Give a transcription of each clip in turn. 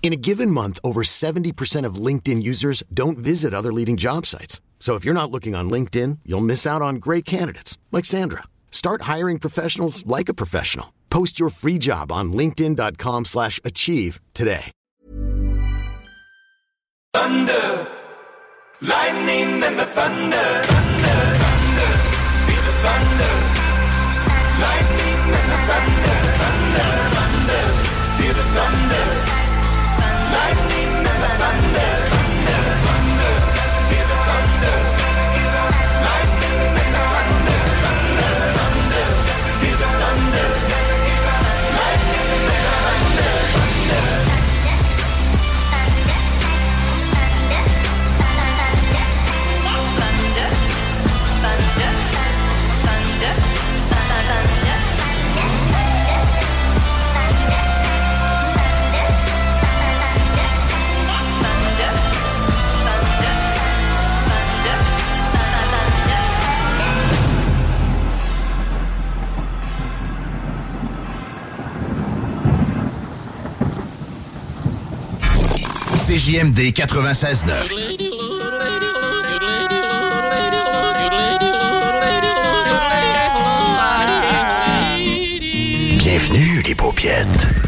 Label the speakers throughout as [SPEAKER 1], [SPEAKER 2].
[SPEAKER 1] In a given month, over 70% of LinkedIn users don't visit other leading job sites. So if you're not looking on LinkedIn, you'll miss out on great candidates like Sandra. Start hiring professionals like a professional. Post your free job on linkedin.com/achieve slash achieve today.
[SPEAKER 2] Thunder, lightning and the thunder, thunder, thunder, feel the thunder, lightning and the thunder,
[SPEAKER 3] CJMD 96.9. Bienvenue les paupiètes.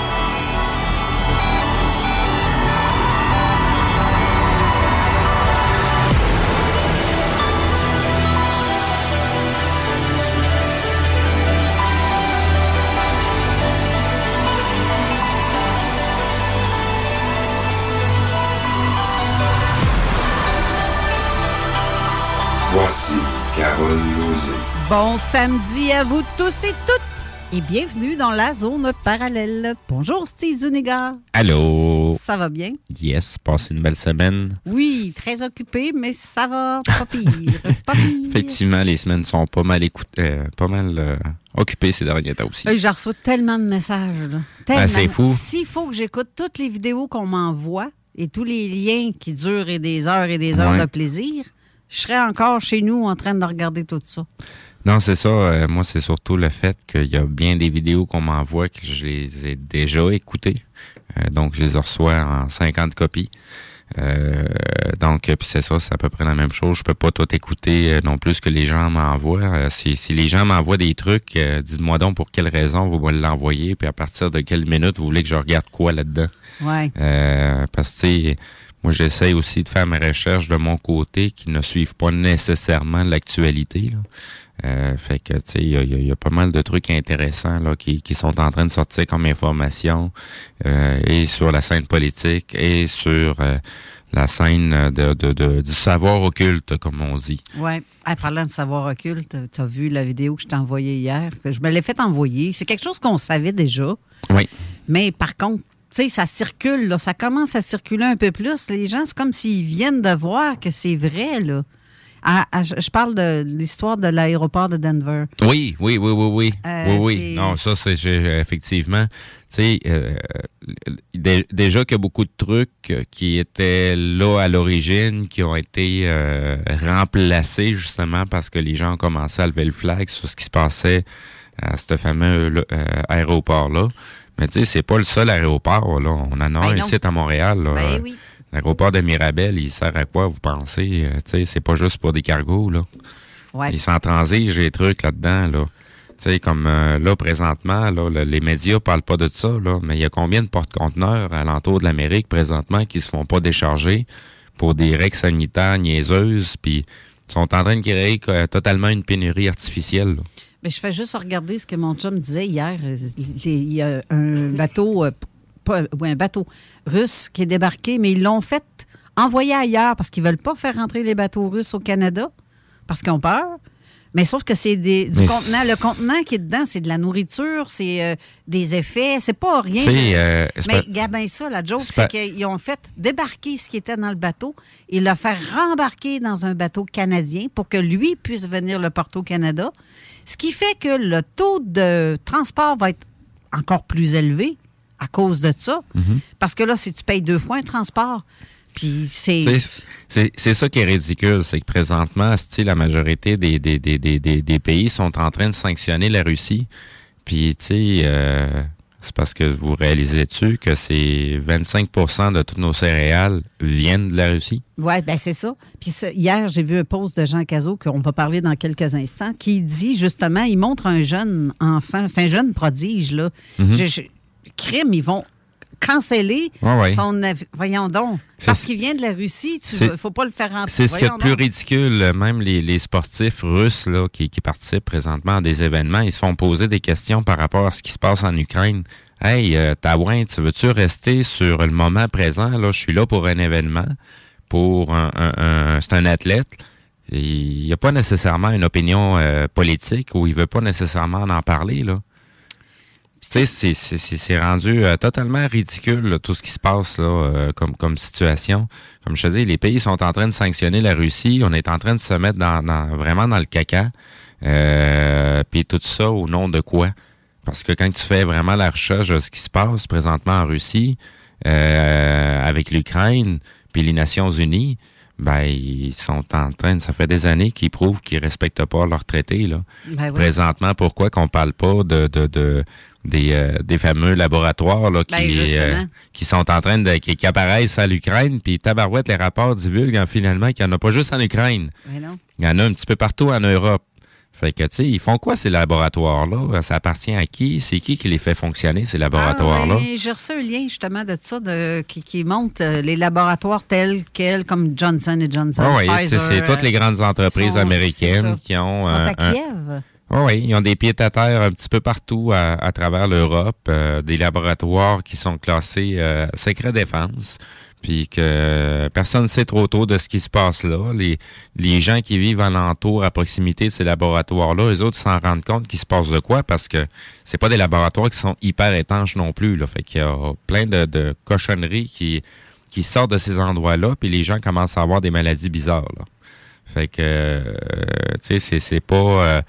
[SPEAKER 4] Voici Carole Lozé.
[SPEAKER 5] Bon samedi à vous tous et toutes et bienvenue dans la zone parallèle. Bonjour Steve Zuniga.
[SPEAKER 6] Allô?
[SPEAKER 5] Ça va bien?
[SPEAKER 6] Yes, passez une belle semaine.
[SPEAKER 5] Oui, très occupé, mais ça va pas pire. pas pire.
[SPEAKER 6] Effectivement, les semaines sont pas mal écoutées, euh, pas mal euh, occupées ces derniers temps aussi.
[SPEAKER 5] Hey, je reçois tellement de messages. Tellement.
[SPEAKER 6] c'est fou.
[SPEAKER 5] S'il faut que j'écoute toutes les vidéos qu'on m'envoie et tous les liens qui durent et des heures et des heures
[SPEAKER 6] Ouais.
[SPEAKER 5] de plaisir, je serais encore chez nous en train de regarder tout ça.
[SPEAKER 6] Non, c'est ça. euh, moi, c'est surtout le fait qu'il y a bien des vidéos qu'on m'envoie que je les ai déjà écoutées. Euh, donc, je les reçois en 50 copies. Euh, donc, puis c'est ça, c'est à peu près la même chose. Je peux pas tout écouter non plus que les gens m'envoient. Si, si les gens m'envoient des trucs, dites-moi donc pour quelle raison vous me l'envoyer, puis à partir de quelle minute vous voulez que je regarde quoi là-dedans.
[SPEAKER 5] Ouais.
[SPEAKER 6] Parce que, tu sais, moi, j'essaye aussi de faire mes recherches de mon côté qui ne suivent pas nécessairement l'actualité. Euh, fait que, tu sais, il y a, y a- il y a pas mal de trucs intéressants là, qui, qui sont en train de sortir comme information euh, et sur la scène politique et sur euh, la scène de, de, de- du savoir occulte, comme on dit.
[SPEAKER 5] Oui. parlant de savoir occulte, tu as vu la vidéo que je t'ai envoyée hier, que je me l'ai fait envoyer. C'est quelque chose qu'on savait déjà.
[SPEAKER 6] Oui.
[SPEAKER 5] Mais par contre, tu sais, ça circule, là, ça commence à circuler un peu plus. Les gens, c'est comme s'ils viennent de voir que c'est vrai, là. Je parle de l'histoire de l'aéroport de Denver.
[SPEAKER 6] Oui, oui, oui, oui, oui.
[SPEAKER 5] Euh,
[SPEAKER 6] oui, oui. Non, ça, c'est effectivement. Tu sais, euh, dé- déjà qu'il y a beaucoup de trucs euh, qui étaient là à l'origine, qui ont été euh, remplacés justement parce que les gens ont commencé à lever le flag sur ce qui se passait à ce fameux là, aéroport-là. Mais tu sais, c'est pas le seul aéroport, là. On en a
[SPEAKER 5] Ben
[SPEAKER 6] un
[SPEAKER 5] non.
[SPEAKER 6] ici à Montréal, là.
[SPEAKER 5] Ben oui.
[SPEAKER 6] L'aéroport de Mirabel, il sert à quoi, vous pensez? Euh, tu sais, c'est pas juste pour des cargos, là.
[SPEAKER 5] Ouais.
[SPEAKER 6] Ils s'en transigent des trucs là-dedans, là. Tu sais, comme euh, là, présentement, là, le- les médias parlent pas de ça, là, mais il y a combien de porte-conteneurs alentour de l'Amérique présentement qui se font pas décharger pour des règles sanitaires niaiseuses, puis sont en train de créer euh, totalement une pénurie artificielle. là?
[SPEAKER 5] Mais je fais juste regarder ce que mon chum disait hier. Il y a un bateau, euh, pas, oui, un bateau russe qui est débarqué, mais ils l'ont fait envoyer ailleurs parce qu'ils veulent pas faire rentrer les bateaux russes au Canada parce qu'ils ont peur. Mais sauf que c'est du
[SPEAKER 6] Mais
[SPEAKER 5] contenant. Le contenant qui est dedans, c'est de la nourriture, c'est euh, des effets, c'est pas rien.
[SPEAKER 6] Euh,
[SPEAKER 5] Mais regarde bien ça, la joke,
[SPEAKER 6] c'est
[SPEAKER 5] qu'ils ont fait débarquer ce qui était dans le bateau et le faire rembarquer dans un bateau canadien pour que lui puisse venir le porter au Canada. Ce qui fait que le taux de transport va être encore plus élevé à cause de ça.
[SPEAKER 6] Mhm.
[SPEAKER 5] Parce que là, si tu payes deux fois un transport, puis c'est...
[SPEAKER 6] C'est- ça qui est ridicule, c'est que présentement, la majorité des, des, des, des pays sont en train de sanctionner la Russie. Puis, tu sais, euh, c'est parce que vous réalisez-tu que c'est 25% de toutes nos céréales viennent de la Russie?
[SPEAKER 5] Oui, ben c'est ça. Puis ça, hier, j'ai vu un post de Jean Cazot, qu'on va parler dans quelques instants, qui dit justement, il montre un jeune enfant, c'est un jeune prodige, là.
[SPEAKER 6] Mhm.
[SPEAKER 5] Je- je- crime, ils vont canceller
[SPEAKER 6] Ouais, ouais.
[SPEAKER 5] son... Voyons donc. Parce qu'il vient de la Russie, tu ne faut pas le faire rentrer.
[SPEAKER 6] C'est ce qu'il y a de
[SPEAKER 5] Voyons
[SPEAKER 6] plus ridicule. Même les, les sportifs russes là, qui, qui participent présentement à des événements, ils se font poser des questions par rapport à ce qui se passe en Ukraine. Hey, euh, tu veux-tu rester sur le moment présent? Là, je suis là pour un événement, pour un, un- un- c'est un athlète. Il n'y a pas nécessairement une opinion euh, politique ou il veut pas nécessairement en parler. Là. Tu sais, c'est- c'est- c'est c'est rendu euh, totalement ridicule là, tout ce qui se passe là, euh, comme, comme situation. Comme je te dis, les pays sont en train de sanctionner la Russie. On est en train de se mettre dans, dans- vraiment dans le caca. Euh, Puis tout ça au nom de quoi? Parce que quand tu fais vraiment la recherche de ce qui se passe présentement en Russie, euh, avec l'Ukraine, puis les Nations Unies, ben ils sont en train, ça fait des années qu'ils prouvent qu'ils respectent pas leurs traités là.
[SPEAKER 5] Ben oui.
[SPEAKER 6] Présentement, pourquoi qu'on parle pas de, de, de des, euh, des fameux laboratoires là, qui,
[SPEAKER 5] Ben,
[SPEAKER 6] euh, qui sont en train de qui, qui apparaissent à l'Ukraine, puis tabarouette les rapports divulguent hein, finalement qu'il n'y en a pas juste en Ukraine.
[SPEAKER 5] Non.
[SPEAKER 6] Il y en a un petit peu partout en Europe. Fait que, tu sais, ils font quoi ces laboratoires-là? Ça appartient à qui? C'est qui qui les fait fonctionner, ces laboratoires-là?
[SPEAKER 5] Ah, ben, J'ai reçu un lien justement de ça de, qui, qui montre euh, les laboratoires tels quels, comme Johnson Johnson,
[SPEAKER 6] Ah oui, c'est toutes les grandes entreprises
[SPEAKER 5] sont-
[SPEAKER 6] américaines qui ont
[SPEAKER 5] Ils sont
[SPEAKER 6] un-
[SPEAKER 5] à
[SPEAKER 6] un- Ah oui, ils ont des pieds à terre un petit peu partout à, à travers l'Europe, euh, des laboratoires qui sont classés euh, secret défense, puis que personne ne sait trop tôt de ce qui se passe là. Les, les gens qui vivent alentour, à proximité de ces laboratoires-là, eux autres s'en rendent compte qu'il se passe de quoi parce que c'est pas des laboratoires qui sont hyper étanches non plus. Là. Fait qu'il y a plein de, de cochonneries qui, qui sortent de ces endroits-là, puis les gens commencent à avoir des maladies bizarres. Là. Fait que, euh, tu sais, c'est, c'est pas...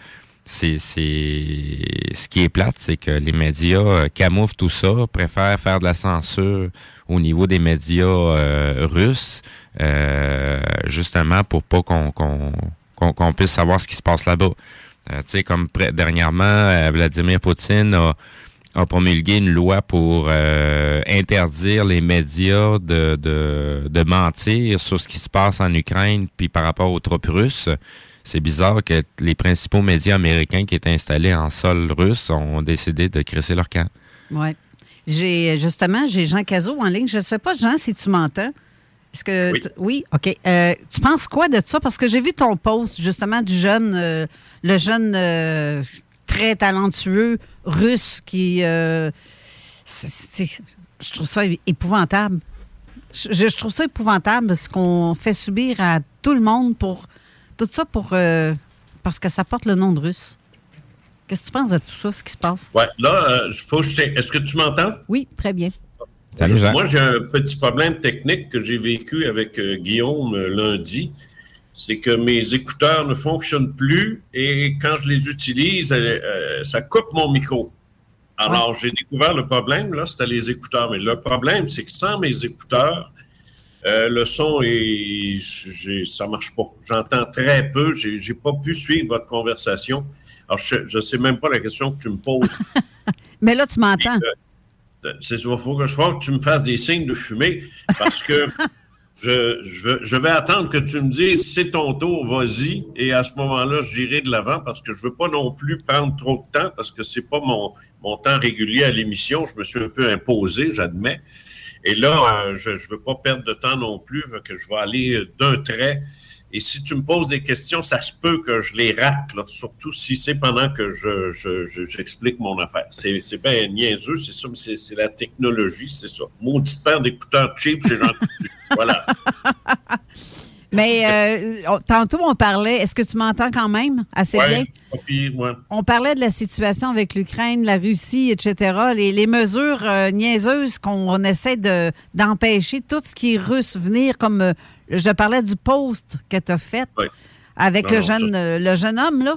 [SPEAKER 6] c'est, ce qui est plate, c'est que les médias euh, camouflent tout ça, préfèrent faire de la censure au niveau des médias euh, russes, euh, justement pour pas qu'on, qu'on, qu'on, qu'on puisse savoir ce qui se passe là-bas. Euh, tu sais, comme dernièrement, euh, Vladimir Poutine a, a promulgué une loi pour interdire les médias de, de, de mentir sur ce qui se passe en Ukraine puis par rapport aux troupes russes. C'est bizarre que les principaux médias américains qui étaient installés en sol russe ont décidé de crisser leur camp.
[SPEAKER 5] Oui. J'ai justement, j'ai Jean Cazot en ligne. Je ne sais pas, Jean, si tu m'entends. Est-ce que
[SPEAKER 7] Oui.
[SPEAKER 5] OK. Euh, tu penses quoi de ça? Parce que j'ai vu ton post justement du jeune, euh, le jeune euh, très talentueux russe qui. euh, je trouve ça épouvantable. Je, je trouve ça épouvantable ce qu'on fait subir à tout le monde pour. Tout ça pour. euh, parce que ça porte le nom de russe. Qu'est-ce que tu penses de tout ça, ce qui se passe?
[SPEAKER 7] Ouais, là, euh, faut que je t'ai- est-ce que tu m'entends?
[SPEAKER 5] Oui, très bien.
[SPEAKER 7] Moi, j'ai un petit problème technique que j'ai vécu avec euh, Guillaume euh, lundi. c'est que mes écouteurs ne fonctionnent plus et quand je les utilise, euh, ça coupe mon micro. Alors, j'ai découvert le problème, là, c'était les écouteurs. Mais le problème, c'est que sans mes écouteurs, euh, le son est, ça marche pas. J'entends très peu. J'ai, pas pu suivre votre conversation. Alors, je, je sais même pas la question que tu me poses.
[SPEAKER 5] Mais là, tu m'entends.
[SPEAKER 7] Euh, C'est il faut que je faut que tu me fasses des signes de fumée parce que je, je, veux- je vais attendre que tu me dises c'est ton tour, vas-y. Et à ce moment-là, j'irai de l'avant parce que je veux pas non plus prendre trop de temps parce que c'est pas mon, mon temps régulier à l'émission. Je me suis un peu imposé, j'admets. Et là, euh, je ne veux pas perdre de temps non plus, que je vais aller euh, d'un trait. Et si tu me poses des questions, ça se peut que je les rate, là, surtout si c'est pendant que je, je- je- j'explique mon affaire. C'est, c'est bien niaiseux, c'est ça, mais c'est, c'est la technologie, c'est ça. Maudite paire d'écouteurs cheap Jean Coutu. Voilà.
[SPEAKER 5] Mais euh, tantôt, on parlait. Est-ce que tu m'entends quand même assez
[SPEAKER 7] Ouais,
[SPEAKER 5] bien?
[SPEAKER 7] pas pire, ouais.
[SPEAKER 5] On parlait de la situation avec l'Ukraine, la Russie, etc. Les, les mesures euh, niaiseuses qu'on essaie de, d'empêcher tout ce qui est russe venir, comme euh, je parlais du post que tu as fait
[SPEAKER 7] Ouais.
[SPEAKER 5] avec
[SPEAKER 7] Non,
[SPEAKER 5] le, jeune,
[SPEAKER 7] ça,
[SPEAKER 5] le jeune homme, là.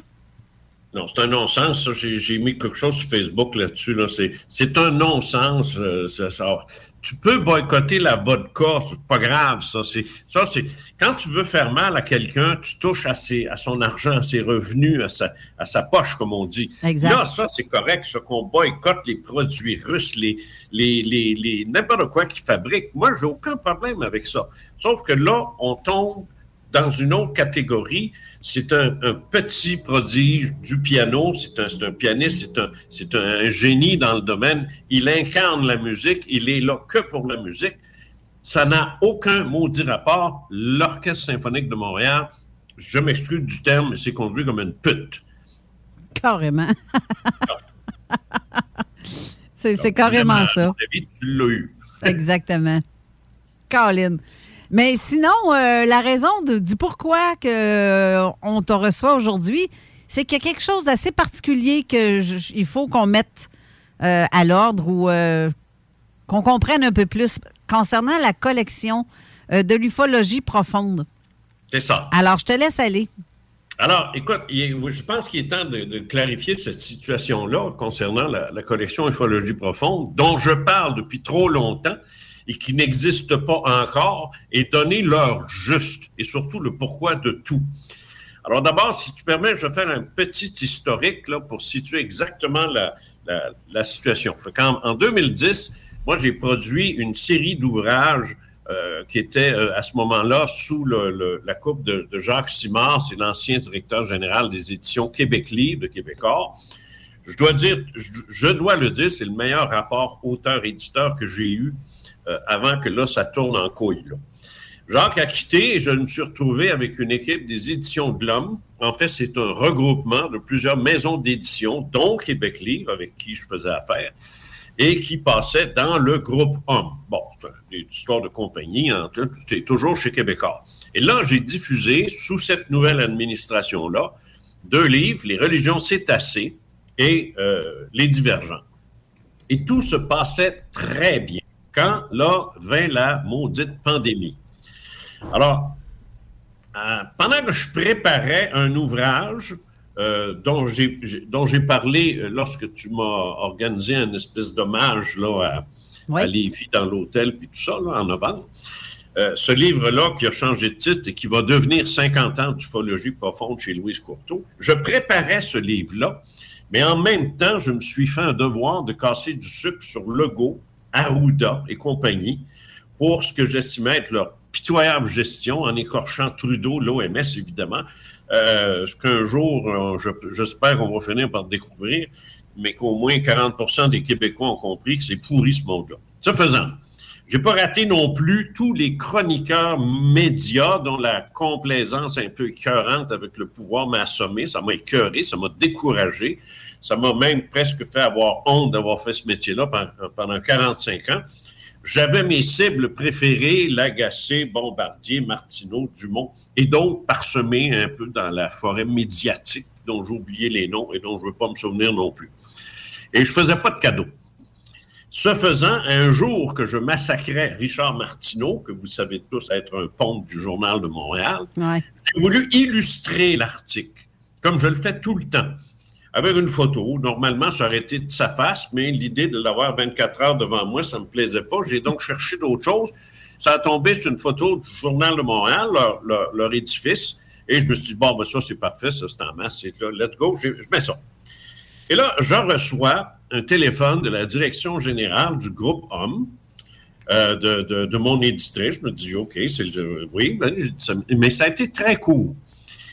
[SPEAKER 7] Non, c'est un non-sens. ça. J'ai, j'ai mis quelque chose sur Facebook là-dessus. Là. C'est, c'est un non-sens. ça, ça. Tu peux boycotter la vodka, c'est pas grave, ça. C'est, ça, c'est quand tu veux faire mal à quelqu'un, tu touches à, ses, à son argent, à ses revenus, à sa, à sa poche, comme on dit.
[SPEAKER 5] Exact.
[SPEAKER 7] Là, ça, c'est correct, ce qu'on boycotte les produits russes, les, les, les, les n'importe quoi qu'ils fabriquent. Moi, j'ai aucun problème avec ça. Sauf que là, on tombe dans une autre catégorie. C'est un, un petit prodige du piano. C'est un, un pianiste, c'est un, un, génie dans le domaine. Il incarne la musique. Il est là que pour la musique. Ça n'a aucun maudit rapport. L'Orchestre symphonique de Montréal, je m'excuse du terme, mais c'est conduit comme une pute.
[SPEAKER 5] Carrément. c'est, carrément ça.
[SPEAKER 7] avis, tu l'as eu.
[SPEAKER 5] Exactement. Colin. Mais sinon, euh, la raison de- du pourquoi que, euh, on te reçoit aujourd'hui, c'est qu'il y a quelque chose d'assez particulier qu'il faut qu'on mette euh, à l'ordre ou qu'on comprenne un peu plus concernant la collection de l'ufologie profonde.
[SPEAKER 7] C'est ça.
[SPEAKER 5] Alors, je te laisse aller.
[SPEAKER 7] Alors, écoute, je pense qu'il est temps de, de clarifier cette situation-là concernant la, la collection ufologie profonde, dont je parle depuis trop longtemps et qui n'existe pas encore, et donner l'heure juste et surtout le pourquoi de tout. Alors d'abord, si tu permets, je vais faire un petit historique là, pour situer exactement la, situation. En 2010, moi, j'ai produit une série d'ouvrages euh, qui étaient euh, à ce moment-là sous la coupe de, Jacques Simard, c'est l'ancien directeur général des éditions Québec Libre de Québécois. Je dois dire, je dois le dire, c'est le meilleur rapport auteur-éditeur que j'ai eu euh, avant que là, ça tourne en couille. Jacques a quitté et je me suis retrouvé avec une équipe des éditions de l'Homme. En fait, c'est un regroupement de plusieurs maisons d'édition, dont Québec Livre, avec qui je faisais affaire, et qui passait dans le groupe Homme. Bon, c'est des histoires de compagnie, c'est toujours chez Québécois. Et là, j'ai diffusé, sous cette nouvelle administration-là, deux livres, Les religions cétacées et euh, Les divergents. Et tout se passait très bien quand, là, vint la maudite pandémie. Alors, euh, pendant que je préparais un ouvrage euh, dont j'ai j'ai- dont j'ai parlé euh, lorsque tu m'as organisé un espèce d'hommage là, à,
[SPEAKER 5] Oui.
[SPEAKER 7] à Lévis dans l'hôtel, puis tout ça, là, en novembre, euh, ce livre-là qui a changé de titre et qui va devenir 50 ans d'ufologie profonde chez Louise Courteau, je préparais ce livre-là, mais en même temps, je me suis fait un devoir de casser du sucre sur Legault, Arruda et compagnie pour ce que j'estimais être leur pitoyable gestion en écorchant Trudeau, l'OMS évidemment, euh, ce qu'un jour, euh, je- j'espère qu'on va finir par découvrir, mais qu'au moins 40 des Québécois ont compris que c'est pourri ce monde-là. Ce faisant, j'ai pas raté non plus tous les chroniqueurs médias dont la complaisance un peu écœurante avec le pouvoir m'a assommé, ça m'a écœuré, ça m'a découragé, ça m'a même presque fait avoir honte d'avoir fait ce métier-là pendant, pendant 45 ans. J'avais mes cibles préférées, Lagacé, Bombardier, Martineau, Dumont et d'autres parsemés un peu dans la forêt médiatique dont j'ai oublié les noms et dont je ne veux pas me souvenir non plus. Et je faisais pas de cadeaux. Ce faisant, un jour que je massacrais Richard Martineau, que vous savez tous être un ponte du Journal de Montréal,
[SPEAKER 5] Ouais.
[SPEAKER 7] j'ai voulu illustrer l'article, comme je le fais tout le temps, avec une photo. Normalement, ça aurait été de sa face, mais l'idée de l'avoir 24 heures devant moi, ça me plaisait pas. J'ai donc cherché d'autres choses. Ça a tombé sur une photo du Journal de Montréal, leur, édifice, et je me suis dit, bon, ben ça, c'est parfait, ça, c'est en masse, c'est là, let's go, je mets ça. Et là, je reçois un téléphone de la direction générale du groupe Homme, euh, de, de- mon éditrice. Je me dis, OK, c'est le. Oui, ben, ça- mais ça a été très court.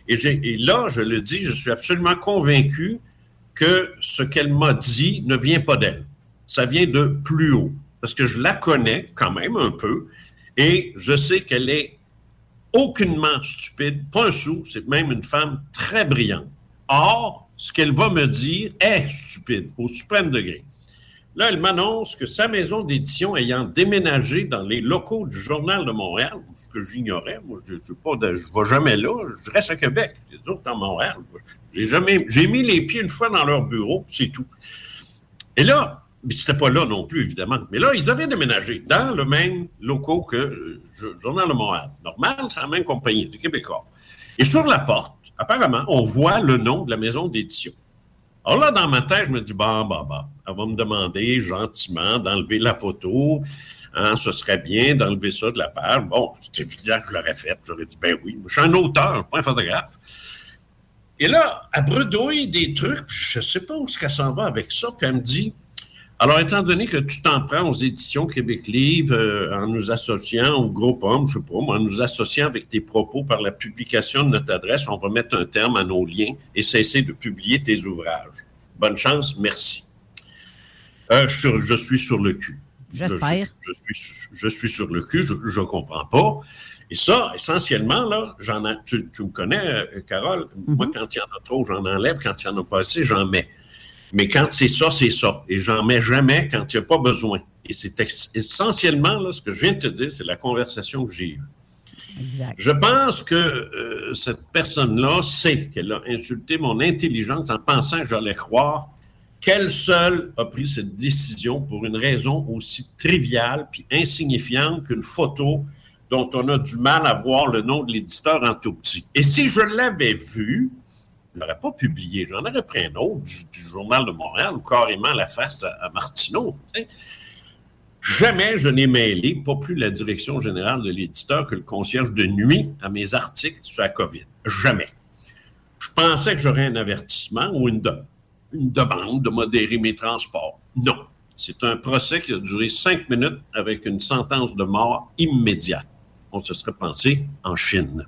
[SPEAKER 7] Et, et là, je le dis, je suis absolument convaincu que ce qu'elle m'a dit ne vient pas d'elle. Ça vient de plus haut. Parce que je la connais quand même un peu et je sais qu'elle est aucunement stupide, pas un sou, c'est même une femme très brillante. Or, ce qu'elle va me dire est stupide, au suprême degré. Là, elle m'annonce que sa maison d'édition ayant déménagé dans les locaux du Journal de Montréal, ce que j'ignorais, moi, je ne vais jamais là, je reste à Québec, les autres à Montréal. J'ai jamais, j'ai mis les pieds une fois dans leur bureau, c'est tout. Et là, mais c'était pas là non plus, évidemment. Mais là, ils avaient déménagé dans le même locaux que le Journal de Montréal. Normal, c'est la même compagnie, du Québécois. Et sur la porte, apparemment, on voit le nom de la maison d'édition. Alors là, dans ma tête, je me dis, bon, bon, bon, elle va me demander gentiment d'enlever la photo. Hein, ce serait bien d'enlever ça de la page. Bon, c'est évident que je l'aurais fait. J'aurais dit, ben oui, je suis un auteur, pas un photographe. Et là, elle bredouille des trucs, puis je sais pas où est-ce qu'elle s'en va avec ça, puis elle me dit, alors, étant donné que tu t'en prends aux éditions Québec Livre euh, en nous associant au groupe Homme, je sais pas, moi, en nous associant avec tes propos par la publication de notre adresse, on va mettre un terme à nos liens et cesser de publier tes ouvrages. Bonne chance, merci. Euh, je, suis- je suis sur le cul. Je,
[SPEAKER 5] J'espère.
[SPEAKER 7] je- je suis, je suis sur le cul, je ne comprends pas. Et ça, essentiellement, là, j'en tu, tu me connais, euh, Carole, moi, quand il y en a trop, j'en enlève, quand il y en a pas assez, j'en mets. Mais quand c'est ça, c'est ça. Et j'en mets jamais quand il n'y a pas besoin. Et c'est essentiellement, là, ce que je viens de te dire, c'est la conversation que j'ai eue.
[SPEAKER 5] Exact.
[SPEAKER 7] Je pense que euh, cette personne-là sait qu'elle a insulté mon intelligence en pensant que j'allais croire qu'elle seule a pris cette décision pour une raison aussi triviale puis insignifiante qu'une photo dont on a du mal à voir le nom de l'éditeur en tout petit. Et si je l'avais vu, je n'aurais pas publié. J'en aurais pris un autre du, Journal de Montréal ou carrément la face à, Martineau. Jamais je n'ai mêlé, pas plus la direction générale de l'éditeur que le concierge de nuit à mes articles sur la COVID. Jamais. Je pensais que j'aurais un avertissement ou une, une demande de modérer mes transports. Non. C'est un procès qui a duré cinq minutes avec une sentence de mort immédiate. On se serait pensé en Chine.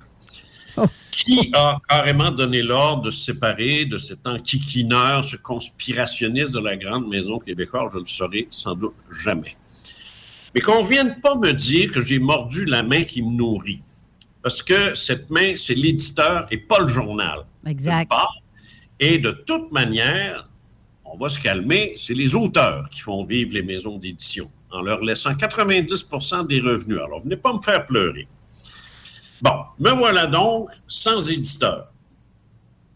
[SPEAKER 7] Qui a carrément donné l'ordre de se séparer de cet enquiquineur, ce conspirationniste de la grande maison québécoise? Je le saurai sans doute jamais. Mais qu'on ne vienne pas me dire que j'ai mordu la main qui me nourrit. Parce que cette main, c'est l'éditeur et pas le journal.
[SPEAKER 5] Exact.
[SPEAKER 7] Et de toute manière, on va se calmer, c'est les auteurs qui font vivre les maisons d'édition en leur laissant 90% des revenus. Alors, venez pas me faire pleurer. Bon, me voilà donc sans éditeur.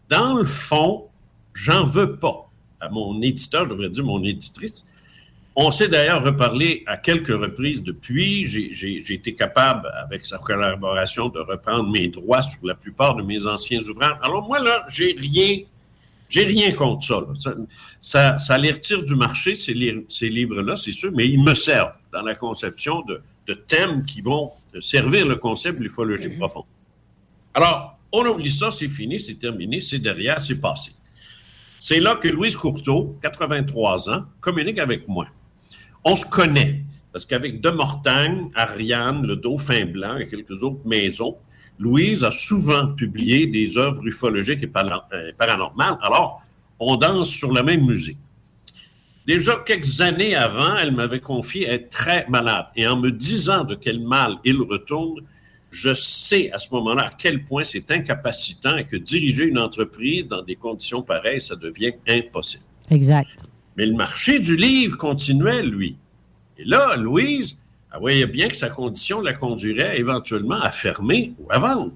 [SPEAKER 7] Dans le fond, j'en veux pas à mon éditeur, je devrais dire mon éditrice. On s'est d'ailleurs reparlé à quelques reprises depuis. J'ai- été capable, avec sa collaboration, de reprendre mes droits sur la plupart de mes anciens ouvrages. Alors moi, là, j'ai rien, j'ai rien contre ça. Ça, ça, les retire du marché, ces, li- ces livres-là, c'est sûr, mais ils me servent dans la conception de thèmes qui vont servir le concept de l'ufologie profonde. Alors, on oublie ça, c'est fini, c'est terminé, c'est derrière, c'est passé. C'est là que Louise Courteau, 83 ans, communique avec moi. On se connaît, parce qu'avec De Mortagne, Ariane, le Dauphin Blanc et quelques autres maisons, Louise a souvent publié des œuvres ufologiques et euh, paranormales. Alors, on danse sur la même musique. Déjà quelques années avant, elle m'avait confié être très malade. Et en me disant de quel mal il retourne, je sais à ce moment-là à quel point c'est incapacitant et que diriger une entreprise dans des conditions pareilles, ça devient impossible.
[SPEAKER 5] Exact.
[SPEAKER 7] Mais le marché du livre continuait, lui. Et là, Louise, elle voyait bien que sa condition la conduirait éventuellement à fermer ou à vendre.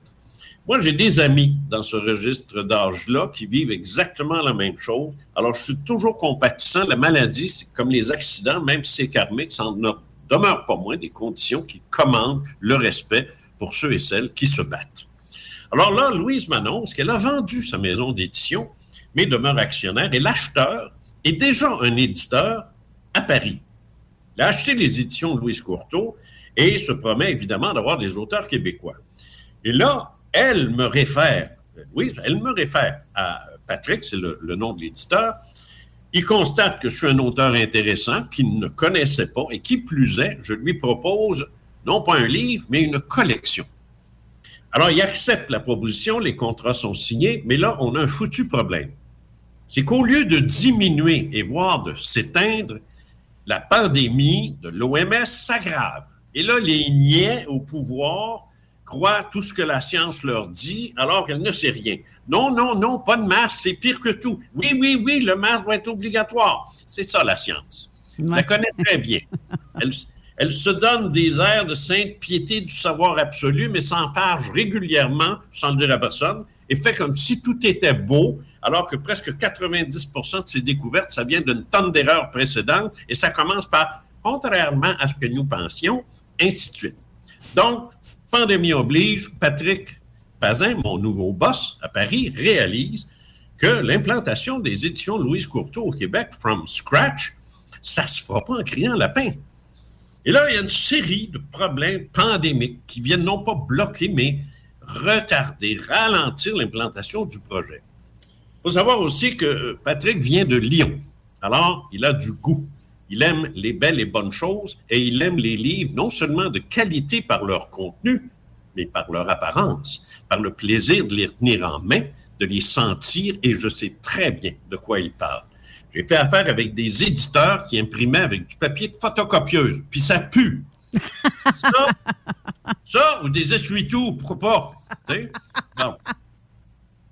[SPEAKER 7] Moi, j'ai des amis dans ce registre d'âge-là qui vivent exactement la même chose. Alors, je suis toujours compatissant. La maladie, c'est comme les accidents, même si c'est karmique, ça en demeure pas moins des conditions qui commandent le respect pour ceux et celles qui se battent. Alors là, Louise m'annonce qu'elle a vendu sa maison d'édition, mais demeure actionnaire, et l'acheteur est déjà un éditeur à Paris. Il a acheté les éditions de Louise Courteau et se promet évidemment d'avoir des auteurs québécois. Et là, elle me réfère, Louise, elle me réfère à Patrick, c'est le, nom de l'éditeur. Il constate que je suis un auteur intéressant qu'il ne connaissait pas et qui plus est, je lui propose non pas un livre, mais une collection. Alors, il accepte la proposition, les contrats sont signés, mais là, on a un foutu problème. C'est qu'au lieu de diminuer et voire de s'éteindre, la pandémie de l'OMS s'aggrave. Et là, les niais au pouvoir croient tout ce que la science leur dit alors qu'elle ne sait rien. Non, non, non, pas de masque, c'est pire que tout. Oui, oui, oui, le masque doit être obligatoire. C'est ça la science. Je la connaît très bien. Elle, elle se donne des airs de sainte piété du savoir absolu, mais s'enfarge régulièrement, sans le dire à personne, et fait comme si tout était beau, alors que presque 90% de ses découvertes, ça vient d'une tonne d'erreurs précédentes, et ça commence par contrairement à ce que nous pensions, ainsi de suite. Donc, pandémie oblige, Patrick Pazin, mon nouveau boss à Paris, réalise que l'implantation des éditions Louise Courteau au Québec, from scratch, ça se fera pas en criant lapin. Et là, il y a une série de problèmes pandémiques qui viennent non pas bloquer, mais retarder, ralentir l'implantation du projet. Il faut savoir aussi que Patrick vient de Lyon. Alors, il a du goût. Il aime les belles et bonnes choses et il aime les livres non seulement de qualité par leur contenu, mais par leur apparence, par le plaisir de les tenir en main, de les sentir et je sais très bien de quoi il parle. J'ai fait affaire avec des éditeurs qui imprimaient avec du papier de photocopieuse, puis ça pue. ça, ça, ou des essuie-tout, pourquoi pas? Bon.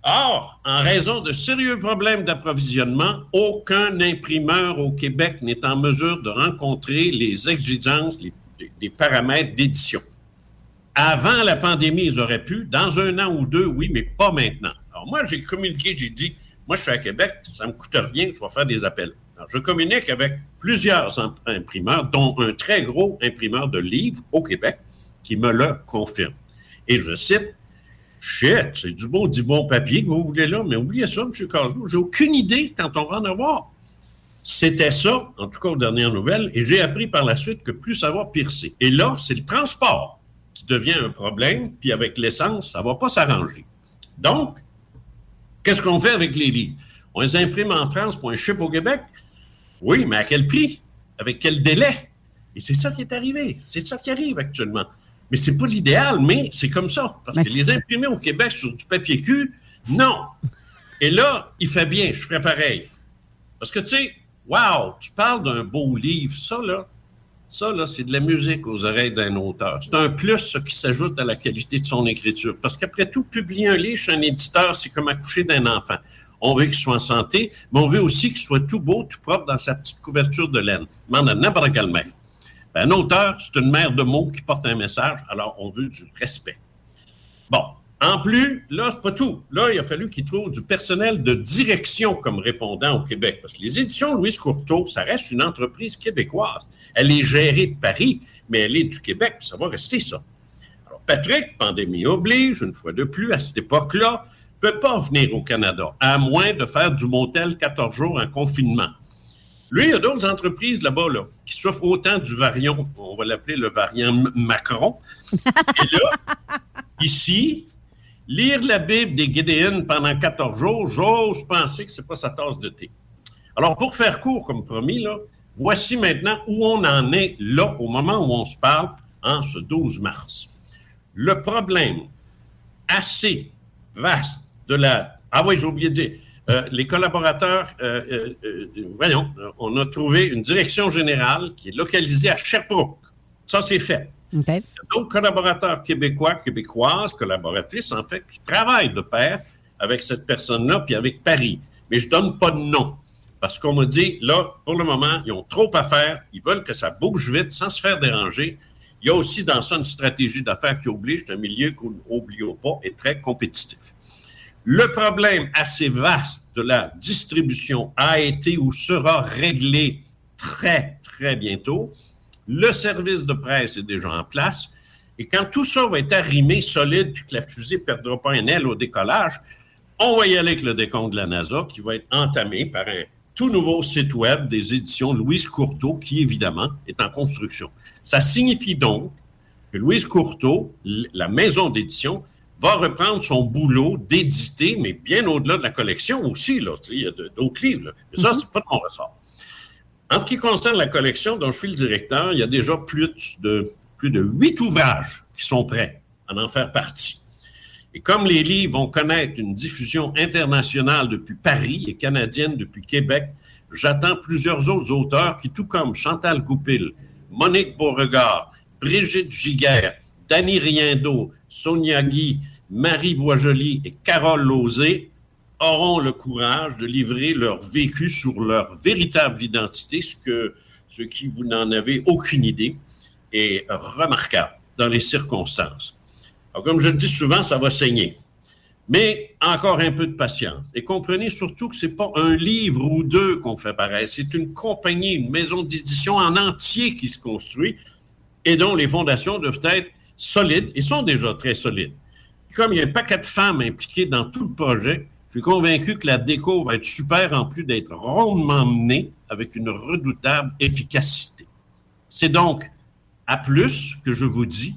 [SPEAKER 7] Or, en raison de sérieux problèmes d'approvisionnement, aucun imprimeur au Québec n'est en mesure de rencontrer les exigences, les, paramètres d'édition. Avant la pandémie, ils auraient pu. Dans un an ou deux, oui, mais pas maintenant. Alors moi, j'ai communiqué, j'ai dit, moi, je suis à Québec, ça ne me coûte rien, je vais faire des appels. Alors, je communique avec plusieurs imprimeurs, dont un très gros imprimeur de livres au Québec, qui me le confirme. Et je cite, Shit, c'est du beau, du bon papier que vous voulez là, mais oubliez ça, M. Casou, j'ai aucune idée quand on va en avoir. C'était ça, en tout cas aux dernières nouvelles, et j'ai appris par la suite que plus ça va, pire c'est. Et là, c'est le transport qui devient un problème, puis avec l'essence, ça ne va pas s'arranger. Donc, Qu'est-ce qu'on fait avec les livres? On les imprime en France pour un chip au Québec? Oui, mais à quel prix? Avec quel délai? Et c'est ça qui est arrivé. C'est ça qui arrive actuellement. Mais c'est pas l'idéal, mais c'est comme ça. Parce que les imprimer au Québec sur du papier cul, non. Et là, il fait bien, je ferais pareil. Parce que tu sais, wow, tu parles d'un beau livre, ça là, ça, là, c'est de la musique aux oreilles d'un auteur. C'est un plus qui s'ajoute à la qualité de son écriture. Parce qu'après tout, publier un livre chez un éditeur, c'est comme accoucher d'un enfant. On veut qu'il soit en santé, mais on veut aussi qu'il soit tout beau, tout propre dans sa petite couverture de laine. Demande Un auteur, c'est une mère de mots qui porte un message, alors on veut du respect. Bon, en plus, là, c'est pas tout. Là, il a fallu qu'il trouve du personnel de direction comme répondant au Québec. Parce que les éditions Louise Courteau, ça reste une entreprise québécoise. Elle est gérée de Paris, mais elle est du Québec, ça va rester ça. Alors, Patrick, pandémie oblige, une fois de plus, à cette époque-là, peut pas venir au Canada, à moins de faire du motel 14 jours en confinement. Lui, il y a d'autres entreprises là-bas là, qui souffrent autant du variant, on va l'appeler le variant Macron. Et là, ici, Lire la Bible des Guédéennes pendant 14 jours, j'ose penser que ce n'est pas sa tasse de thé. Alors, pour faire court, comme promis, là, voici maintenant où on en est là, au moment où on se parle, en ce 12 mars. Le problème assez vaste de la... Ah oui, j'ai oublié de dire. Euh, les collaborateurs, euh, euh, voyons, on a trouvé une direction générale qui est localisée à Sherbrooke. Ça, c'est fait. Il y a d'autres collaborateurs québécois, québécoises, collaboratrices, en fait, qui travaillent de pair avec cette personne-là, puis avec Paris. Mais je donne pas de nom. Parce qu'on me dit, là, pour le moment, ils ont trop à faire. Ils veulent que ça bouge vite sans se faire déranger. Il y a aussi dans ça une stratégie d'affaires qui oblige, c'est un milieu qu'on n'oublions pas, est très compétitif. Le problème assez vaste de la distribution a été ou sera réglé très, très bientôt. Le service de presse est déjà en place. Et quand tout ça va être arrimé, solide, puis que la fusée ne perdra pas un aile au décollage, on va y aller avec le décompte de la NASA qui va être entamé par un tout nouveau site web des éditions Louise Courteau qui, évidemment, est en construction. Ça signifie donc que Louise Courteau, la maison d'édition, va reprendre son boulot d'éditer, mais bien au-delà de la collection aussi. Là. Il y a d'autres livres. Là. Mais ça, c'est pas de mon ressort. En ce qui concerne la collection dont je suis le directeur, il y a déjà plus de, plus de huit ouvrages qui sont prêts à en faire partie. Et comme les livres vont connaître une diffusion internationale depuis Paris et canadienne depuis Québec, j'attends plusieurs autres auteurs qui, tout comme Chantal Goupil, Monique Beauregard, Brigitte Giguère, Danny Riendo, Sonia Guy, Marie Boisjoli et Carole Lauzé auront le courage de livrer leur vécu sur leur véritable identité, ce, que, qui, vous n'en avez aucune idée, est remarquable dans les circonstances. Comme je le dis souvent, ça va saigner. Mais encore un peu de patience. Et comprenez surtout que ce n'est pas un livre ou deux qu'on fait pareil. C'est une compagnie, une maison d'édition en entier qui se construit et dont les fondations doivent être solides et sont déjà très solides comme il y a un paquet de femmes impliquées dans tout le projet, je suis convaincu que la déco va être super en plus d'être rondement menée avec une redoutable efficacité. C'est donc à plus que je vous dis,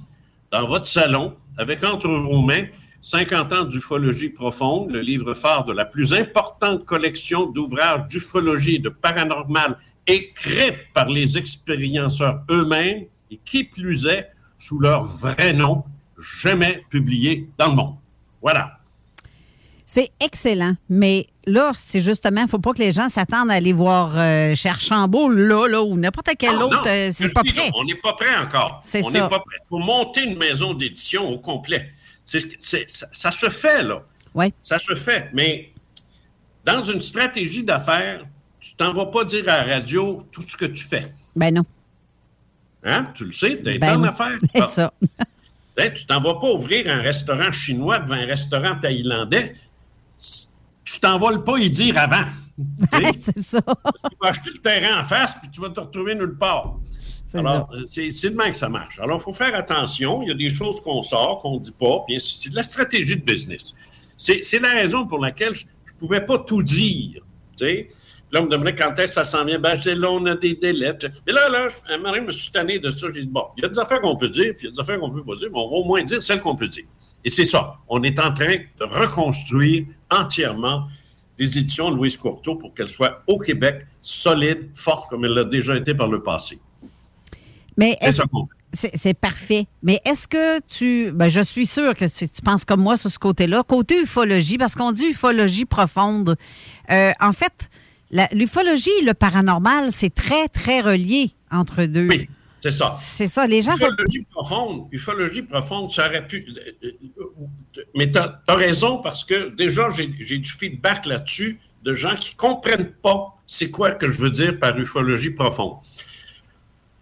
[SPEAKER 7] dans votre salon, avec entre vos mains 50 ans d'ufologie profonde, le livre phare de la plus importante collection d'ouvrages d'ufologie et de paranormal écrits par les expérienceurs eux-mêmes et qui plus est sous leur vrai nom, jamais publié dans le monde. Voilà.
[SPEAKER 5] C'est excellent, mais là, c'est justement, il ne faut pas que les gens s'attendent à aller voir euh, Cherchambault, là, là, ou n'importe quel autre. Euh, c'est pas prêt.
[SPEAKER 7] on n'est pas prêt encore.
[SPEAKER 5] C'est
[SPEAKER 7] ça. On n'est pas prêt. Il faut monter une maison d'édition au complet. ça, ça, se fait, là.
[SPEAKER 5] Oui.
[SPEAKER 7] Ça se fait. Mais dans une stratégie d'affaires, tu t'en vas pas dire à la radio tout ce que tu fais.
[SPEAKER 5] Ben non.
[SPEAKER 7] Hein? Tu le sais, tu es
[SPEAKER 5] ben
[SPEAKER 7] en affaires.
[SPEAKER 5] C'est ça.
[SPEAKER 7] Tu tu t'en vas pas ouvrir un restaurant chinois devant un restaurant thaïlandais. Tu t'envoles pas y dire avant.
[SPEAKER 5] c'est ça.
[SPEAKER 7] Parce tu vas acheter le terrain en face, puis tu vas te retrouver nulle part. Alors, euh, c'est de même que ça marche. Alors, il faut faire attention. Il y a des choses qu'on sort, qu'on ne dit pas. C'est de la stratégie de business. C'est la raison pour laquelle je ne pouvais pas tout dire. Tu sais? Là, on me demandait quand est-ce que ça s'en vient. Ben, là, on a des délais. Mais là, là, moment je me suis tanné de ça. J'ai dit, bon, il y a des affaires qu'on peut dire, puis il y a des affaires qu'on peut pas dire, mais on va au moins dire celles qu'on peut dire. Et c'est ça. On est en train de reconstruire entièrement les éditions de Louise Courteau pour qu'elles soient au Québec, solides, fortes, comme elles l'ont déjà été par le passé.
[SPEAKER 5] Mais c'est parfait. Mais est-ce que tu. Ben, je suis sûr que tu, penses comme moi sur ce côté-là. Côté ufologie, parce qu'on dit ufologie profonde. Euh, en fait, L'ufologie et le paranormal, c'est très, très relié entre deux.
[SPEAKER 7] Oui, c'est ça.
[SPEAKER 5] C'est ça. Les gens.
[SPEAKER 7] Ufologie profonde, ufologie profonde, ça aurait pu. Euh, euh, mais tu as, raison parce que déjà, j'ai du feedback là-dessus de gens qui ne comprennent pas c'est quoi que je veux dire par ufologie profonde.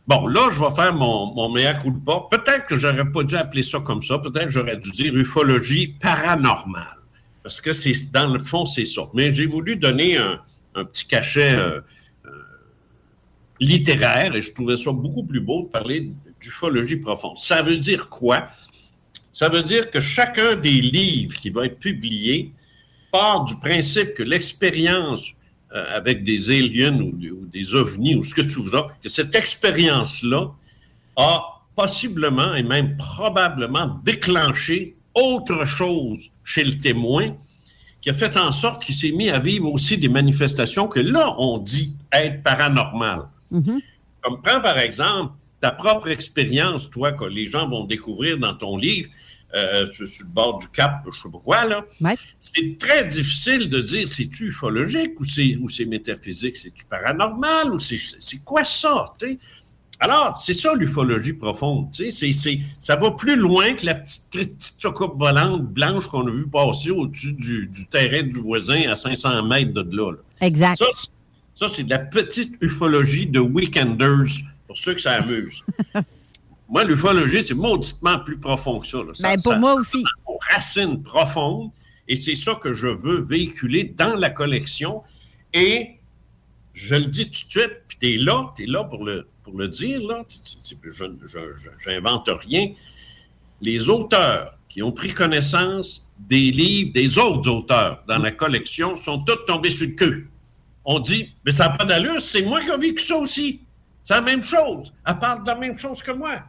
[SPEAKER 7] Bon, là, je vais faire mon, mon mea culpa. Peut-être que j'aurais pas dû appeler ça comme ça. Peut-être que j'aurais dû dire ufologie paranormale. Parce que c'est dans le fond, c'est ça. Mais j'ai voulu donner un, un petit cachet euh, euh, littéraire et je trouvais ça beaucoup plus beau de parler d'ufologie profonde. Ça veut dire quoi? Ça veut dire que chacun des livres qui va être publié part du principe que l'expérience euh, avec des aliens ou, des ovnis ou ce que tu veux, que cette expérience-là a possiblement et même probablement déclenché autre chose chez le témoin qui a fait en sorte qu'il s'est mis à vivre aussi des manifestations que là, on dit être paranormales.
[SPEAKER 5] Mm-hmm.
[SPEAKER 7] Comme prends par exemple ta propre expérience, toi, que les gens vont découvrir dans ton livre, euh, sur, le bord du cap, je sais pas quoi, là. C'est très difficile de dire c'est-tu ufologique ou c'est, métaphysique, c'est-tu paranormal ou c'est, c'est quoi ça, tu sais? Alors, c'est ça l'ufologie profonde. Tu sais, ça va plus loin que la petite, petite volante blanche qu'on a vue passer au-dessus du, terrain du voisin à 500 mètres de là.
[SPEAKER 5] Exact.
[SPEAKER 7] Ça, c'est de la petite ufologie de weekenders, pour ceux que ça amuse. Moi, l'ufologie, c'est mauditement plus profond que ça. là. Ça-
[SPEAKER 5] Ben, pour
[SPEAKER 7] ça-
[SPEAKER 5] moi
[SPEAKER 7] ça
[SPEAKER 5] aussi.
[SPEAKER 7] aux racines profondes. Et c'est ça que je veux véhiculer dans la collection. Et je le dis tout de suite, puis tu es là, tu es là pour le, pour le dire, là. N'invente rien. Les auteurs qui ont pris connaissance des livres des autres auteurs dans la collection sont tous tombés sur le queue. On dit, mais ça n'a pas d'allure, c'est moi qui ai vécu ça aussi. C'est la même chose. Elle parle de la même chose que moi.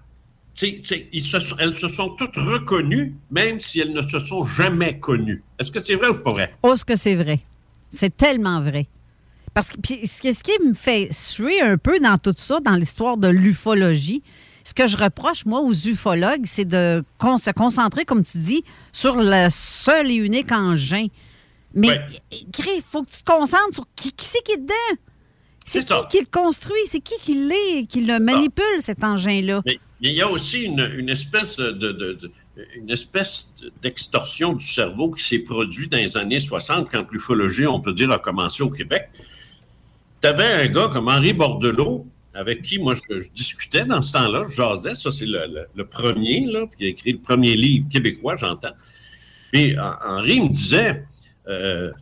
[SPEAKER 7] Elles se sont toutes reconnues, même si elles ne se sont jamais connues. Est-ce que c'est vrai ou pas vrai?
[SPEAKER 5] Oh, ce que c'est vrai? C'est tellement vrai. Parce que puis, ce qui me fait suer un peu dans tout ça, dans l'histoire de l'ufologie, ce que je reproche, moi, aux ufologues, c'est de con- se concentrer, comme tu dis, sur le seul et unique engin. Mais,
[SPEAKER 7] Ouais.
[SPEAKER 5] il faut que tu te concentres sur qui, qui c'est qui est dedans. C'est qui
[SPEAKER 7] ça.
[SPEAKER 5] qui le construit? C'est qui qui l'est, qui le manipule, cet engin-là?
[SPEAKER 7] Mais il y a aussi une, une espèce de, de- de- une espèce d'extorsion du cerveau qui s'est produite dans les années 60 quand l'ufologie, on peut dire, a commencé au Québec. Tu avais un gars comme Henri Bordelot, avec qui moi je, je discutais dans ce temps-là, je jasais, ça c'est le, le- le premier, là, puis il a écrit le premier livre québécois, j'entends. Hen- Henri me disait euh,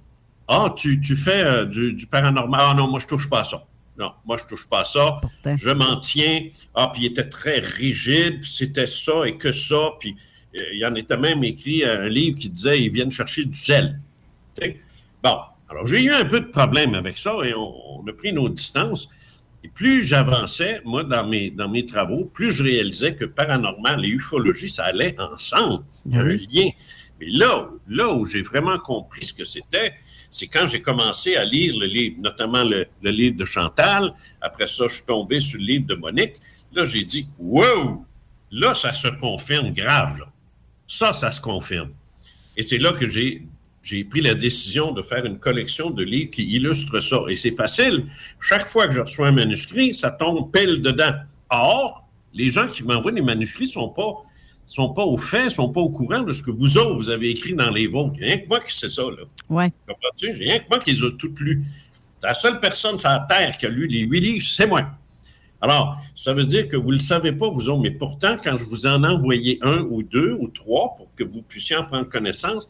[SPEAKER 7] Ah, tu, tu fais euh, du, du paranormal. Ah non, moi je touche pas à ça. Non, moi je touche pas à ça.
[SPEAKER 5] Pourtant.
[SPEAKER 7] Je m'en tiens. Ah, puis il était très rigide, puis c'était ça et que ça. Puis euh, il en était même écrit un livre qui disait Ils viennent chercher du sel. Bon, alors j'ai eu un peu de problème avec ça et on, on a pris nos distances. Et plus j'avançais, moi, dans mes, dans mes travaux, plus je réalisais que paranormal et ufologie, ça allait ensemble. Il y a un lien. Mais là, là où j'ai vraiment compris ce que c'était, c'est quand j'ai commencé à lire le livre, notamment le, le livre de Chantal. Après ça, je suis tombé sur le livre de Monique. Là, j'ai dit, wow! Là, ça se confirme grave. là. Ça, ça se confirme. Et c'est là que j'ai j'ai pris la décision de faire une collection de livres qui illustrent ça. Et c'est facile. Chaque fois que je reçois un manuscrit, ça tombe pile dedans. Or, les gens qui m'envoient des manuscrits sont pas sont pas au fait, sont pas au courant de ce que vous autres, vous avez écrit dans les vôtres. Il y a rien que moi qui sais ça, là.
[SPEAKER 5] Ouais.
[SPEAKER 7] Comprends-tu? Il y a rien que moi qui les a toutes lues. La seule personne sur la Terre qui a lu les huit livres, c'est moi. Alors, ça veut dire que vous ne le savez pas, vous autres, mais pourtant, quand je vous en ai envoyé un ou deux ou trois pour que vous puissiez en prendre connaissance,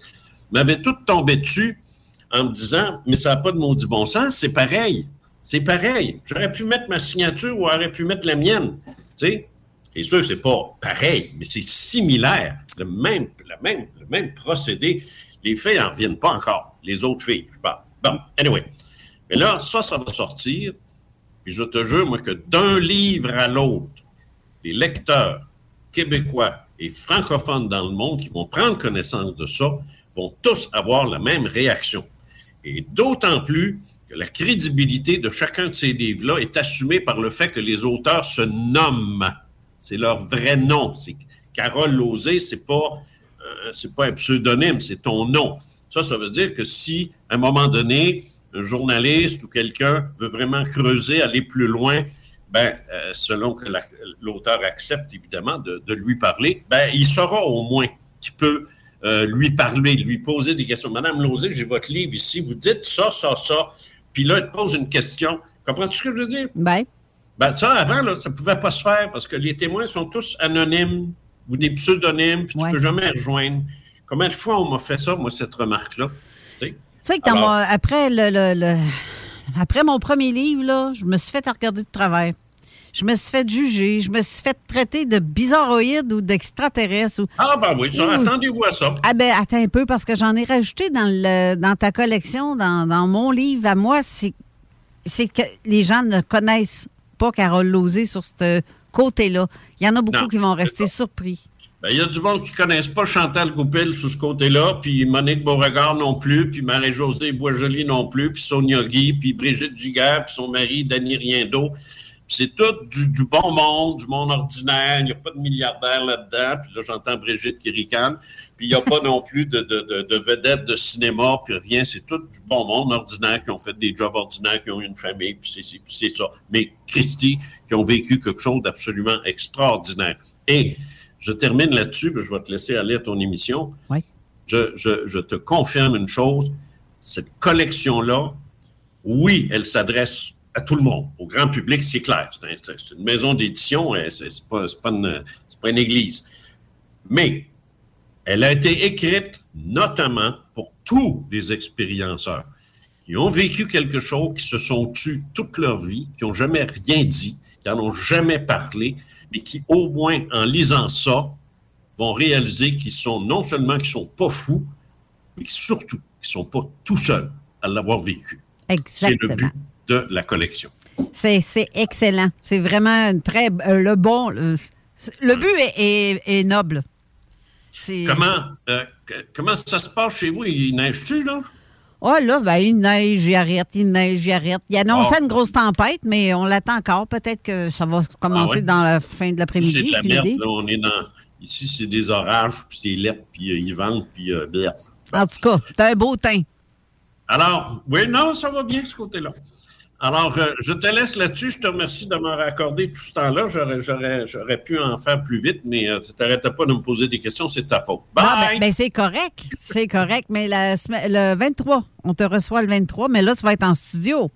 [SPEAKER 7] m'avait tout tombé dessus en me disant Mais ça n'a pas de maudit bon sens, c'est pareil. C'est pareil. J'aurais pu mettre ma signature ou j'aurais pu mettre la mienne. Tu sais? Sûr que c'est pas pareil, mais c'est similaire. Le même, le même, le même procédé. Les filles n'en reviennent pas encore. Les autres filles, je parle. Bon, anyway. Mais là, ça, ça va sortir. Puis je te jure, moi, que d'un livre à l'autre, les lecteurs québécois et francophones dans le monde qui vont prendre connaissance de ça vont tous avoir la même réaction. Et d'autant plus que la crédibilité de chacun de ces livres-là est assumée par le fait que les auteurs se nomment. C'est leur vrai nom. C'est Carole Lozé, c'est pas euh, pas un pseudonyme, c'est ton nom. Ça, ça veut dire que si, à un moment donné, un journaliste ou quelqu'un veut vraiment creuser, aller plus loin, ben, euh, selon que la- l'auteur accepte évidemment de, de lui parler, ben, il saura au moins qu'il peut euh, lui parler, lui poser des questions. Madame Lozé, j'ai votre livre ici, vous dites ça, ça, ça, puis là, il te pose une question. Comprends-tu ce que je veux dire?
[SPEAKER 5] Ben,
[SPEAKER 7] Ben, ça, avant, là, ça pouvait pas se faire parce que les témoins sont tous anonymes ou des pseudonymes, puis
[SPEAKER 5] Ouais.
[SPEAKER 7] tu peux jamais rejoindre. Combien de fois on m'a fait ça, moi, cette remarque-là? Tu sais?
[SPEAKER 5] Que après, le, le- le- après mon premier livre, là, je me suis fait regarder de travers. Je me suis fait juger. Je me suis fait traiter de bizarroïde ou d'extraterrestre. Ou...
[SPEAKER 7] Ah, ben oui, ça,
[SPEAKER 5] Ouh.
[SPEAKER 7] attendez-vous à ça.
[SPEAKER 5] Ah ben, attends un peu, parce que j'en ai rajouté dans, le, dans ta collection, dans, dans mon livre à moi, c'est, c'est que les gens ne connaissent pas Carole Lozé sur ce côté-là. Il y en a beaucoup
[SPEAKER 7] Non,
[SPEAKER 5] qui vont rester surpris.
[SPEAKER 7] Ben, il y a du monde qui ne connaissent pas Chantal Goupil sous ce côté-là, puis Monique Beauregard non plus, puis Marie-Josée Boisjoli non plus, puis Sonia Guy, puis Brigitte Giguère, puis son mari Danny Riendo. C'est tout du, du bon monde, du monde ordinaire. Il n'y a pas de milliardaires là-dedans. Puis là, j'entends Brigitte qui ricane. Puis il n'y a pas non plus de, de, de, de vedettes de cinéma, puis rien. C'est tout du bon monde ordinaire qui ont fait des jobs ordinaires, qui ont eu une famille, puis c'est- c'est puis c'est ça. Mais Christy, qui ont vécu quelque chose d'absolument extraordinaire. Et je termine là-dessus, puis je vais te laisser aller à ton émission.
[SPEAKER 5] Oui.
[SPEAKER 7] Je, je, je te confirme une chose, cette collection-là, oui, elle s'adresse à tout le monde. Au grand public, c'est clair. C'est un- c'est une maison d'édition, euh, c'est pas, pas, une, église. Mais elle a été écrite notamment pour tous les expérienceurs qui ont vécu quelque chose, qui se sont tus toute leur vie, qui n'ont jamais rien dit, qui n'en ont jamais parlé, mais qui, au moins, en lisant ça, vont réaliser qu'ils sont non seulement qu'ils sont pas fous, mais surtout qu'ils sont pas tout seuls à l'avoir vécu. C'est le
[SPEAKER 5] Exactement.
[SPEAKER 7] De la collection.
[SPEAKER 5] C'est c'est excellent. C'est vraiment une très euh, le bon. Le, le but est, est- est noble. C'est-
[SPEAKER 7] Comment, euh, comment ça se passe chez vous? Il neige-tu, là?
[SPEAKER 5] Oh là, ben, il neige, il arrête, il neige, il arrête. Il annonçait
[SPEAKER 7] Ah.
[SPEAKER 5] une grosse tempête, mais on l'attend encore. Peut-être que ça va commencer
[SPEAKER 7] Ah ouais?
[SPEAKER 5] dans la fin de
[SPEAKER 7] C'est
[SPEAKER 5] l'après-midi.
[SPEAKER 7] de la merde, là. On est dans... Ici, c'est des orages, puis c'est lettres, puis euh, ils vendent, puis euh.
[SPEAKER 5] En tout cas, t'as un beau teint.
[SPEAKER 7] Alors, oui, non, ça va bien, ce côté-là. Alors, euh, je te laisse là-dessus. Je te remercie de m'avoir accordé tout ce temps-là. J'aurais, j'aurais, j'aurais pu en faire plus vite, mais euh, tu t'arrêtais pas de me poser des questions. C'est ta faute. Bye!
[SPEAKER 5] Ah, ben, ben, c'est correct. C'est correct. Mais la le 23, on te reçoit le 23, mais là, tu vas être en studio.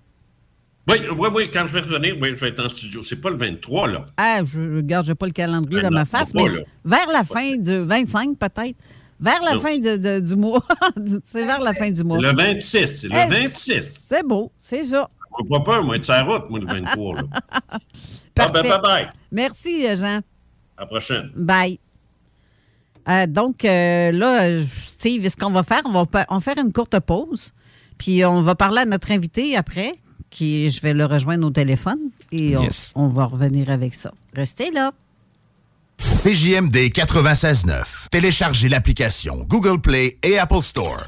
[SPEAKER 7] Oui, oui, oui, quand je vais revenir, oui, je vais être en studio. C'est pas le 23, là.
[SPEAKER 5] Ah, je regarde, j'ai pas le calendrier
[SPEAKER 7] Ben
[SPEAKER 5] dans ma face,
[SPEAKER 7] pas
[SPEAKER 5] mais
[SPEAKER 7] là.
[SPEAKER 5] vers la fin du 25, peut-être. Vers la
[SPEAKER 7] Non.
[SPEAKER 5] fin de- de- du mois. c'est vers la fin du mois.
[SPEAKER 7] Le 26, c'est le
[SPEAKER 5] Eh,
[SPEAKER 7] 26.
[SPEAKER 5] C'est beau, c'est ça.
[SPEAKER 7] J'ai pas? Peur, moi, être sur la route, moi, le 23, là. Ah, ben,
[SPEAKER 5] Parfait.
[SPEAKER 7] bye bye.
[SPEAKER 5] Merci, euh, Jean.
[SPEAKER 7] À la prochaine.
[SPEAKER 5] Bye. Euh, donc, euh, là, Steve, ce qu'on va faire, on va, pa- on va faire une courte pause. Puis, on va parler à notre invité après, qui je vais le rejoindre au téléphone. Et on,
[SPEAKER 3] Yes.
[SPEAKER 5] on va revenir avec ça. Restez là.
[SPEAKER 3] CJMD 96.9. Téléchargez l'application Google Play et Apple Store.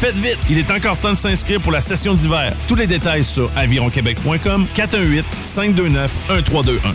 [SPEAKER 8] Faites vite, il est encore temps de s'inscrire pour la session d'hiver. Tous les détails sur avironquebec.com 418 529 1321.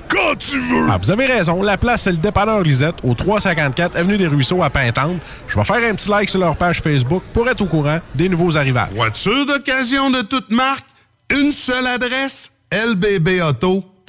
[SPEAKER 9] quand tu veux! Ah, vous avez raison. La place, c'est le dépanneur Lisette, au 354 Avenue des Ruisseaux à Pintante. Je vais faire un petit like sur leur page Facebook pour être au courant des nouveaux arrivages.
[SPEAKER 10] Voiture d'occasion de toute marque, une seule adresse,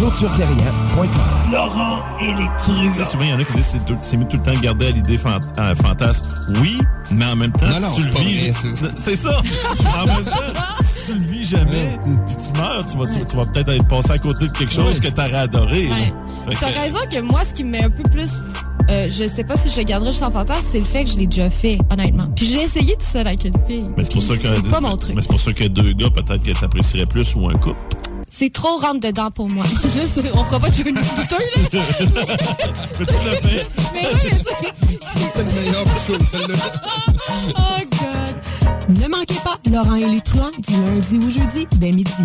[SPEAKER 11] ClôtureTerrien.com.
[SPEAKER 8] Laurent et les trucs. Tu sais, souvent, il y en a qui disent c'est tout- c'est mieux tout le temps garder à l'idée fan- euh, fantasme. Oui, mais en même temps,
[SPEAKER 12] Non, non,
[SPEAKER 8] si tu le vis. C'est ça. en même temps, si tu le vis jamais, puis tu meurs, tu vas, tu, tu vas peut-être être passé à côté de quelque chose que tu aurais adoré. Fait
[SPEAKER 13] T'as
[SPEAKER 8] que-
[SPEAKER 13] raison que moi, ce qui me met un peu plus. euh, je sais pas si je le garderai juste en fantasme, c'est le fait que je l'ai déjà fait, honnêtement. Puis je l'ai essayé tout seul avec une fille.
[SPEAKER 8] Mais c'est pour ça que
[SPEAKER 13] C'est pas mon truc.
[SPEAKER 8] Mais c'est pour ça que deux gars, peut-être que t'apprécierais plus ou un couple.
[SPEAKER 13] C'est trop rentre dedans pour moi. Juste, on fera pas de une douteux, là.
[SPEAKER 8] mais tu l'as fait.
[SPEAKER 13] Mais oui, mais.
[SPEAKER 12] C'est le meilleur show, celle-là.
[SPEAKER 13] Oh, God.
[SPEAKER 14] Ne manquez pas Laurent et les truands du lundi au jeudi dès midi.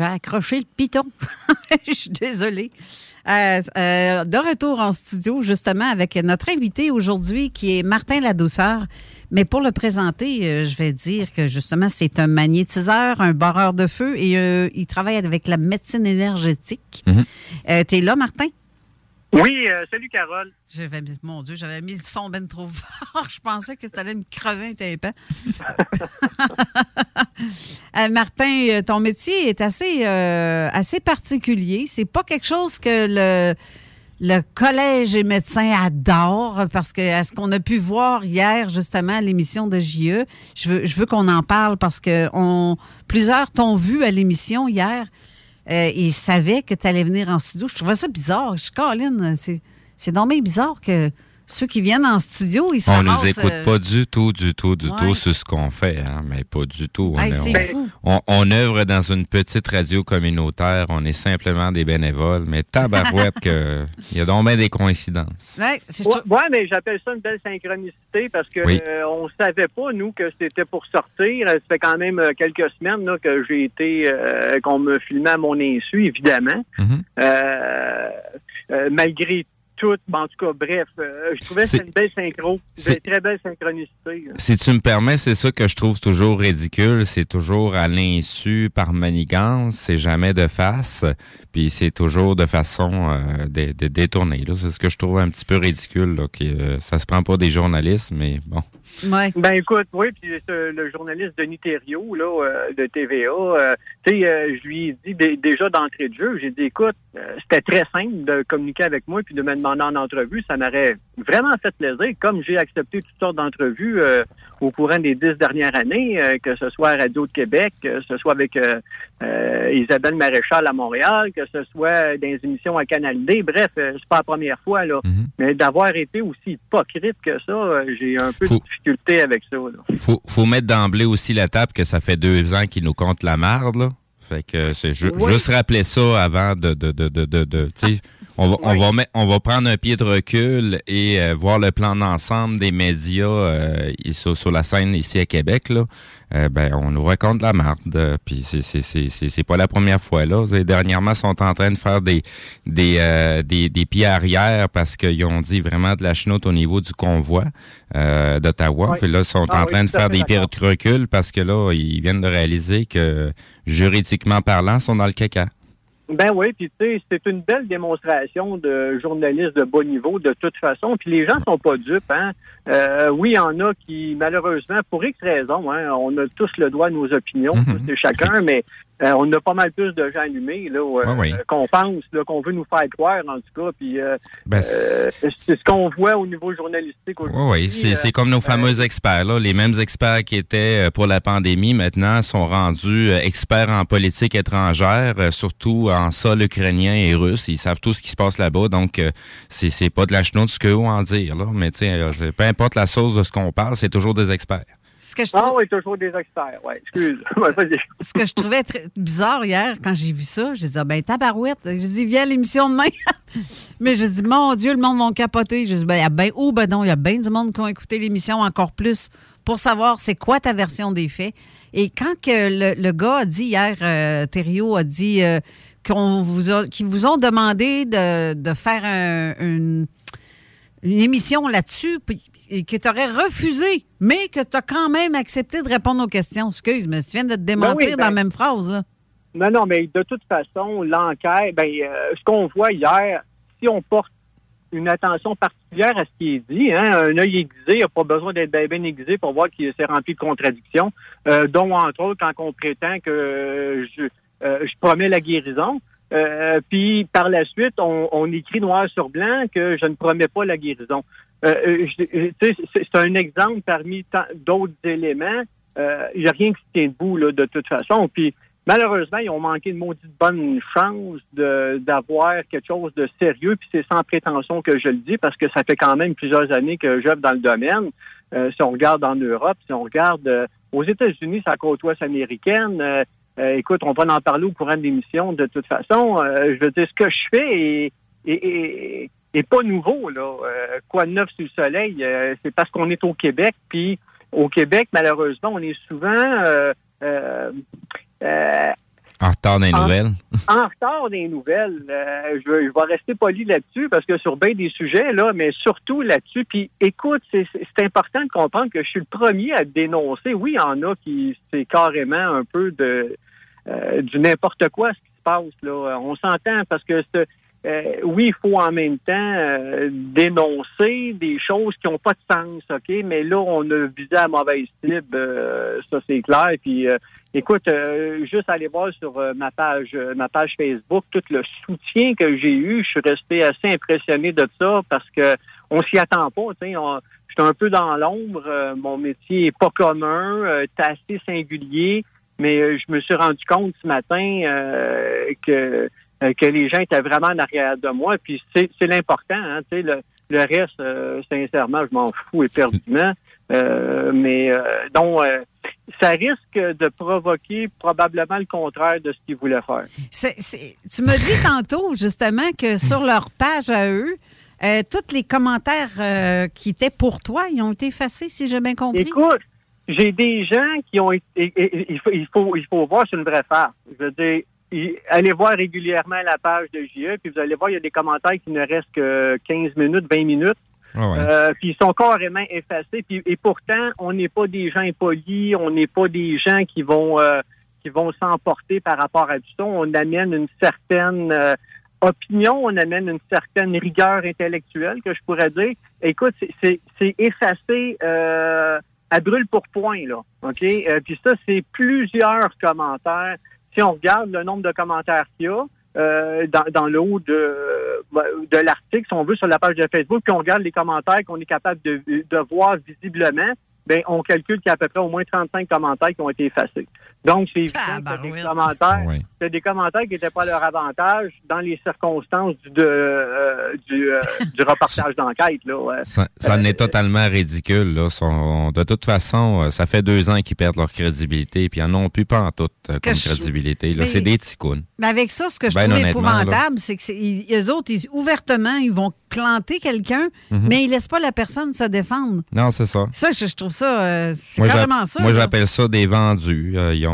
[SPEAKER 5] J'ai accroché le piton. Je suis désolée. Euh, euh, de retour en studio, justement, avec notre invité aujourd'hui, qui est Martin Ladouceur. Mais pour le présenter, euh, je vais dire que justement, c'est un magnétiseur, un barreur de feu et il travaille avec la médecine énergétique. Euh, T'es là, Martin?
[SPEAKER 15] Oui, euh, salut Carole.
[SPEAKER 5] J'avais mis, mon Dieu, j'avais mis le son ben trop fort. Je pensais que ça allait me crever un tympan. Euh, Martin, euh, ton métier est assez, euh, assez particulier. C'est pas quelque chose que le, le collège et médecins adore parce que à ce qu'on a pu voir hier justement à l'émission de JE, je veux, je veux qu'on en parle parce que on, plusieurs t'ont vu à l'émission hier. Euh, ils savaient que tu allais venir en studio. Je trouvais ça bizarre. Je suis Caroline, c'est, c'est bizarre que ceux qui viennent en studio, ils se
[SPEAKER 6] On nous écoute
[SPEAKER 5] euh,
[SPEAKER 6] pas du tout, du tout, du
[SPEAKER 5] Ouais.
[SPEAKER 6] tout sur ce qu'on fait, hein, mais pas du tout. On,
[SPEAKER 5] Hey,
[SPEAKER 6] est-
[SPEAKER 5] c'est
[SPEAKER 6] on-
[SPEAKER 5] fou.
[SPEAKER 6] on- on œuvre dans une petite radio communautaire, on est simplement des bénévoles, mais tabarouette que il y a donc bien des coïncidences.
[SPEAKER 5] Ouais, c'est-
[SPEAKER 15] Ouais, ouais, mais j'appelle ça une belle synchronicité parce que
[SPEAKER 6] Oui.
[SPEAKER 15] euh, on savait pas nous que c'était pour sortir. Ça fait quand même euh, quelques semaines là, que j'ai été euh, qu'on me filmait à mon insu, évidemment. Euh, euh, malgré tout, en tout cas, bref, euh, je trouvais que c'était une belle synchro, une
[SPEAKER 6] c'est-
[SPEAKER 15] très belle synchronicité. là.
[SPEAKER 6] Si tu me permets, c'est ça que je trouve toujours ridicule. C'est toujours à l'insu, par manigance. C'est jamais de face. Puis c'est toujours de façon euh, dé- dé- détournée. là. C'est ce que je trouve un petit peu ridicule. Là, que, euh, ça se prend pas des journalistes, mais bon.
[SPEAKER 15] Ben écoute, oui, puis le journaliste Denis Thériault, là, euh, de TVA, euh, tu sais, euh, je lui ai dit dé- déjà d'entrée de jeu, j'ai dit, écoute, euh, c'était très simple de communiquer avec moi puis de me demander en entrevue, ça m'aurait vraiment fait plaisir, comme j'ai accepté toutes sortes d'entrevues euh, au courant des dix dernières années, euh, que ce soit à Radio de Québec, que ce soit avec euh, Isabelle Maréchal à Montréal, que ce soit dans les émissions à Canal D, bref, c'est pas la première fois, là. Mais d'avoir été aussi hypocrite que ça, j'ai un peu de difficulté avec ça, là.
[SPEAKER 6] Faut, faut mettre d'emblée aussi la table que ça fait deux ans qu'ils nous comptent la marde, là. Fait que c'est ju-
[SPEAKER 15] Oui.
[SPEAKER 6] juste rappeler ça avant de, de, de, de, de, On va, on, va met- on va prendre un pied de recul et euh, voir le plan d'ensemble des médias euh, sur, sur la scène ici à Québec. Là. Euh, ben, on nous raconte de la marde. euh, Puis c'est- pas la première fois. là. Dernièrement, ils sont en train de faire des des, euh, des, des pieds arrière parce qu'ils ont dit vraiment de la chenoute au niveau du convoi euh, d'Ottawa.
[SPEAKER 15] Oui.
[SPEAKER 6] Puis là, ils sont
[SPEAKER 15] Ah
[SPEAKER 6] en
[SPEAKER 15] oui,
[SPEAKER 6] train de faire des pieds de recul parce que là, ils viennent de réaliser que juridiquement parlant, ils sont dans le caca.
[SPEAKER 15] Ben oui, puis tu sais, c'est une belle démonstration de journalistes de bas niveau de toute façon. Puis les gens sont pas dupes, hein. Euh, oui, il y en a qui, malheureusement, pour X raisons, hein, on a tous le droit à nos opinions, c'est chacun, mais euh, on a pas mal plus de gens allumés là, euh,
[SPEAKER 6] Ah oui.
[SPEAKER 15] qu'on pense, qu'on veut nous faire croire, en tout cas. Puis euh,
[SPEAKER 6] Ben,
[SPEAKER 15] euh, c'est ce qu'on voit au niveau journalistique
[SPEAKER 6] Oui,
[SPEAKER 15] aujourd'hui.
[SPEAKER 6] oui, c'est
[SPEAKER 15] Euh,
[SPEAKER 6] c'est comme nos fameux experts. Là. Les mêmes experts qui étaient pour la pandémie, maintenant, sont rendus experts en politique étrangère, surtout en sol ukrainien et russe. Ils savent tout ce qui se passe là-bas, donc c'est pas de la chenoute ce à en dire. Là. Mais tu sais, c'est- peu importe la sauce de ce qu'on parle, c'est toujours des experts.
[SPEAKER 5] Ce que je
[SPEAKER 15] Ah oui, toujours des experts, oui. Excuse.
[SPEAKER 5] Ce que je trouvais très bizarre hier, quand j'ai vu ça, j'ai dit, ah, ben, tabarouette. J'ai dit, viens à l'émission demain. Mais j'ai dit, mon Dieu, le monde va capoter. J'ai dit, ben, il y a ben, oh, ben non, il y a bien du monde qui ont écouté l'émission encore plus pour savoir c'est quoi ta version des faits. Et quand que le, le gars a dit hier, euh, Thériault a dit euh, qu'on vous a, qu'ils vous ont demandé de, de faire un- une, une émission là-dessus, que tu aurais refusé, mais que tu as quand même accepté de répondre aux questions. Excuse, mais tu viens de te démentir
[SPEAKER 15] Ben oui,
[SPEAKER 5] dans
[SPEAKER 15] ben-
[SPEAKER 5] la même phrase. Là.
[SPEAKER 15] Non, non, mais de toute façon, l'enquête, ben, euh, ce qu'on voit hier, si on porte une attention particulière à ce qui est dit, hein, un œil aiguisé, il n'y a pas besoin d'être bien, bien aiguisé pour voir qu'il s'est rempli de contradictions, euh, dont, entre autres, quand on prétend que je, euh, je promets la guérison, euh, puis par la suite, on, on écrit noir sur blanc que je ne promets pas la guérison. Euh, euh, euh, c'est un exemple parmi d'autres éléments. Euh, Il n'y a rien qui tient debout là, de toute façon. Puis malheureusement, ils ont manqué de maudite bonne chance d'avoir quelque chose de sérieux. Puis c'est sans prétention que je le dis parce que ça fait quand même plusieurs années que j'œuvre dans le domaine. Euh, si on regarde en Europe, si on regarde euh, aux États-Unis, sa côte ouest américaine, euh, écoute, on va en parler au courant de l'émission de toute façon. Euh, je veux dire, ce que je fais est, est- est- est pas nouveau. Là. Euh, quoi de neuf sur le soleil? C'est parce qu'on est au Québec. Puis au Québec, malheureusement, on est souvent
[SPEAKER 6] En retard des
[SPEAKER 15] En-
[SPEAKER 6] nouvelles.
[SPEAKER 15] en retard des nouvelles. Je, vais- je vais rester poli là-dessus parce que sur bien des sujets, là, mais surtout là-dessus. Puis écoute, c'est important de comprendre que je suis le premier à dénoncer. Oui, il y en a qui c'est carrément un peu de euh, du n'importe quoi ce qui se passe. Là. On s'entend parce que c'est- euh, oui, il faut en même temps euh, dénoncer des choses qui n'ont pas de sens, OK? Mais là, on a visé la mauvaise cible, euh, ça c'est clair. Puis euh, écoute, euh, juste aller voir sur euh, ma page euh, ma page Facebook, tout le soutien que j'ai eu, je suis resté assez impressionné de ça parce que on s'y attend pas, tu sais. on- J'étais un peu dans l'ombre, euh, mon métier est pas commun, euh, c'est assez singulier, mais euh, je me suis rendu compte ce matin euh, que euh, que les gens étaient vraiment en arrière de moi. Puis c'est c'est l'important, hein, tu sais, le, le reste, euh, sincèrement, je m'en fous éperdument. Euh, mais euh, donc, ça risque de provoquer probablement le contraire de ce qu'ils voulaient faire.
[SPEAKER 5] Tu me dis tantôt, justement, que sur leur page à eux, tous les commentaires qui étaient pour toi, ils ont été effacés, si j'ai bien compris.
[SPEAKER 15] Écoute, j'ai des gens qui ont été. Il faut, il faut, il faut voir, c'est une vraie farce. Je veux dire, allez voir régulièrement la page de JE, puis vous allez voir, il y a des commentaires qui ne restent que 15 minutes, 20 minutes. Euh, puis ils sont carrément effacés. Puis, et pourtant, on n'est pas des gens impolis, on n'est pas des gens qui vont euh, qui vont s'emporter par rapport à tout ça. On amène une certaine euh, opinion, on amène une certaine rigueur intellectuelle, que je pourrais dire. Écoute, c'est effacé euh, à brûle pour point, là. OK? Euh, puis ça, c'est plusieurs commentaires. Si on regarde le nombre de commentaires qu'il y a, euh, dans, dans le haut de, de l'article, si on veut, sur la page de Facebook, puis on regarde les commentaires qu'on est capable de, de voir visiblement, ben on calcule qu'il y a à peu près au moins 35 commentaires qui ont été effacés. Donc, c'est évident que t'as des commentaires,
[SPEAKER 6] Oui.
[SPEAKER 15] des commentaires qui n'étaient pas à leur avantage dans les circonstances du, de, euh, du, euh, du reportage d'enquête.
[SPEAKER 6] Ça, ça en est totalement ridicule. Là. Sont- de toute façon, euh, ça fait deux ans qu'ils perdent leur crédibilité, puis ils en ont plus pas en toute euh, comme crédibilité. C'est des ticounes.
[SPEAKER 5] Mais avec ça, ce que je
[SPEAKER 6] Ben,
[SPEAKER 5] trouve épouvantable, c'est que eux autres, ils- ouvertement, ils vont planter quelqu'un,
[SPEAKER 6] Mhm.
[SPEAKER 5] mais ils laissent pas la personne se défendre.
[SPEAKER 6] Non, c'est ça.
[SPEAKER 5] Ça, je, je trouve ça, euh, c'est carrément ça.
[SPEAKER 6] Moi, j'appelle ça des vendus. Euh, ils, ont,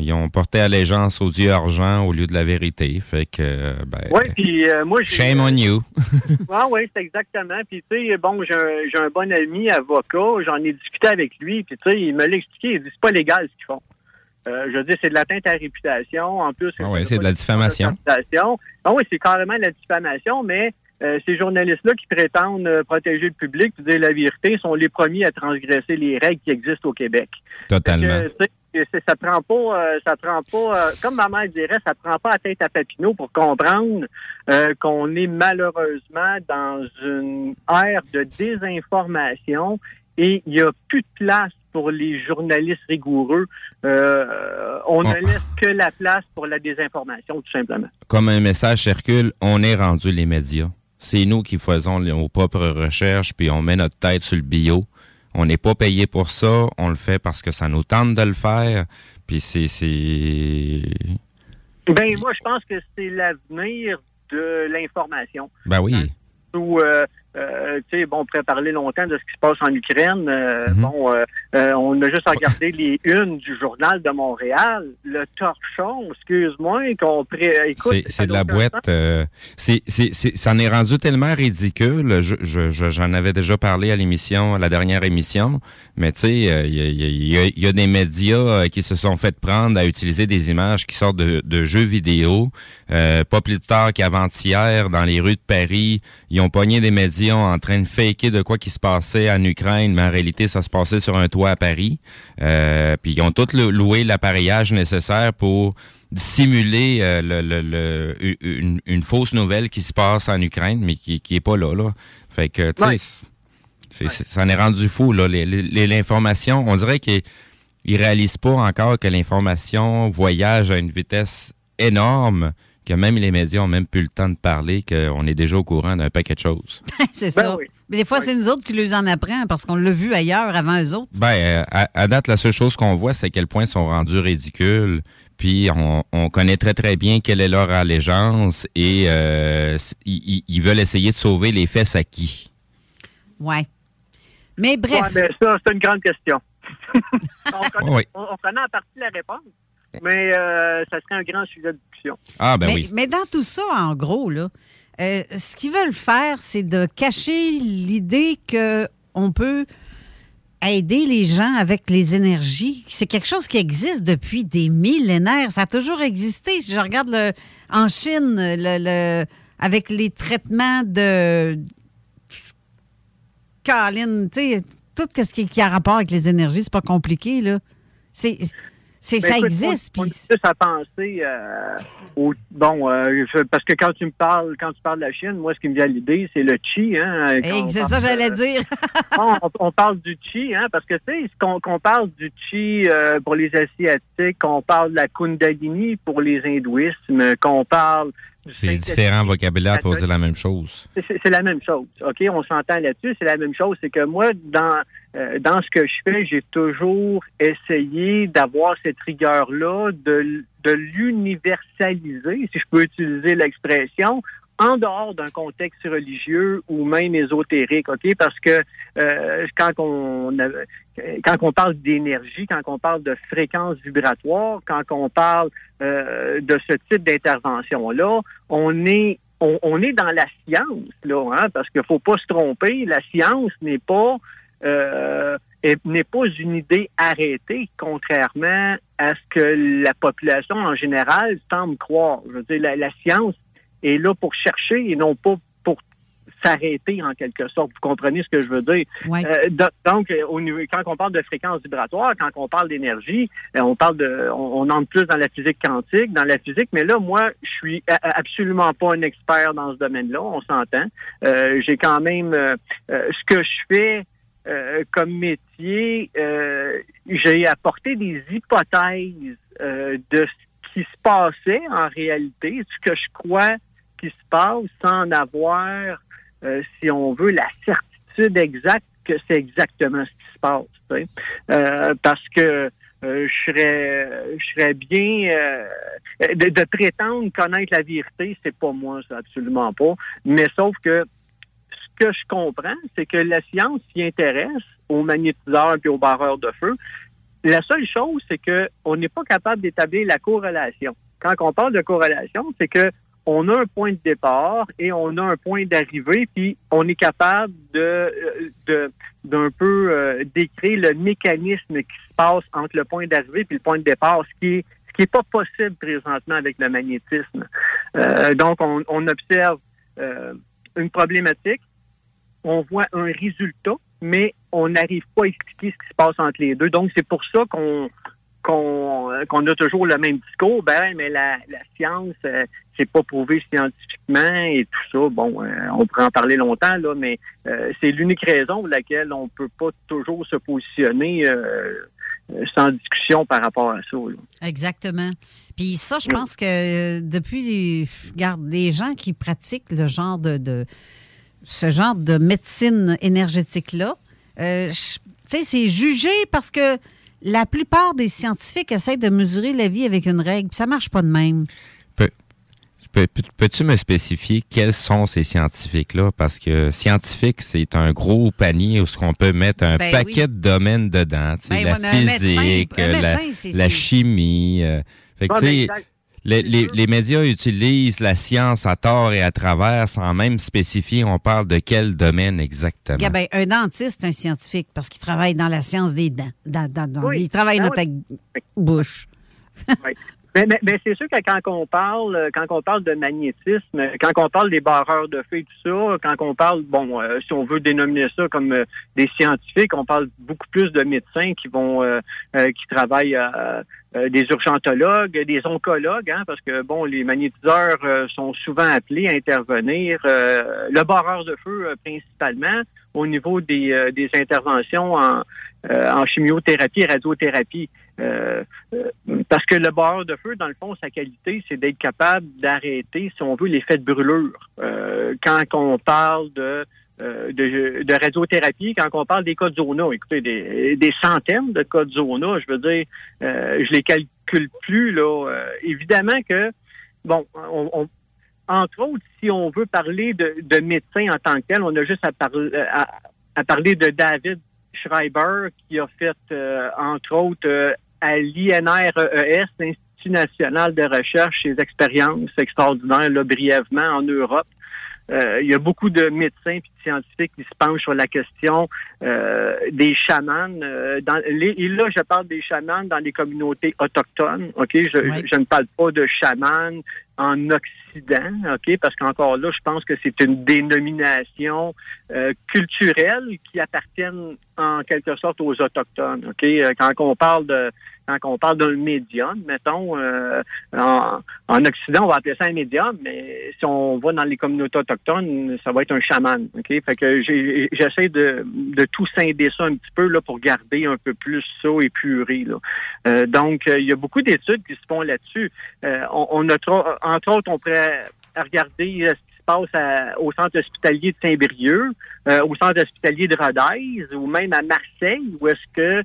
[SPEAKER 6] ils ont porté allégeance au dieu argent au lieu de la vérité. Fait que, euh, ben,
[SPEAKER 15] Oui, puis euh, moi,
[SPEAKER 6] shame on you.
[SPEAKER 15] Ah oui, c'est exactement. Puis tu sais, bon, j'ai un, bon ami avocat, j'en ai discuté avec lui, puis tu sais, il me l'a expliqué, il dit c'est pas légal ce qu'ils font. Euh, je veux dire, c'est de l'atteinte à la réputation. En plus,
[SPEAKER 6] Ah ouais, c'est de la diffamation.
[SPEAKER 15] Ah oui, c'est carrément de la diffamation, mais euh, ces journalistes-là qui prétendent euh, protéger le public, puis dire la vérité, sont les premiers à transgresser les règles qui existent au Québec.
[SPEAKER 6] Totalement.
[SPEAKER 15] Fait que, ça prend pas, euh, ça prend pas, euh, comme ma mère dirait, ça prend pas la tête à Papineau pour comprendre euh, qu'on est malheureusement dans une ère de désinformation et il n'y a plus de place pour les journalistes rigoureux. Euh, on ne laisse que la place pour la désinformation, tout simplement.
[SPEAKER 6] Comme un message circule, on est rendu les médias. C'est nous qui faisons nos propres recherches, puis on met notre tête sur le bio. On n'est pas payé pour ça, on le fait parce que ça nous tente de le faire. Puis c'est...
[SPEAKER 15] Ben moi, je pense que c'est l'avenir de l'information.
[SPEAKER 6] Ben oui.
[SPEAKER 15] Où, euh, euh, tu sais, bon, on pourrait parler longtemps de ce qui se passe en Ukraine. Euh,
[SPEAKER 6] Mhm.
[SPEAKER 15] Bon, euh, euh, on a juste regardé les unes du journal de Montréal. Le torchon, excuse-moi, qu'on pré... écoute,
[SPEAKER 6] C'est, de la boîte. euh, c'est, c'est, c'est- ça en est rendu tellement ridicule. Je, je- je- j'en avais déjà parlé à l'émission, à la dernière émission. Mais tu sais, euh, il y, a, y a- y a- des médias euh, qui se sont fait prendre à utiliser des images qui sortent de, de jeux vidéo. Euh, pas plus tard qu'avant-hier, dans les rues de Paris, ils ont pogné des médias en train de faker de quoi qui se passait en Ukraine, mais en réalité, ça se passait sur un toit à Paris. Euh, puis ils ont tous lou- loué l'appareillage nécessaire pour simuler euh, le, le- le- u- une, une fausse nouvelle qui se passe en Ukraine, mais qui, qui est pas là, là. Fait que, tu sais, ça en est rendu fou, là. L'information, on dirait qu'ils ils réalisent pas encore que l'information voyage à une vitesse énorme, que même les médias ont même plus le temps de parler, qu'on est déjà au courant d'un paquet de choses.
[SPEAKER 5] c'est
[SPEAKER 15] Ben
[SPEAKER 5] ça.
[SPEAKER 15] oui.
[SPEAKER 5] Mais des fois, c'est nous autres qui les en apprend parce qu'on l'a vu ailleurs avant eux autres.
[SPEAKER 6] Ben, euh, à, à date, la seule chose qu'on voit, c'est à quel point ils sont rendus ridicules. Puis on, on connaît très très bien quelle est leur allégeance et euh, ils, veulent essayer de sauver les fesses à qui?
[SPEAKER 5] Ouais. Mais bref.
[SPEAKER 15] Ouais, ben, ça, c'est une grande question. on, connaît,
[SPEAKER 6] Oui.
[SPEAKER 15] on, on connaît en partie la réponse, mais euh, ça serait un grand sujet de discussion.
[SPEAKER 6] Ah ben
[SPEAKER 5] mais,
[SPEAKER 6] oui.
[SPEAKER 5] mais dans tout ça, en gros, là, euh, ce qu'ils veulent faire, c'est de cacher l'idée qu'on peut aider les gens avec les énergies. C'est quelque chose qui existe depuis des millénaires. Ça a toujours existé. Si je regarde le, en Chine, le, le- avec les traitements de Caroline, tu sais, tout ce qui, qui a rapport avec les énergies, c'est pas compliqué, là. C'est, c'est,
[SPEAKER 15] Ben,
[SPEAKER 5] ça
[SPEAKER 15] écoute,
[SPEAKER 5] existe.
[SPEAKER 15] On, on
[SPEAKER 5] puis-
[SPEAKER 15] est plus à penser euh, au bon euh, parce que quand tu me parles quand tu parles de la Chine, moi ce qui me vient à l'idée c'est le chi hein. on
[SPEAKER 5] c'est
[SPEAKER 15] parle
[SPEAKER 5] ça j'allais dire.
[SPEAKER 15] on, on parle du chi hein parce que tu sais qu'on parle du chi euh, pour les asiatiques, qu'on parle de la kundalini pour les hindouismes, qu'on parle
[SPEAKER 6] C'est différent vocabulaire pour dire la même chose.
[SPEAKER 15] c'est la même chose. OK? On s'entend là-dessus. C'est la même chose. C'est que moi, dans, euh, dans ce que je fais, j'ai toujours essayé d'avoir cette rigueur-là, de, de l'universaliser, si je peux utiliser l'expression, en dehors d'un contexte religieux ou même ésotérique, OK? Parce que euh, quand on quand on parle d'énergie, quand on parle de fréquence vibratoire, quand on parle euh, de ce type d'intervention-là, on est on, est dans la science, là, hein, parce qu'il faut pas se tromper. La science n'est pas euh, est- n'est pas une idée arrêtée, contrairement à ce que la population en général semble croire. Je veux dire, la science est là pour chercher et non pas pour s'arrêter en quelque sorte. Vous comprenez ce que je veux dire? Euh, do- donc, au niveau, quand on parle de fréquence vibratoire, quand on parle d'énergie, euh, on parle de, on, on entre plus dans la physique quantique, dans la physique. Mais là, moi, je suis absolument pas un expert dans ce domaine-là. On s'entend. Euh, J'ai quand même euh, euh, ce que je fais. euh, comme métier, euh, j'ai apporté des hypothèses euh, de ce qui se passait en réalité, ce que je crois se passe sans avoir, euh, si on veut, la certitude exacte que c'est exactement ce qui se passe. Euh, parce que euh, je serais bien de, de prétendre connaître la vérité, c'est pas moi, ça absolument pas. Mais sauf que ce que je comprends, c'est que la science s'y intéresse aux magnétiseurs et aux barreurs de feu. La seule chose, c'est que on n'est pas capable d'établir la corrélation. Quand on parle de corrélation, c'est que on a un point de départ et on a un point d'arrivée, puis on est capable de de- d'un peu euh, décrire le mécanisme qui se passe entre le point d'arrivée et le point de départ, ce qui est ce qui est pas possible présentement avec le magnétisme. Euh, donc, on, on observe euh, une problématique, on voit un résultat, mais on n'arrive pas à expliquer ce qui se passe entre les deux. Donc, c'est pour ça qu'on qu'on euh, qu'on a toujours le même discours. Ben, mais la, la science, euh, c'est pas prouvé scientifiquement et tout ça. Bon, euh, on pourrait en parler longtemps, là, mais euh, c'est l'unique raison pour laquelle on peut pas toujours se positionner euh, sans discussion par rapport à ça. là.
[SPEAKER 5] Exactement. Puis ça, je pense que depuis, regarde, les gens qui pratiquent le genre de, de- ce genre de médecine énergétique-là, tu sais, c'est jugé parce que la plupart des scientifiques essaient de mesurer la vie avec une règle, puis ça marche pas de même.
[SPEAKER 6] Peux- peux- peux- Peux-tu me spécifier quels sont ces scientifiques-là? Parce que scientifique, c'est un gros panier où ce qu'on peut mettre un
[SPEAKER 5] Ben
[SPEAKER 6] paquet
[SPEAKER 5] oui.
[SPEAKER 6] de domaines dedans. tu sais,
[SPEAKER 5] Ben
[SPEAKER 6] la
[SPEAKER 5] ouais, médecin-
[SPEAKER 6] physique,
[SPEAKER 5] un
[SPEAKER 6] la,
[SPEAKER 5] médecin,
[SPEAKER 6] chimie. euh, fait que,
[SPEAKER 15] Ah,
[SPEAKER 6] tu sais,
[SPEAKER 15] mais exact.
[SPEAKER 6] les, les- les médias utilisent la science à tort et à travers sans même spécifier on parle de quel domaine exactement.
[SPEAKER 5] Ben, un dentiste, un scientifique, parce qu'il travaille dans la science des dents. Dans- dans- dans-
[SPEAKER 15] Oui.
[SPEAKER 5] Il travaille
[SPEAKER 15] Ah
[SPEAKER 5] notre
[SPEAKER 15] oui.
[SPEAKER 5] bouche.
[SPEAKER 15] Oui. Mais, mais- c'est sûr que quand on parle, euh, quand on parle de magnétisme, quand on parle des barreurs de feu et tout ça, quand on parle, bon, euh, si on veut dénominer ça comme euh, des scientifiques, on parle beaucoup plus de médecins qui vont, euh, euh, qui travaillent, euh, des urgentologues, des oncologues, hein, parce que bon, les magnétiseurs euh, sont souvent appelés à intervenir. euh, le barreur de feu principalement au niveau des, des interventions en, en chimiothérapie, radiothérapie. Parce que le barreur de feu, dans le fond, sa qualité, c'est d'être capable d'arrêter, si on veut, l'effet de brûlure. Quand on parle de, de, de radiothérapie, quand on parle des cas de zona, écoutez, des, des centaines de cas de zona, je veux dire, euh, je les calcule plus, là. Euh, évidemment que, bon, on, on- entre autres, si on veut parler de, de médecins en tant que tel, on a juste à, parler à, à parler de David Schreiber qui a fait, euh, entre autres, euh, à l'INRES, l'Institut national de recherche, ses expériences extraordinaires, là, brièvement, en Europe. Euh, il y a beaucoup de médecins et de scientifiques qui se penchent sur la question euh, des chamans. euh, dans les, et là, je parle des chamans dans les communautés autochtones. Ok, je, je ne parle pas de chamans en Occident. Ok, parce qu'encore là, je pense que c'est une dénomination euh, culturelle qui appartiennent en quelque sorte aux autochtones. Ok, quand on parle de quand on parle d'un médium, mettons, euh, en, en Occident, on va appeler ça un médium, mais si on va dans les communautés autochtones, ça va être un chaman. Fait que j'essaie de, tout scinder ça un petit peu là, pour garder un peu plus ça épuré. Là. Euh, donc, euh, il y a beaucoup d'études qui se font là-dessus. On, a trop- entre autres, on pourrait regarder ce qui se passe au centre hospitalier de Saint-Brieuc, au centre hospitalier de Rodez, ou même à Marseille, où est-ce que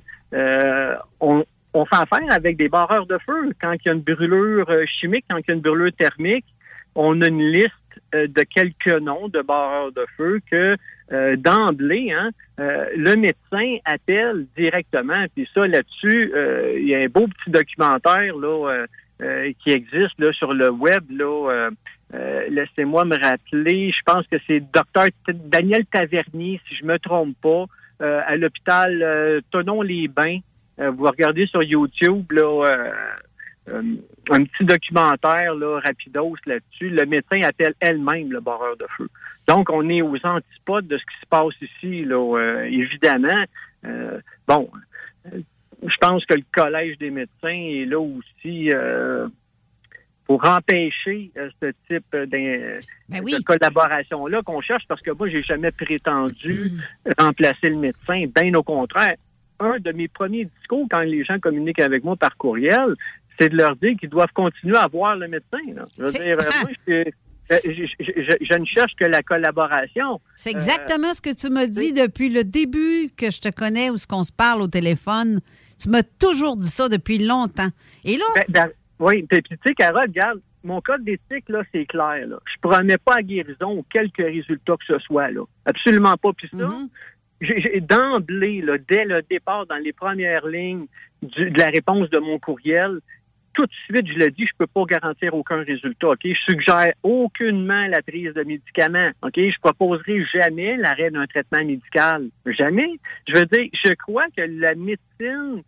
[SPEAKER 15] on, on fait affaire avec des barreurs de feu. Quand il y a une brûlure euh, chimique, quand il y a une brûlure thermique, on a une liste euh, de quelques noms de barreurs de feu que euh, d'emblée, hein, euh, le médecin appelle directement. Puis ça, là-dessus, euh, il y a un beau petit documentaire là, qui existe là, sur le web. Laissez-moi me rappeler, je pense que c'est docteur Daniel Tavernier, si je me trompe pas, à l'hôpital Tonon-les-Bains. Euh, vous regardez sur YouTube là, euh, euh, un petit documentaire là, rapidos là-dessus. Le médecin appelle elle-même le barreur de feu. Donc, on est aux antipodes de ce qui se passe ici, là, évidemment. Bon, je pense que le Collège des médecins est là aussi euh, pour empêcher euh, ce type d'in-
[SPEAKER 5] Ben
[SPEAKER 15] de collaboration-là qu'on cherche, parce que moi, j'ai jamais prétendu remplacer le médecin. Bien au contraire. Un de mes premiers discours quand les gens communiquent avec moi par courriel, c'est de leur dire qu'ils doivent continuer à voir le médecin. là. Je veux dire, euh, moi, je, euh, je- je- je- je ne cherche que la collaboration.
[SPEAKER 5] C'est
[SPEAKER 15] Euh,
[SPEAKER 5] exactement ce que tu m'as dit depuis le début que je te connais ou ce qu'on se parle au téléphone. Tu m'as toujours dit ça depuis longtemps. Et là,
[SPEAKER 15] Ben, ben, oui, puis tu sais, Carole, regarde, mon code d'éthique, là, c'est clair. Là. Je promets pas à guérison ou quelques résultats que ce soit. là. Absolument pas. Puis ça, j'ai- d'emblée, dès le départ, dans les premières lignes du- de la réponse de mon courriel, tout de suite, je le dis, je peux pas garantir aucun résultat. Ok, Je suggère aucunement la prise de médicaments. Ok, Je proposerai jamais l'arrêt d'un traitement médical. Jamais. Je veux dire, je crois que la médecine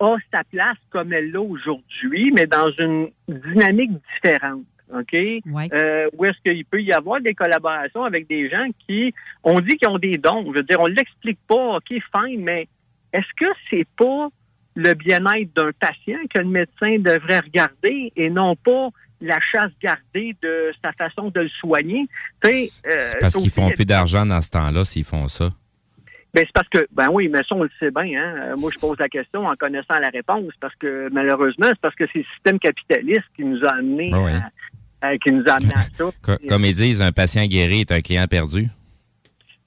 [SPEAKER 15] a sa place comme elle l'a aujourd'hui, mais dans une dynamique différente. OK? Euh, où est-ce qu'il peut y avoir des collaborations avec des gens qui, on dit qu'ils ont des dons. Je veux dire, on l'explique pas, OK, fine, mais est-ce que c'est pas le bien-être d'un patient que le médecin devrait regarder et non pas la chasse gardée de sa façon de le soigner? Euh,
[SPEAKER 6] C'est parce qu'ils font plus d'argent dans ce temps-là s'ils font ça.
[SPEAKER 15] ben, c'est parce que, ben oui, mais ça, on le sait bien. Hein? Euh, Moi, je pose la question en connaissant la réponse parce que, malheureusement, c'est parce que c'est le système capitaliste qui nous a amené
[SPEAKER 6] Ah oui.
[SPEAKER 15] À- qui nous a amené à ça.
[SPEAKER 6] Co- Comme ils disent, un patient guéri est un client perdu.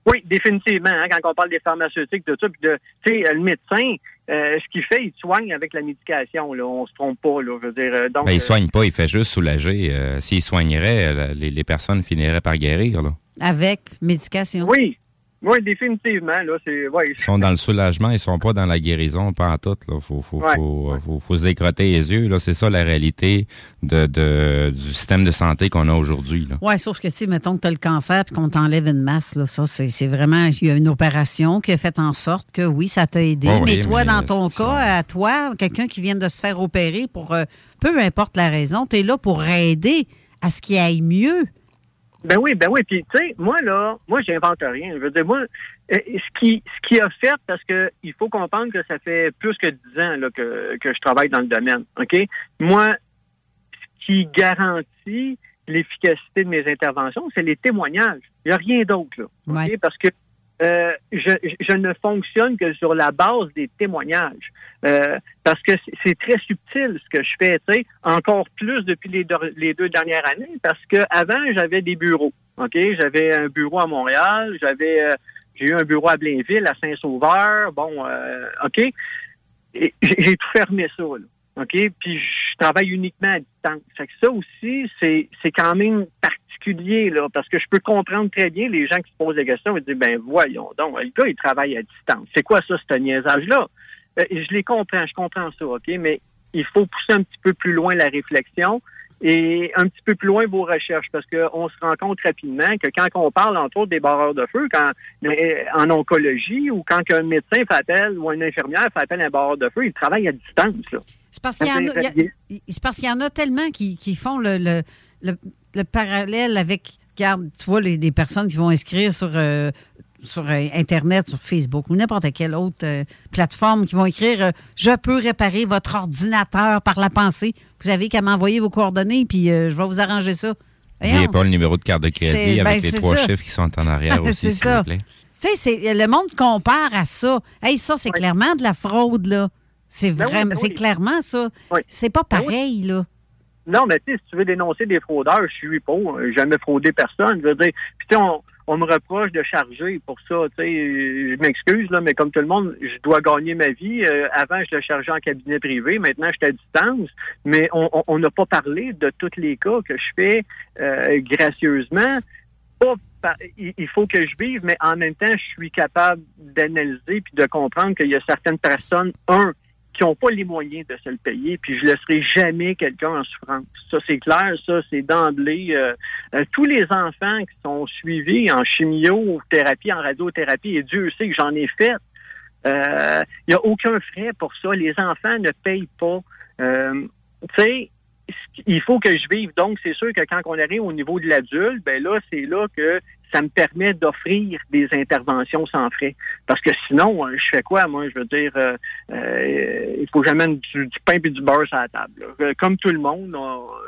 [SPEAKER 15] Oui, définitivement. hein, quand on parle des pharmaceutiques, de ça, puis de, tu sais, euh, le médecin, euh, ce qu'il fait, il soigne avec la médication. Là, on se trompe pas. Là, je veux dire. euh, donc,
[SPEAKER 6] Ben, il
[SPEAKER 15] euh,
[SPEAKER 6] soigne pas, il fait juste soulager. Euh, S'il soignerait, euh, les, les personnes finiraient par guérir. Là.
[SPEAKER 5] avec médication.
[SPEAKER 15] Oui, oui, définitivement. Là, c'est, ouais,
[SPEAKER 6] Ils sont dans le soulagement, ils sont pas dans la guérison, pas en tout. Il faut, faut,
[SPEAKER 15] Ouais,
[SPEAKER 6] faut, faut, faut se décrotter les yeux. là. C'est ça la réalité de, de- du système de santé qu'on a aujourd'hui. là.
[SPEAKER 5] Oui, sauf que si, mettons que tu as le cancer et qu'on t'enlève une masse, là, ça, c'est vraiment. Il y a une opération qui a fait en sorte que oui, ça t'a aidé.
[SPEAKER 6] Ouais,
[SPEAKER 5] mais
[SPEAKER 6] oui,
[SPEAKER 5] toi,
[SPEAKER 6] mais
[SPEAKER 5] dans ton cas, à toi, quelqu'un qui vient de se faire opérer pour euh, peu importe la raison, tu es là pour aider à ce qu'il aille mieux.
[SPEAKER 15] Ben oui, ben oui. Puis, tu sais, moi, là, moi, j'invente rien. Je veux dire, moi, euh, ce qui, ce qui a fait, parce que il faut comprendre que ça fait plus que dix ans là, que, que je travaille dans le domaine. OK? Moi, ce qui garantit l'efficacité de mes interventions, c'est les témoignages. Il n'y a rien d'autre, là. OK? Parce que euh, je, je ne fonctionne que sur la base des témoignages. Euh, parce que c'est- très subtil ce que je fais, tu sais, encore plus depuis les, deux- dernières années, parce que avant j'avais des bureaux. OK? J'avais un bureau à Montréal, j'avais euh, j'ai eu un bureau à Blainville, à Saint-Sauveur, bon, euh, OK? J'ai tout fermé ça, là. OK? Puis je travaille uniquement à distance. Fait que ça aussi, c'est c'est quand même particulier, là, parce que je peux comprendre très bien les gens qui se posent des questions et disent, ben voyons donc, le gars, il travaille à distance. C'est quoi ça, ce niaisage-là? Euh, je les comprends, je comprends ça, OK? Mais il faut pousser un petit peu plus loin la réflexion et un petit peu plus loin vos recherches, parce qu'on se rend compte rapidement que quand on parle, entre autres, des barreurs de feu, quand en oncologie ou quand un médecin fait appel ou une infirmière fait appel à un barreur de feu, il travaille à distance, là.
[SPEAKER 5] C'est parce qu'il y, en a- y en tellement qui, qui font le, le, le- le parallèle avec, regarde, tu vois, les, des personnes qui vont inscrire sur, euh, sur euh, Internet, sur Facebook ou n'importe quelle autre euh, plateforme, qui vont écrire euh, Je peux réparer votre ordinateur par la pensée. Vous avez qu'à m'envoyer vos coordonnées, puis euh, je vais vous arranger ça.
[SPEAKER 6] N'oubliez
[SPEAKER 5] Voyons.
[SPEAKER 6] pas le numéro de carte de crédit avec
[SPEAKER 5] ben,
[SPEAKER 6] les trois
[SPEAKER 5] ça.
[SPEAKER 6] chiffres qui sont en arrière aussi,
[SPEAKER 5] C'est
[SPEAKER 6] s'il
[SPEAKER 5] ça.
[SPEAKER 6] vous plaît.
[SPEAKER 5] Tu sais, c'est- le monde compare à ça. Hey, ça, c'est clairement de la fraude, là. C'est
[SPEAKER 15] Ben oui,
[SPEAKER 5] vraiment,
[SPEAKER 15] ben
[SPEAKER 5] c'est clairement ça. C'est pas
[SPEAKER 15] Ben
[SPEAKER 5] pareil, là.
[SPEAKER 15] Non, mais tu sais, si tu veux dénoncer des fraudeurs, je suis pas. J'ai jamais fraudé personne. Je veux dire, puis tu sais, on, on me reproche de charger pour ça. Tu sais, je m'excuse là, mais comme tout le monde, je dois gagner ma vie. Euh, avant, je le chargeais en cabinet privé. Maintenant, je suis à distance. Mais on n'a pas parlé de tous les cas que je fais euh, gracieusement. Pas par- il faut que je vive, mais en même temps, je suis capable d'analyser puis de comprendre qu'il y a certaines personnes, un, qui n'ont pas les moyens de se le payer, puis je ne laisserai jamais quelqu'un en souffrance. Ça, c'est clair, ça, c'est d'emblée. euh, euh, tous les enfants qui sont suivis en chimiothérapie, en radiothérapie, et Dieu sait que j'en ai fait, euh, il n'y a aucun frais pour ça. Les enfants ne payent pas. Euh, tu sais, il faut que je vive. Donc, c'est sûr que quand on arrive au niveau de l'adulte, ben là, c'est là que ça me permet d'offrir des interventions sans frais. Parce que sinon, euh, je fais quoi, moi? Je veux dire, euh, euh, il faut que j'amène du, pain et du beurre sur la table. Euh, Comme tout le monde,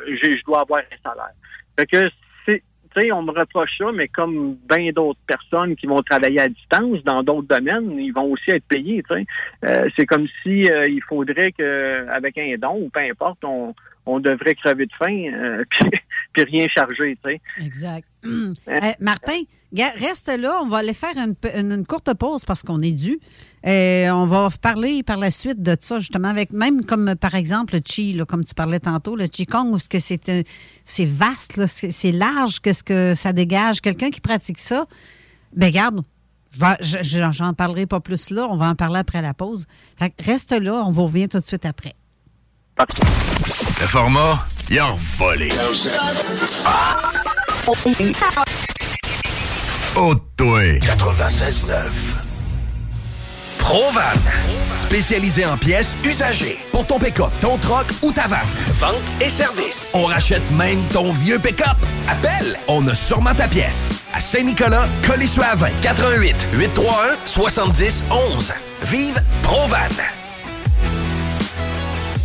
[SPEAKER 15] je dois avoir un salaire. Fait que c'est tu sais, on me reproche ça, mais comme bien d'autres personnes qui vont travailler à distance dans d'autres domaines, ils vont aussi être payés. Euh, c'est comme si euh, il faudrait que avec un don ou peu importe, on, on devrait crever de faim euh, puis, puis rien charger, tu sais.
[SPEAKER 5] Exact. Euh, Martin, gars, reste là. On va aller faire une, pe- une- une courte pause parce qu'on est dû. Euh, on va parler par la suite de ça, justement, avec même comme par exemple le Chi, là, comme tu parlais tantôt, le Qigong, où ce que c'est c'est vaste, c'est large, qu'est-ce que ça dégage? Quelqu'un qui pratique ça, ben garde, j'en parlerai pas plus là, on va en parler après la pause. Fait que reste là, on vous revient tout de suite après.
[SPEAKER 16] Le format, il a volé. Oh, toi.
[SPEAKER 17] 96.9. Provan. Spécialisé en pièces usagées. Pour ton pick-up, ton troc ou ta vanne. Vente et service. On rachète même ton vieux pick-up. Appelle, on a sûrement ta pièce. À Saint-Nicolas, Colissois 20 88 831 70 11. Vive Provan.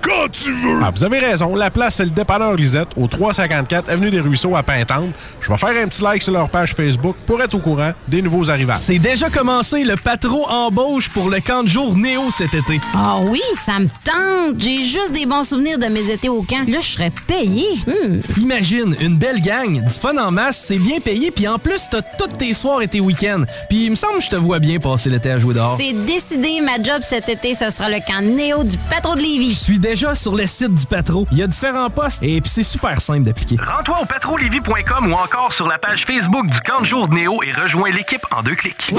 [SPEAKER 9] quand tu veux! Ah, vous avez raison. La place, c'est le dépanneur Lisette, au 354 Avenue des Ruisseaux à Pintante. Je vais faire un petit like sur leur page Facebook pour être au courant des nouveaux arrivages.
[SPEAKER 8] C'est déjà commencé le patro embauche pour le camp de jour Néo cet été.
[SPEAKER 18] Ah oui, ça me tente. J'ai juste des bons souvenirs de mes étés au camp. Là, je serais payé. Hmm.
[SPEAKER 8] Imagine, une belle gang, du fun en masse, c'est bien payé, puis en plus, t'as tous tes soirs et tes week-ends. Puis il me semble que je te vois bien passer l'été à jouer dehors.
[SPEAKER 18] C'est décidé, ma job cet été, ce sera le camp Néo du Patro de Lévis.
[SPEAKER 8] Je suis déjà sur le site du Patro. Il y a différents postes et puis c'est super simple d'appliquer.
[SPEAKER 19] Rends-toi au patrolevy.com ou encore sur la page Facebook du camp de jour de Néo et rejoins l'équipe en deux clics.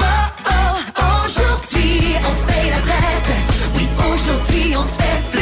[SPEAKER 14] Aujourd'hui, on se paye la traite. Oui, aujourd'hui, on se fait plaisir.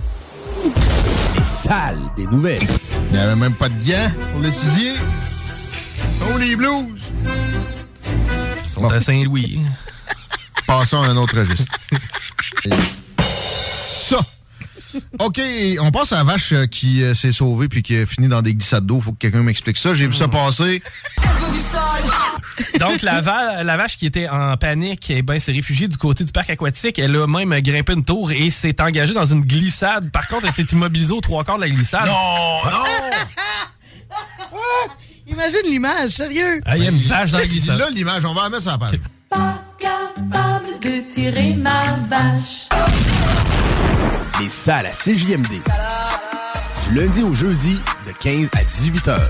[SPEAKER 12] Les salles des nouvelles. Il n'y avait même pas de gants pour l'étudier. Oh, les blues!
[SPEAKER 8] Ils sont à Saint-Louis.
[SPEAKER 12] Passons à un autre registre. OK, on passe à la vache euh, qui euh, s'est sauvée puis qui a fini dans des glissades d'eau. Faut que quelqu'un m'explique ça. J'ai vu ça passer.
[SPEAKER 8] Donc, la, va- la vache qui était en panique, eh ben, s'est réfugiée du côté du parc aquatique. Elle a même grimpé une tour et s'est engagée dans une glissade. Par contre, elle s'est immobilisée aux trois quarts de la glissade.
[SPEAKER 12] Non,
[SPEAKER 5] Imagine l'image, sérieux.
[SPEAKER 8] Ah, il y a une vache dans la glissade.
[SPEAKER 12] Là, l'image, on va la mettre sur la page.
[SPEAKER 14] Pas capable de tirer ma vache.
[SPEAKER 12] Les salles à CJMD. Du lundi au jeudi, de 15 à 18 heures.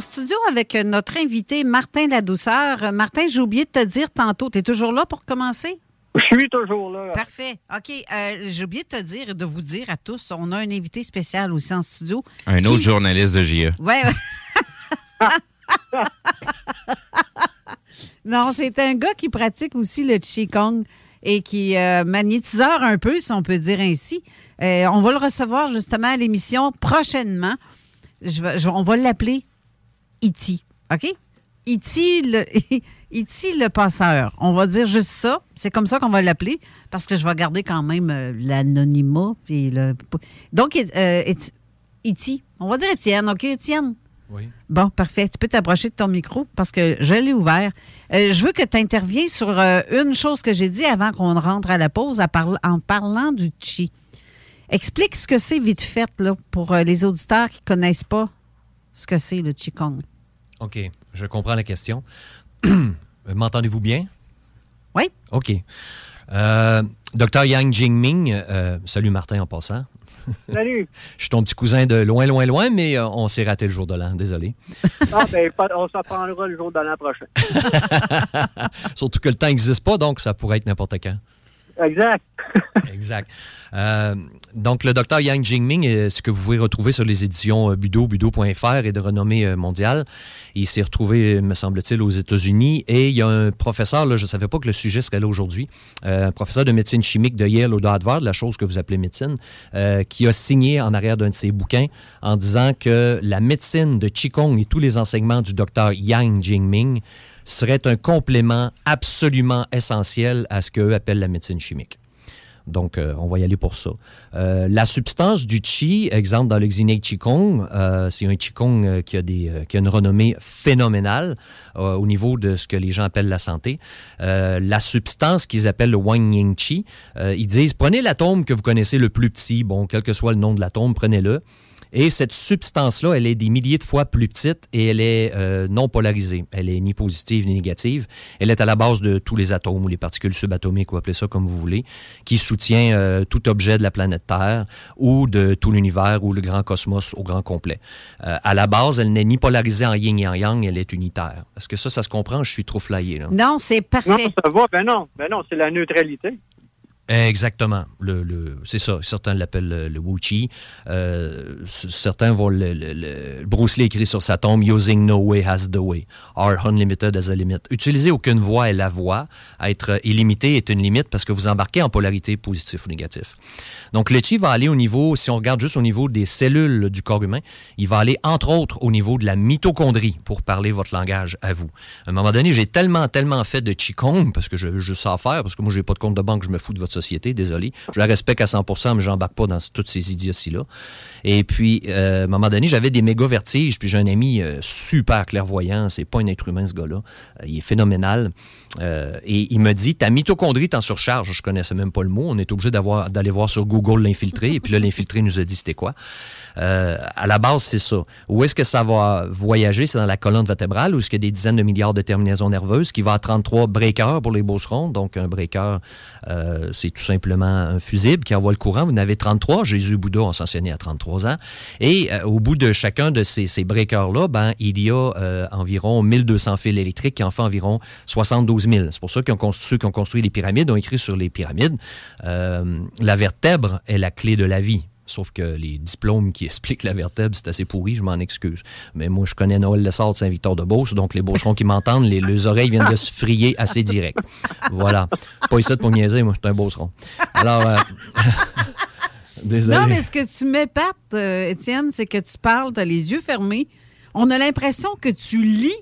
[SPEAKER 5] En studio avec notre invité Martin Ladouceur. Martin, j'ai oublié de te dire tantôt, tu es toujours là pour commencer?
[SPEAKER 15] Je suis toujours là.
[SPEAKER 5] Parfait. OK. euh, j'ai oublié de te dire et de vous dire à tous, on a un invité spécial aussi en studio.
[SPEAKER 6] Un autre journaliste de JE.
[SPEAKER 5] Ouais, ouais. non, c'est un gars qui pratique aussi le Qigong et qui est magnétiseur un peu, si on peut dire ainsi. Euh, on va le recevoir justement à l'émission prochainement. Je vais- je- on va l'appeler Iti. OK? Iti le, Iti le passeur. On va dire juste ça. C'est comme ça qu'on va l'appeler parce que je vais garder quand même euh, l'anonymat. puis le- Donc, euh, Eti- Iti. On va dire Étienne. OK, Étienne?
[SPEAKER 20] Oui.
[SPEAKER 5] Bon, parfait. Tu peux t'approcher de ton micro parce que je l'ai ouvert. Euh, je veux que tu interviennes sur euh, une chose que j'ai dit avant qu'on rentre à la pause à en parlant du chi. Explique ce que c'est vite fait là, pour euh, les auditeurs qui ne connaissent pas ce que c'est le Qigong.
[SPEAKER 20] OK, je comprends la question. M'entendez-vous bien?
[SPEAKER 5] Oui.
[SPEAKER 20] OK. Euh, Docteur Yang Jingming, euh, salut Martin en passant.
[SPEAKER 15] Salut.
[SPEAKER 20] Je suis ton petit cousin de loin, loin, loin, mais euh, on s'est raté le jour de l'an, désolé.
[SPEAKER 15] Ah, ben, on s'en prendra le jour de l'an prochain.
[SPEAKER 20] Surtout que le temps n'existe pas, donc ça pourrait être n'importe quand.
[SPEAKER 15] Exact.
[SPEAKER 20] Exact. Euh, donc, le docteur Yang Jingming, ce que vous pouvez retrouver sur les éditions euh, Budo, budo.fr est de renommée euh, mondiale. Il s'est retrouvé, me semble-t-il, aux États-Unis et il y a un professeur, là, je ne savais pas que le sujet serait là aujourd'hui, un professeur de médecine chimique de Yale ou de Harvard, la chose que vous appelez médecine, qui a signé en arrière d'un de ses bouquins en disant que la médecine de Qigong et tous les enseignements du docteur Yang Jingming serait un complément absolument essentiel à ce qu'eux appellent la médecine chimique. Donc, euh, on va y aller pour ça. Euh, la substance du chi, exemple dans le Xinei Qigong, euh, c'est un Qigong euh, qui, a qui a une renommée phénoménale au niveau de ce que les gens appellent la santé. La substance qu'ils appellent le Wang Ying euh, ils disent prenez l'atome que vous connaissez le plus petit, bon, quel que soit le nom de l'atome, prenez-le. Et cette substance-là, elle est des milliers de fois plus petite et elle est euh, non polarisée. Elle est ni positive ni négative. Elle est à la base de tous les atomes ou les particules subatomiques, ou appelez ça comme vous voulez, qui soutient euh, tout objet de la planète Terre ou de tout l'univers ou le grand cosmos au grand complet. Euh, à la base, elle n'est ni polarisée en yin et en yang, elle est unitaire. Est-ce que ça, ça se comprend? Je suis trop flyé. Là.
[SPEAKER 5] Non, c'est
[SPEAKER 15] Non,
[SPEAKER 5] parfait.
[SPEAKER 15] ça va. Ben non, ben non, c'est la neutralité.
[SPEAKER 20] Exactement. Le, c'est ça. Certains l'appellent le, le Wu Chi. Euh, certains vont le, le- Bruce Lee écrit sur sa tombe Using no way has the way. Are unlimited as a limit. Utiliser aucune voie est la voie. Être illimité est une limite parce que vous embarquez en polarité positif ou négatif. Donc, le chi va aller au niveau, si on regarde juste au niveau des cellules du corps humain, il va aller entre autres au niveau de la mitochondrie pour parler votre langage à vous. À un moment donné, j'ai tellement, tellement fait de Qigong parce que je veux juste ça faire, parce que moi, j'ai pas de compte de banque, je me fous de votre société, désolé. Je la respecte à 100% mais j'embarque pas dans toutes ces idioties-là. Et puis, euh, à un moment donné, j'avais des méga vertiges, puis j'ai un ami euh, super clairvoyant, c'est pas un être humain, ce gars-là. Euh, il est phénoménal. Et il me dit, ta mitochondrie est en surcharge. Je connaissais même pas le mot. On est obligé d'aller voir sur Google l'infiltré. Et puis là, l'infiltré nous a dit c'était quoi? À la base, c'est ça. Où est-ce que ça va voyager? C'est dans la colonne vertébrale où est-ce qu'il y a des dizaines de milliards de terminaisons nerveuses qui va à 33 breakers pour les beaucerons. Donc, un breaker, euh, tout simplement un fusible qui envoie le courant. Vous en avez 33. Jésus Bouddha ont ascensionné à 33 ans. Et euh, au bout de chacun de ces, ces breakers-là, ben, il y a euh, environ 1200 fils électriques qui en font environ 72 000. C'est pour ça que ceux qui ont construit les pyramides ont écrit sur les pyramides, euh, la vertèbre est la clé de la vie. Sauf que les diplômes qui expliquent la vertèbre, c'est assez pourri, je m'en excuse. Mais moi, je connais Noël Lessard de Saint-Victor-de-Beauce, donc les beaucerons qui m'entendent, les, les oreilles viennent de se frayer assez direct. Voilà. Pas ici pour niaiser, moi, je suis un beauceron. Alors, euh, Désolé.
[SPEAKER 5] Non, mais ce que tu m'épates, euh, Étienne, c'est que tu parles, tu as les yeux fermés. On a l'impression que tu lis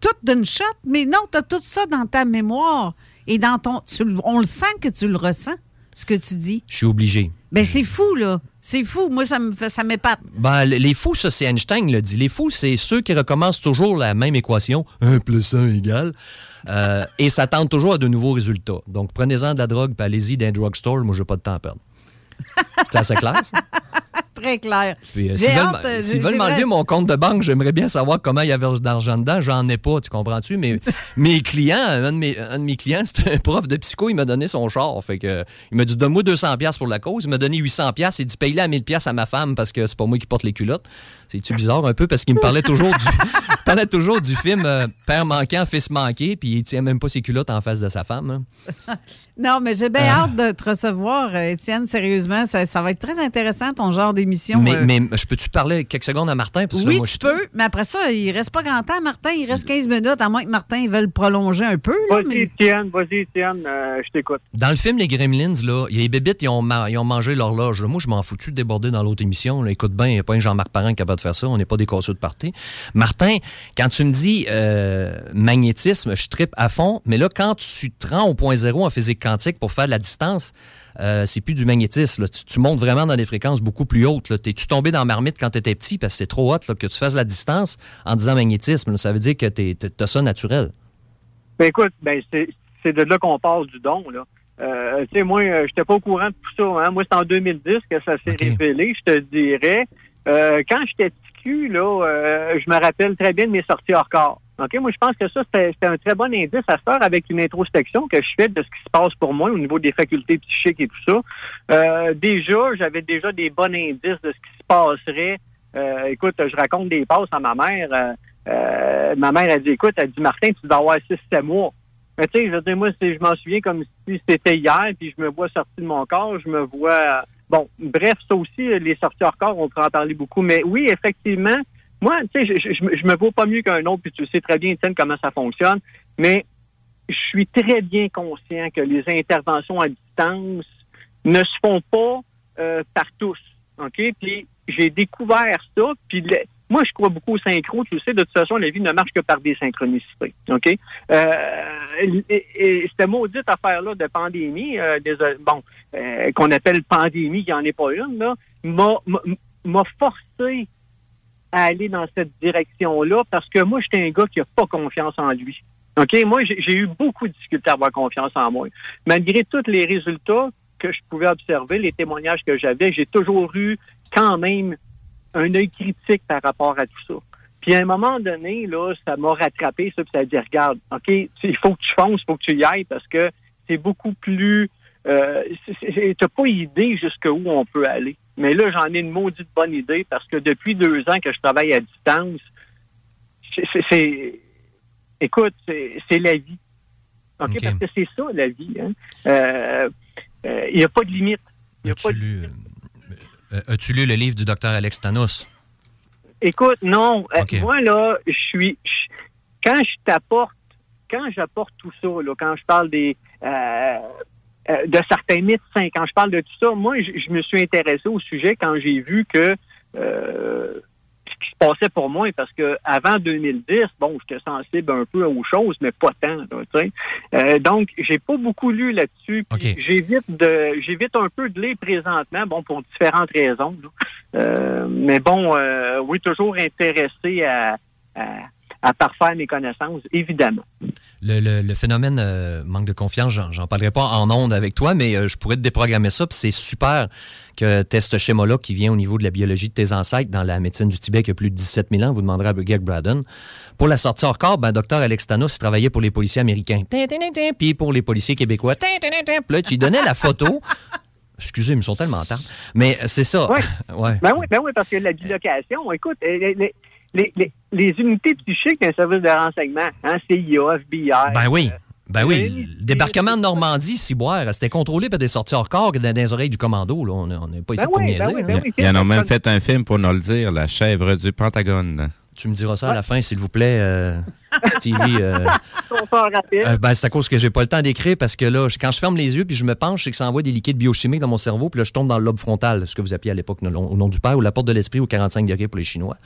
[SPEAKER 5] tout d'une shot, mais non, tu as tout ça dans ta mémoire. Et dans ton. tu on le sent que tu le ressens, ce que tu dis.
[SPEAKER 20] Je suis obligé.
[SPEAKER 5] Ben, c'est fou, là. C'est fou. Moi, ça me fait- ça m'épate.
[SPEAKER 20] Ben, les fous, ça, c'est Einstein le dit. Les fous, c'est ceux qui recommencent toujours la même équation, 1 plus 1 égale, euh, et s'attendent toujours à de nouveaux résultats. Donc, prenez-en de la drogue, puis allez-y dans un drugstore. Moi, je n'ai pas de temps à perdre. C'est assez clair, ça?
[SPEAKER 5] Très clair.
[SPEAKER 20] Puis, euh, S'ils veulent,
[SPEAKER 5] euh,
[SPEAKER 20] s'ils veulent m'enlever mon compte de banque, j'aimerais bien savoir comment il y avait d'argent dedans. J'en ai pas, tu comprends-tu? Mais mes clients, un de mes, un de mes clients, c'est un prof de psycho, il m'a donné son char. Fait que, il m'a dit, donne-moi 200$ piastres pour la cause. Il m'a donné 800$. piastres. Il dit, paye-le à 1000$ piastres à ma femme parce que c'est pas moi qui porte les culottes. C'est-tu bizarre un peu? Parce qu'il me parlait toujours du, parlait toujours du film euh, Père manquant, fils manqué, puis il tient même pas ses culottes en face de sa femme. hein.
[SPEAKER 5] Non, mais j'ai bien
[SPEAKER 20] Ah.
[SPEAKER 5] hâte de te recevoir, euh, Étienne, sérieusement. Ça, ça va être très intéressant, ton genre d'émission.
[SPEAKER 20] Mais,
[SPEAKER 5] euh.
[SPEAKER 20] mais je peux-tu parler quelques secondes à Martin? Parce que là,
[SPEAKER 5] oui,
[SPEAKER 20] moi, je
[SPEAKER 5] peux, mais après ça, il reste pas grand temps, Martin. Il reste 15 minutes, à moins que Martin veuille le prolonger un peu.
[SPEAKER 15] Vas-y,
[SPEAKER 5] mais-
[SPEAKER 15] Étienne, vas-y, Étienne, euh, je t'écoute.
[SPEAKER 20] Dans le film Les Gremlins, là, les bébites, ils ont, ma- ils ont mangé l'horloge. Moi, je m'en foutu de déborder dans l'autre émission. là. Écoute bien, il n'y a pas un Jean-Marc Parent qui est capable de faire ça. On n'est pas des casseux de party. Martin, quand tu me dis euh, magnétisme, je tripe à fond. Mais là, quand tu te rends au point zéro en physique quantique pour faire de la distance, euh, c'est plus du magnétisme. là. Tu, tu montes vraiment dans des fréquences beaucoup plus hautes. T'es-tu tombé dans la marmite quand tu étais petit parce que c'est trop là, que tu fasses la distance en disant magnétisme? là? Ça veut dire que tu as ça naturel.
[SPEAKER 15] Ben écoute, ben c'est de là qu'on passe du don, là. Euh, tu sais, moi, j'étais pas au courant de tout ça. Hein. Moi, c'est en 2010 que ça s'est révélé, je te dirais. Euh, quand j'étais petit cul, là, euh, je me rappelle très bien de mes sorties hors corps. OK? Moi, je pense que ça, c'était un très bon indice à faire avec une introspection que je fais de ce qui se passe pour moi au niveau des facultés psychiques et tout ça. Euh, déjà, j'avais déjà des bons indices de ce qui se passerait. Euh, écoute, je raconte des passes à ma mère. Euh, euh, ma mère a dit, écoute, elle dit, Martin, tu dois avoir 6-7 mois. Mais tu sais, je veux dire, moi, je m'en souviens comme si c'était hier, puis je me vois sorti de mon corps, je me vois... Bon, bref, ça aussi, les sorties hors corps, on pourra en parler beaucoup. Mais oui, effectivement, moi, tu sais, je, je, je me- vois pas mieux qu'un autre, puis tu sais très bien, Étienne, comment ça fonctionne. Mais je suis très bien conscient que les interventions à distance ne se font pas euh, par tous. OK? Puis j'ai découvert ça, puis moi, je crois beaucoup au synchro. Tu le sais, de toute façon, la vie ne marche que par des synchronicités. OK? Euh, et, et cette maudite affaire-là de pandémie, euh, bon, euh, qu'on appelle pandémie, il n'y en est pas une, là, m'a- forcé à aller dans cette direction-là parce que moi, j'étais un gars qui n'a pas confiance en lui. OK? Moi, j'ai eu beaucoup de difficultés à avoir confiance en moi. Malgré tous les résultats que je pouvais observer, les témoignages que j'avais, j'ai toujours eu quand même un œil critique par rapport à tout ça. Puis à un moment donné, là, ça m'a rattrapé, ça, puis ça a dit, regarde, OK, il faut que tu fonces, il faut que tu y ailles parce que c'est beaucoup plus... Euh, tu n'as pas idée jusqu'où on peut aller. Mais là, j'en ai une maudite bonne idée parce que depuis deux ans que je travaille à distance, c'est-. Écoute, c'est la vie. OK? Parce que c'est ça, la vie. hein. Euh, euh, Il n'y a pas de limite. Il y a pas de-
[SPEAKER 20] euh, as-tu lu le livre du docteur Alex Thanos?
[SPEAKER 15] Écoute, non. Euh, moi, là, je suis. quand je t'apporte, quand j'apporte tout ça, là, quand je parle des. euh, euh, de certains médecins, quand je parle de tout ça, moi, je, je me suis intéressé au sujet quand j'ai vu que. euh, qui se passait pour moi, parce que avant 2010, bon, j'étais sensible un peu aux choses, mais pas tant, là, tu sais. Euh, donc, j'ai pas beaucoup lu là-dessus. J'évite de, j'évite un peu de lire présentement, bon, pour différentes raisons. Euh, mais bon, euh, oui, toujours intéressé à, à, à parfaire mes connaissances, évidemment.
[SPEAKER 20] Le, le- le phénomène euh, manque de confiance, j'en, parlerai pas en ondes avec toi, mais euh, je pourrais te déprogrammer ça. Puis c'est super que tu ce schéma-là qui vient au niveau de la biologie de tes ancêtres dans la médecine du Tibet qui a plus de 17 000 ans. Vous demanderez à Greg Braden. Pour la sortie hors corps, ben, docteur Alex Thanos, il travaillait pour les policiers américains. Puis pour les policiers québécois. Tin, tin, tin, tin. Puis là, tu lui donnais la photo. Excusez, ils me sont tellement tard. Mais c'est ça.
[SPEAKER 15] Ouais.
[SPEAKER 20] ouais.
[SPEAKER 15] Ben oui, ben oui, parce que la bilocation, écoute, euh, les, les- les unités psychiques d'un service de renseignement, hein, CIA, FBI.
[SPEAKER 20] Ben oui.
[SPEAKER 15] euh,
[SPEAKER 20] Ben oui, le débarquement de Normandie, Ciboire, c'était contrôlé par des sorties hors corps dans, dans les oreilles du commando. Là. On n'est pas ici
[SPEAKER 15] Ben
[SPEAKER 20] pour
[SPEAKER 15] oui,
[SPEAKER 20] niaiser.
[SPEAKER 15] ben oui, ben oui.
[SPEAKER 6] Ils en ont même fait un film pour nous le dire, La chèvre du Pentagone.
[SPEAKER 20] Tu me diras ça à la fin, s'il vous plaît. euh. Stevie. euh, euh, ben, c'est à cause que j'ai pas le temps d'écrire parce que là, je- quand je ferme les yeux puis je me penche, c'est que ça envoie des liquides biochimiques dans mon cerveau puis là, je tombe dans le lobe frontal, ce que vous appeliez à l'époque au nom du père ou la porte de l'esprit au 45 degrés pour les Chinois.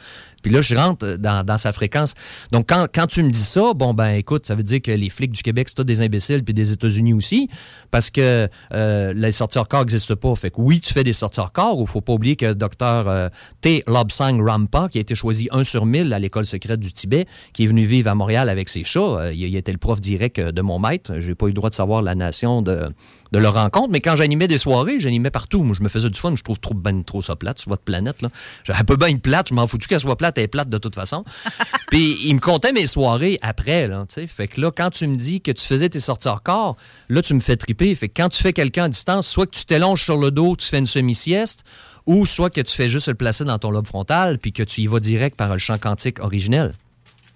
[SPEAKER 20] Puis là, je rentre euh, dans, dans sa fréquence. Donc, quand, quand tu me dis ça, bon, ben, écoute, ça veut dire que les flics du Québec, c'est tous des imbéciles, puis des États-Unis aussi, parce que euh, les sorties hors corps n'existent pas. Fait que oui, tu fais des sorties hors corps, il faut pas oublier que le docteur T. Lobsang Rampa, qui a été choisi 1 sur 1000 à l'école secrète du Tibet, qui est venu vivre à Montréal avec ses chats, euh, il, il était le prof direct euh, de mon maître. J'ai pas eu le droit de savoir la nation de, de leur rencontre, mais quand j'animais des soirées, j'animais partout. Moi, je me faisais du fun. Je trouve trop, ben, trop ça plate sur votre planète. Là. Un peu bien une plate. Je m'en foutu qu'elle soit plate. Elle est plate de toute façon. Puis il me comptait mes soirées après. Là, fait que là, quand tu me dis que tu faisais tes sorties hors corps, là, tu me fais triper. Fait que quand tu fais quelqu'un à distance, soit que tu t'élonges sur le dos, tu fais une semi-sieste, ou soit que tu fais juste le placer dans ton lobe frontal, puis que tu y vas direct par le champ quantique originel.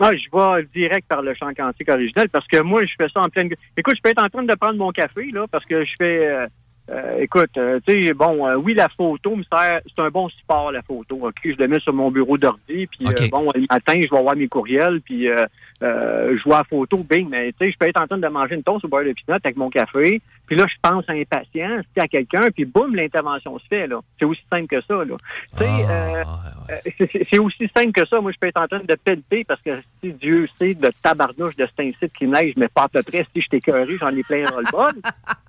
[SPEAKER 15] Moi, je vais direct par le champ quantique originel parce que moi, je fais ça en pleine. Écoute, je peux être en train de prendre mon café, là, parce que je fais. euh, euh, écoute, euh, tu sais, bon, euh, oui, la photo me sert. C'est un bon support, la photo. OK, je le mets sur mon bureau d'ordi, puis euh, bon, le matin, je vais voir mes courriels, puis euh, je vois la photo, bing, mais tu sais, je peux être en train de manger une toast au beurre de pinot avec mon café, puis là, je pense impatient, c'est à quelqu'un, puis boum, l'intervention se fait, là. C'est aussi simple que ça, là. Tu sais, euh, euh, c'est- aussi simple que ça. Moi, je peux être en train de pelleter parce que si Dieu sait de tabarnouche de cet incite qui neige, mais pas à peu près, si je t'ai j'en ai plein le bol.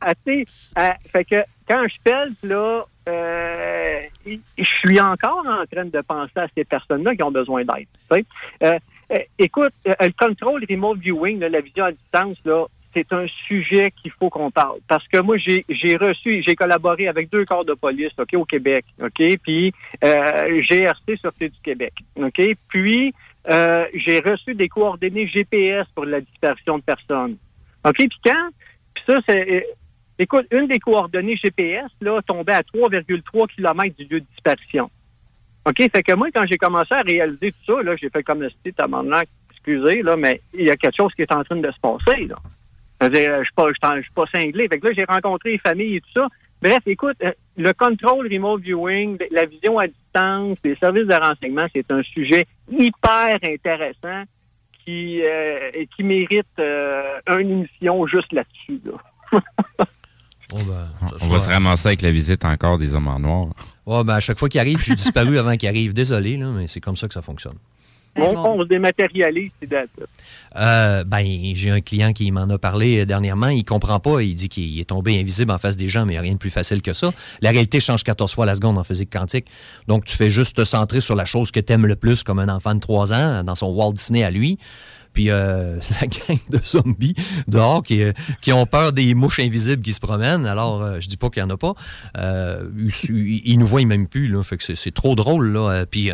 [SPEAKER 15] Ah, tu sais, euh, fait que quand je pelle, là, euh, je suis encore en train de penser à ces personnes-là qui ont besoin d'aide. tu sais. Euh, écoute, euh, le control remote viewing, là, la vision à distance, là, c'est un sujet qu'il faut qu'on parle. Parce que moi, j'ai j'ai reçu, j'ai collaboré avec deux corps de police, OK, au Québec, OK, puis euh, GRC Sûreté du Québec, puis euh, j'ai reçu des coordonnées GPS pour la dispersion de personnes. OK, puis quand, puis ça, c'est, euh, écoute, une des coordonnées GPS, là, tombait à 3,3 km du lieu de disparition. OK, fait que moi, quand j'ai commencé à réaliser tout ça, là, j'ai fait comme le style tabarnak, excusez, là, mais il y a quelque chose qui est en train de se passer, là. Dire, je suis pas, je suis pas cinglé. Fait que là, j'ai rencontré les familles et tout ça. Bref, écoute, euh, le control remote viewing, la vision à distance, les services de renseignement, c'est un sujet hyper intéressant qui, euh, qui mérite euh, une émission juste là-dessus. Là.
[SPEAKER 20] Oh, ben,
[SPEAKER 6] On va se ramasser avec la visite encore des hommes en noir.
[SPEAKER 20] Ouais, ben, à chaque fois qu'il arrive, je suis disparu avant qu'il arrive. Désolé, là, mais c'est comme ça que ça fonctionne.
[SPEAKER 15] On, on se dématérialise, là.
[SPEAKER 20] Euh, ben, j'ai un client qui m'en a parlé euh, dernièrement. Il comprend pas. Il dit qu'il est tombé invisible en face des gens, mais il n'y a rien de plus facile que ça. La réalité change 14 fois la seconde en physique quantique. Donc, tu fais juste te centrer sur la chose que tu aimes le plus, comme un enfant de 3 ans, dans son Walt Disney à lui. Puis euh, la gang de zombies dehors qui, euh, qui ont peur des mouches invisibles qui se promènent. Alors, euh, je dis pas qu'il y en a pas. Ils, ils- nous voient même plus. Là, fait que c'est- trop drôle. Là. Puis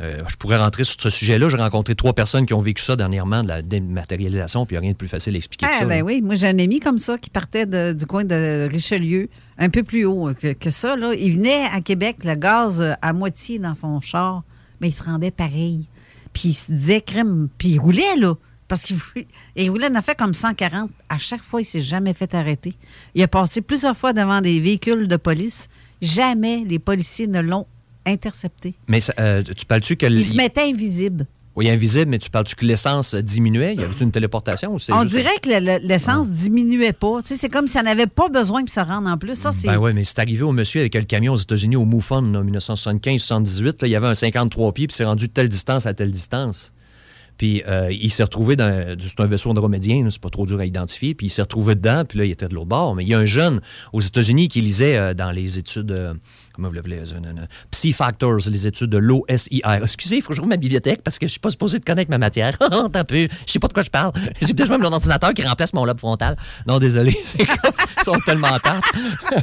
[SPEAKER 20] euh, je pourrais rentrer sur ce sujet-là. J'ai rencontré trois personnes qui ont vécu ça dernièrement, de la dématérialisation, puis il n'y a rien de plus facile à expliquer que
[SPEAKER 5] Ah,
[SPEAKER 20] ça.
[SPEAKER 5] ben
[SPEAKER 20] là.
[SPEAKER 5] oui, moi j'ai un ami comme ça qui partait de- du coin de Richelieu, un peu plus haut que, que ça. Là. Il venait à Québec, le gaz à moitié dans son char, mais il se rendait pareil. Puis il se disait crème, puis il roulait là. Parce qu'il voulait- il roulait, en a fait comme 140. À chaque fois, il s'est jamais fait arrêter. Il a passé plusieurs fois devant des véhicules de police. Jamais les policiers ne l'ont intercepté.
[SPEAKER 20] Mais ça, euh, tu parles-tu que...
[SPEAKER 5] Il se mettait invisible.
[SPEAKER 20] Oui, invisible, mais tu parles-tu que l'essence diminuait? Il y avait une téléportation? Ou c'est
[SPEAKER 5] On dirait que le- le- l'essence diminuait pas. Tu sais, c'est comme s'il n'avait pas besoin de se rendre en plus. Ça, c'est.
[SPEAKER 20] Ben oui, mais c'est arrivé au monsieur avec le camion aux États-Unis, au MUFON, en 1975-78. là, Il y avait un 53 pieds, puis c'est rendu de telle distance à telle distance. Puis euh, il s'est retrouvé dans. C'est un vaisseau andromédien, c'est pas trop dur à identifier. Puis il s'est retrouvé dedans, puis là, il était de l'autre bord. Mais il y a un jeune aux États-Unis qui lisait euh, dans les études. euh, comment vous l'appelez euh, Psy Factors, les études de l'OSIR. Excusez, il faut que je rouvre ma bibliothèque parce que je suis pas supposé de connaître ma matière. Un peu. Je sais pas de quoi je parle. J'ai peut-être même mon ordinateur qui remplace mon lobe frontal. Non, désolé. C'est comme. Ils sont tellement tartes.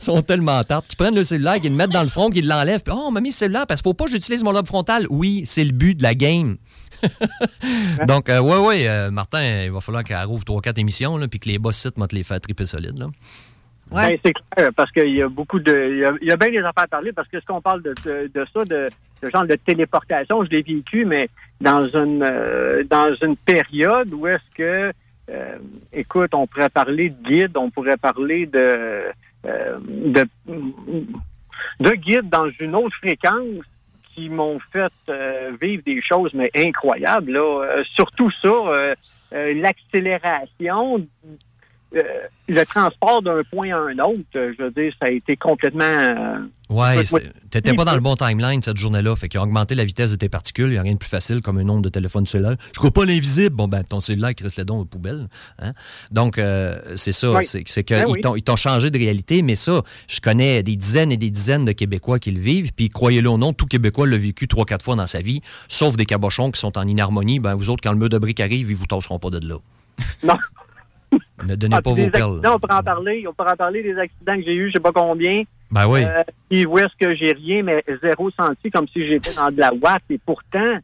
[SPEAKER 20] Ils sont tellement tartes. Qu'ils prennent le cellulaire, qu'ils le mettent dans le front, qu'ils l'enlèvent. Puis, oh, on m'a mis le cellulaire parce qu'il faut pas que j'utilise mon lobe frontal. Oui, c'est le but de la game. Donc, euh, ouais, ouais, euh, Martin, il va falloir qu'elle rouvre 3-4 émissions, puis que les boss sites te les faire triper solide. Là.
[SPEAKER 15] Ben, c'est clair, parce qu'il y a beaucoup de. Il y a, y a bien des affaires à parler, parce que ce qu'on parle de, de, de ça, de ce genre de téléportation, je l'ai vécu, mais dans une euh, dans une période où est-ce que euh, écoute, on pourrait parler de guide, on pourrait parler de euh, de, de guide dans une autre fréquence qui m'ont fait euh, vivre des choses mais incroyables. Là. Euh, surtout ça, euh, l'accélération, euh, le transport d'un point à un autre. Je veux dire, ça a été complètement. euh,
[SPEAKER 20] Ouais, t'étais pas dans le bon timeline cette journée-là. Fait qu'ils ont augmenté la vitesse de tes particules. Il n'y a rien de plus facile comme un nombre de téléphone cellulaire. Je crois pas l'invisible. Bon, ben, ton cellulaire, il reste le don aux poubelles. Hein? Donc, euh, c'est ça.
[SPEAKER 15] Oui.
[SPEAKER 20] C'est qu'ils
[SPEAKER 15] Ben oui.
[SPEAKER 20] t'ont- ils t'ont changé de réalité. Mais ça, je connais des dizaines et des dizaines de Québécois qui le vivent. Puis, croyez-le ou non, tout Québécois l'a vécu trois, quatre fois dans sa vie, sauf des cabochons qui sont en inharmonie. Ben, vous autres, quand le mur de briques arrive, ils vous tasseront pas de là.
[SPEAKER 15] Non.
[SPEAKER 20] Ne donnez
[SPEAKER 15] Ah,
[SPEAKER 20] pas vos perles.
[SPEAKER 15] on peut en parler. On peut en parler des accidents que j'ai eus, je sais pas combien.
[SPEAKER 20] Ben oui.
[SPEAKER 15] Euh, puis où est-ce que j'ai rien, mais zéro senti, comme si j'étais dans de la ouate. Et pourtant,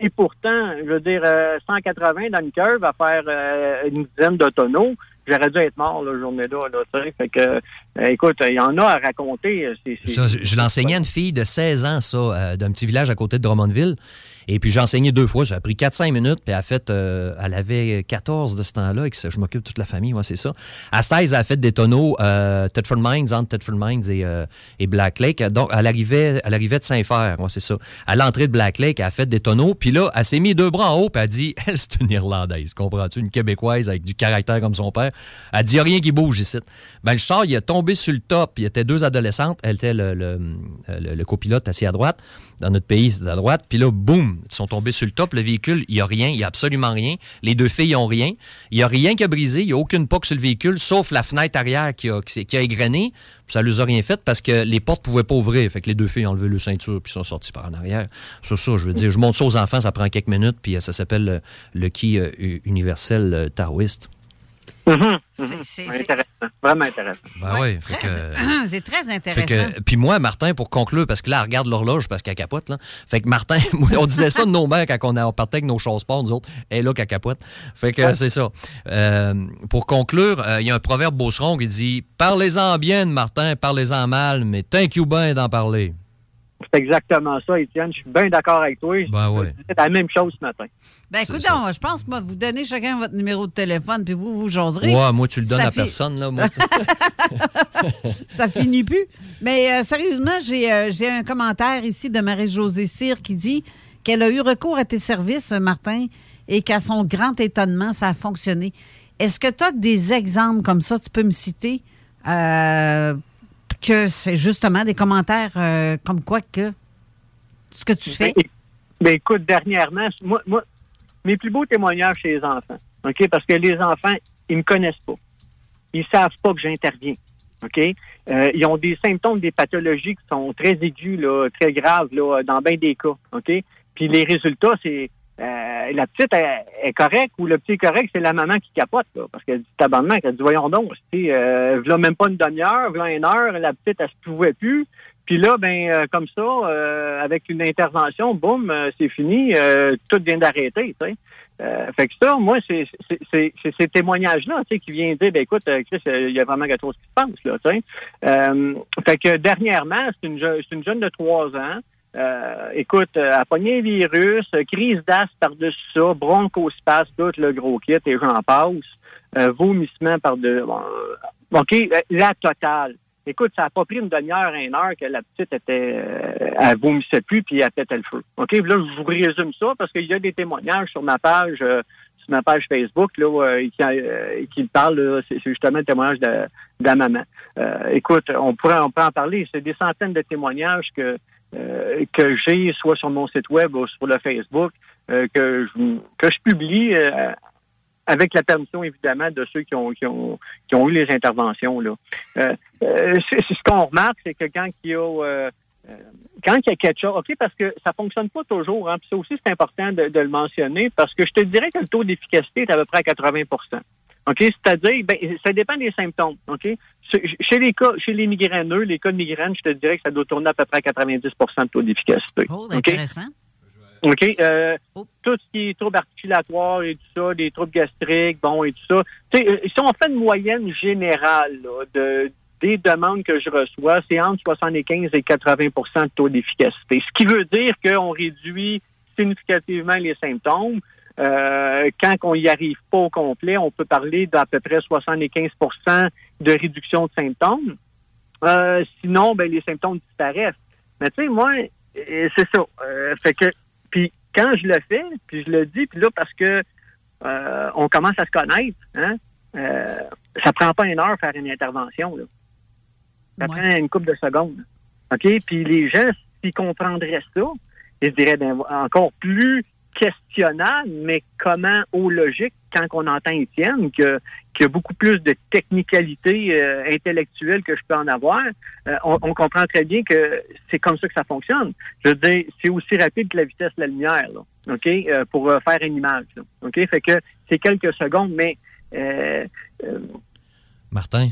[SPEAKER 15] et pourtant, je veux dire, euh, 180 dans une curve à faire euh, une dizaine de tonneaux, j'aurais dû être mort la journée-là. Là, fait que, euh, écoute, il y en a à raconter. euh,
[SPEAKER 20] Ça, je je l'enseignais à une fille de 16 ans, ça, euh, d'un petit village à côté de Drummondville. Et puis j'ai enseigné deux fois. Ça a pris 4-5 minutes. Puis elle a fait, euh, elle avait 14 de ce temps-là. Et que je m'occupe de toute la famille, ouais, c'est ça. À 16, elle a fait des tonneaux euh, Thetford Mines, entre Thetford Mines et, euh, et Black Lake. Donc, elle arrivait, elle arrivait de Saint-Fer, ouais, c'est ça. À l'entrée de Black Lake, elle a fait des tonneaux. Puis là, elle s'est mis deux bras en haut. Puis elle a dit, elle, c'est une Irlandaise, comprends-tu? Une Québécoise avec du caractère comme son père. Elle dit, il a rien qui bouge ici. Ben, le char, il a tombé sur le top. Il y était deux adolescentes. Elle était le, le, le- le copilote assis à droite. Dans notre pays, c'est à droite. Puis là, boum, ils sont tombés sur le top. Le véhicule, il n'y a rien. Il n'y a absolument rien. Les deux filles n'ont rien. Il n'y a rien qui a brisé. Il n'y a aucune poque sur le véhicule, sauf la fenêtre arrière qui a, qui, égrené. Ça ne les a rien fait parce que les portes ne pouvaient pas ouvrir. Fait que les deux filles ont enlevé le ceinture puis sont sorties par en arrière. C'est ça, je veux dire. Je montre ça aux enfants, ça prend quelques minutes. Puis euh, ça s'appelle le, le qui euh, universel euh, taoïste.
[SPEAKER 15] Mhm,
[SPEAKER 5] C'est-
[SPEAKER 15] mhm.
[SPEAKER 5] c'est-
[SPEAKER 15] intéressant. Vraiment intéressant.
[SPEAKER 20] Ben oui.
[SPEAKER 5] C'est très intéressant.
[SPEAKER 20] puis moi, Martin, pour conclure, parce que là, elle regarde l'horloge parce qu'elle capote. Là. Fait que Martin, on disait ça de nos mères quand on, a- on partait avec nos choses sport, nous autres. Elle est là qu'elle capote. Fait que c'est ça. Euh, pour conclure, euh, il y a un proverbe beauceron qui dit Parlez-en bien de Martin, parlez-en mal, mais thank you bien d'en parler.
[SPEAKER 15] C'est exactement ça, Étienne. Je suis bien d'accord avec toi.
[SPEAKER 20] Ben ouais.
[SPEAKER 15] disais la même chose ce matin.
[SPEAKER 5] Ben écoute, je pense que moi, vous donnez chacun votre numéro de téléphone, puis vous, vous jaserez.
[SPEAKER 20] Ouais, moi, tu le donnes
[SPEAKER 5] Ça
[SPEAKER 20] à personne, là. Moi,
[SPEAKER 5] ça finit plus. Mais euh, sérieusement, j'ai euh, j'ai un commentaire ici de Marie-Josée Cyr qui dit qu'elle a eu recours à tes services, Martin, et qu'à son grand étonnement, ça a fonctionné. Est-ce que tu as des exemples comme ça, tu peux me citer, euh, que c'est justement des commentaires euh, comme quoi que ce que tu fais?
[SPEAKER 15] Ben, ben, écoute, dernièrement, moi, moi, mes plus beaux témoignages chez les enfants, OK? Parce que les enfants, ils me connaissent pas. Ils savent pas que j'interviens. OK? Euh, ils ont des symptômes, des pathologies qui sont très aigus, là, très graves, là, dans bien des cas. OK? Puis les résultats, c'est euh, la petite est, est correcte ou le petit est correct, c'est la maman qui capote, là, parce qu'elle dit tabarnak, elle dit voyons donc, tu sais, euh, v'là même pas une demi-heure, v'là une heure, la petite, elle se pouvait plus. Puis là, ben euh, comme ça, euh, avec une intervention, boum, euh, c'est fini, euh, tout vient d'arrêter, tu sais. Euh, fait que ça, moi, c'est ces témoignages-là, tu sais, qui viennent dire, ben écoute, Chris, il y a vraiment quelque chose qui se passe, là, tu sais. Fait que dernièrement, c'est une, je- c'est une jeune de trois ans. Euh, écoute, euh, pogné un virus, euh, crise d'asthme par-dessus ça, bronchospasme, tout le gros kit, et j'en passe. Euh, vomissement par de... bon, euh, OK, euh, la totale. Écoute, ça n'a pas pris une demi-heure, une heure que la petite était, elle vomissait plus puis elle pétait le feu. OK, là, je vous résume ça parce qu'il y a des témoignages sur ma page, sur ma page Facebook, là, euh, qui, qui parle, c'est justement le témoignage de, de la maman. Écoute, on pourrait, on peut en parler. C'est des centaines de témoignages que, euh, que j'ai, soit sur mon site web ou sur le Facebook, euh, que, je, que je publie euh, avec la permission, évidemment, de ceux qui ont, qui ont, qui ont eu les interventions. Là. Ce qu'on remarque, c'est que quand il y a... quand il y a quelque OK, parce que ça fonctionne pas toujours, hein, puis ça aussi, c'est important de, de le mentionner, parce que je te dirais que le taux d'efficacité est à peu près à 80 OK, c'est-à-dire, ben, ça dépend des symptômes, OK? Chez les cas, chez les migraineux, les cas de migraine, je te dirais que ça doit tourner à peu près à 90 de taux d'efficacité.
[SPEAKER 5] Oh,
[SPEAKER 15] OK?
[SPEAKER 5] intéressant.
[SPEAKER 15] OK? Euh, Tout ce qui est troubles articulatoires et tout ça, des troubles gastriques, bon, et tout ça. Tu sais, euh, si on fait une moyenne générale là, de, des demandes que je reçois, c'est entre 75 et 80% de taux d'efficacité. Ce qui veut dire qu'on réduit significativement les symptômes. Euh, quand on n'y arrive pas au complet, on peut parler d'à peu près 75% de réduction de symptômes. Euh, sinon, ben, les symptômes disparaissent. Mais tu sais, moi, et c'est ça. Euh, fait que, puis quand je le fais, puis je le dis, puis là, parce que euh, on commence à se connaître, hein, euh, ça prend pas une heure faire une intervention. Là. Ça prend une couple de secondes. OK? Puis les gens, s'ils comprendraient ça, ils se diraient ben, encore plus questionnable, mais comment au logique, quand on entend Étienne, que qu'il y a beaucoup plus de technicalité euh, intellectuelle que je peux en avoir, euh, on, on comprend très bien que c'est comme ça que ça fonctionne. Je veux dire, c'est aussi rapide que la vitesse de la lumière, là, OK, euh, pour faire une image. là. OK? Fait que c'est quelques secondes, mais
[SPEAKER 20] Martin?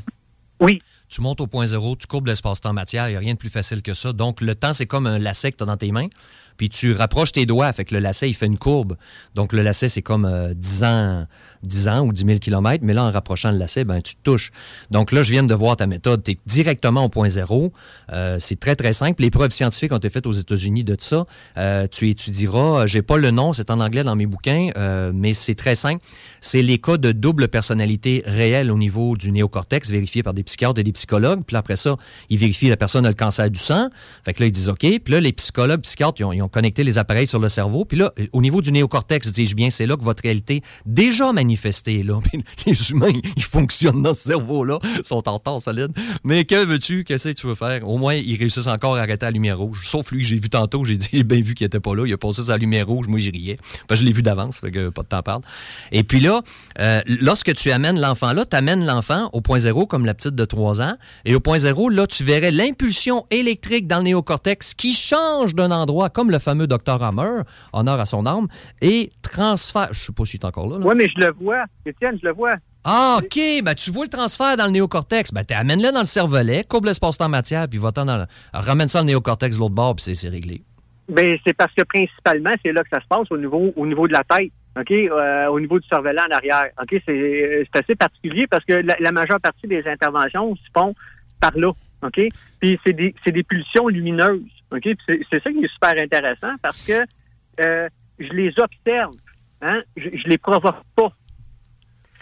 [SPEAKER 15] Oui.
[SPEAKER 20] Tu montes au point zéro, tu courbes l'espace-temps matière, il n'y a rien de plus facile que ça. Donc, le temps, c'est comme un lacet que tu as dans tes mains. Puis tu rapproches tes doigts, fait que le lacet, il fait une courbe. Donc, le lacet, c'est comme euh, 10 ans, 10 ans ou 10 000 km, mais là, en rapprochant le lacet, ben, tu te touches. Donc là, je viens de voir ta méthode. Tu es directement au point zéro. Euh, c'est très, très simple. Les preuves scientifiques ont été faites aux États-Unis de ça. Euh, tu étudieras, j'ai pas le nom, c'est en anglais dans mes bouquins, euh, mais c'est très simple. C'est les cas de double personnalité réelle au niveau du néocortex, vérifiés par des psychiatres et des psychologues. Puis là, après ça, ils vérifient la personne a le cancer du sang. Fait que là, ils disent OK. Puis là, les psychologues, psychiatres, ont connecté les appareils sur le cerveau. Puis là, au niveau du néocortex, dis-je bien, c'est là que votre réalité déjà manifestée est là. Les humains, ils fonctionnent dans ce cerveau-là, ils sont en temps solide. Mais que veux-tu, qu'est-ce que tu veux faire? Au moins, ils réussissent encore à arrêter la lumière rouge. Sauf lui, j'ai vu tantôt, j'ai dit, j'ai bien vu qu'il était pas là. Il a passé sa lumière rouge, moi, j'y riais. Parce je l'ai vu d'avance, fait que pas de temps perdre. Et puis là, euh, lorsque tu amènes l'enfant là, tu amènes l'enfant au point zéro, comme la petite de 3 ans. Et au point zéro, là, tu verrais l'impulsion électrique dans le néocortex qui change d'un endroit, comme le fameux Dr. Hammer, honneur à son âme, et transfère. Je sais pas si tu es encore là. là.
[SPEAKER 15] oui, mais je le vois. Étienne, je le vois.
[SPEAKER 20] Ah, OK. Ben, tu vois le transfert dans le néocortex. Ben, amène-le dans le cervelet, courbe l'espace-temps matière, puis va-t'en dans le... Ramène ça au néocortex de l'autre bord, puis c'est- réglé.
[SPEAKER 15] Ben, c'est parce que principalement, c'est là que ça se passe au niveau, au niveau de la tête. OK? Euh, au niveau du surveillant en arrière. OK? C'est c'est assez particulier parce que la, la majeure partie des interventions se font par là. OK? Puis c'est des, c'est des pulsions lumineuses. OK? C'est ça qui est super intéressant parce que euh, je les observe. Hein? Je, je les provoque pas.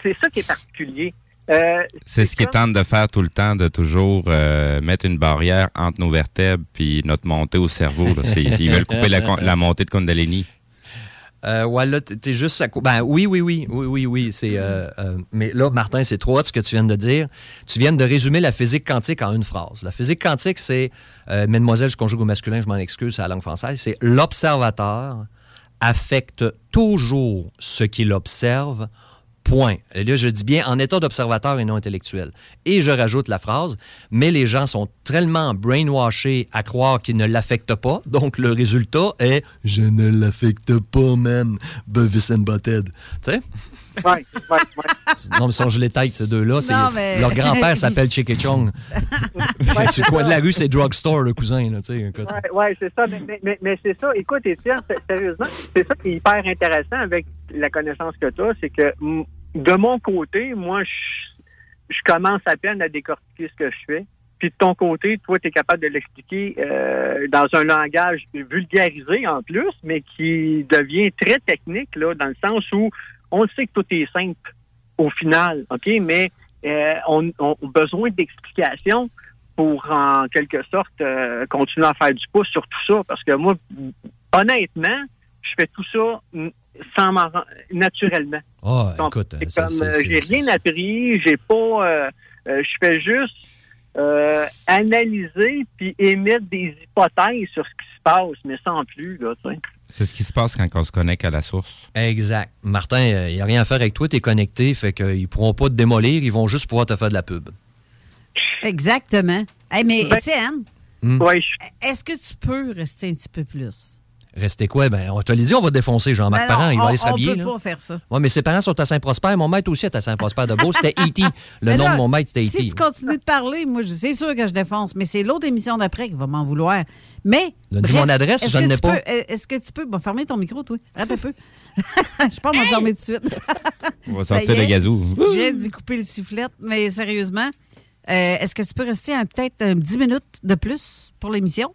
[SPEAKER 15] C'est ça qui est particulier. Euh,
[SPEAKER 6] C'est ce qu'ils tentent de faire tout le temps, de toujours euh, mettre une barrière entre nos vertèbres puis notre montée au cerveau. là. Ils veulent couper la, la montée de Kundalini.
[SPEAKER 20] Euh, ouais, là, t'es juste à Ben oui, oui, oui, oui, oui, oui. C'est, euh, euh, mais là, Martin, c'est trop ce que tu viens de dire. Tu viens de résumer la physique quantique en une phrase. La physique quantique, c'est, euh, mesdemoiselle, je conjugue au masculin, je m'en excuse, c'est la langue française, c'est l'observateur affecte toujours ce qu'il observe. Point. Et là, je dis bien en état d'observateur et non intellectuel. Et je rajoute la phrase, mais les gens sont tellement brainwashés à croire qu'ils ne l'affectent pas, donc le résultat est Je ne l'affecte pas, man. Beavis and Butthead. Tu sais?
[SPEAKER 15] Ouais, ouais, ouais.
[SPEAKER 20] Non, mais sont les têtes, ces deux-là. c'est-
[SPEAKER 15] mais-
[SPEAKER 20] Leur grand-père s'appelle Chicky Chong. Le coin de la rue, c'est Drugstore, le cousin. Là, tu sais, écoute.
[SPEAKER 15] Ouais, c'est ça. Mais, mais- mais, mais c'est ça. Écoute, Étienne, sé- sérieusement, c'est ça qui est hyper intéressant avec la connaissance que tu as. C'est que de mon côté, moi, je, je commence à peine à décortiquer ce que je fais. Puis de ton côté, toi, tu es capable de l'expliquer euh, dans un langage vulgarisé en plus, mais qui devient très technique, là, dans le sens où on sait que tout est simple au final, OK? Mais euh, on, on a besoin d'explications pour, en quelque sorte, euh, continuer à faire du pouce sur tout ça. Parce que moi, honnêtement, je fais tout ça sans m'en naturellement.
[SPEAKER 20] Oh,
[SPEAKER 15] Donc,
[SPEAKER 20] écoute,
[SPEAKER 15] c'est
[SPEAKER 20] ça,
[SPEAKER 15] comme, euh, j'ai rien appris, j'ai pas, euh, euh, je fais juste euh, analyser puis émettre des hypothèses sur ce qui se passe, mais sans plus, là, tu sais.
[SPEAKER 6] C'est ce qui se passe quand on se connecte à la source.
[SPEAKER 20] Exact. Martin, il n'y a rien à faire avec toi, tu es connecté, fait qu'ils pourront pas te démolir, ils vont juste pouvoir te faire de la pub.
[SPEAKER 5] Exactement. Hey, mais
[SPEAKER 20] Ben-
[SPEAKER 5] Étienne,
[SPEAKER 20] Hmm.
[SPEAKER 5] est-ce que tu peux rester un petit peu plus?
[SPEAKER 20] Restez quoi? Ben, on te l'a dit, on va défoncer Jean-Marc
[SPEAKER 5] Ben
[SPEAKER 20] Parent, il va aller s'habiller.
[SPEAKER 5] On peut
[SPEAKER 20] là.
[SPEAKER 5] pas faire ça.
[SPEAKER 20] Ouais, mais ses parents sont à Saint-Prosper. Mon maître aussi est à Saint-Prosper de Beau. C'était E.T. Le nom de mon maître, c'était E
[SPEAKER 5] Si
[SPEAKER 20] E.T.
[SPEAKER 5] tu continues de parler, moi, je- c'est sûr que je défonce, mais c'est l'autre émission d'après qui va m'en vouloir. Mais.
[SPEAKER 20] Dis mon adresse,
[SPEAKER 5] est-ce
[SPEAKER 20] je
[SPEAKER 5] que
[SPEAKER 20] n'ai
[SPEAKER 5] tu
[SPEAKER 20] pas.
[SPEAKER 5] peux- euh, Est-ce que tu peux. Bon, fermer ton micro, toi. Arrête un peu. je pas m'endormir tout de suite.
[SPEAKER 6] On va sortir le gazou.
[SPEAKER 5] Je viens d'y couper le sifflet, mais sérieusement, euh, est-ce que tu peux rester peut-être un 10 minutes de plus pour l'émission?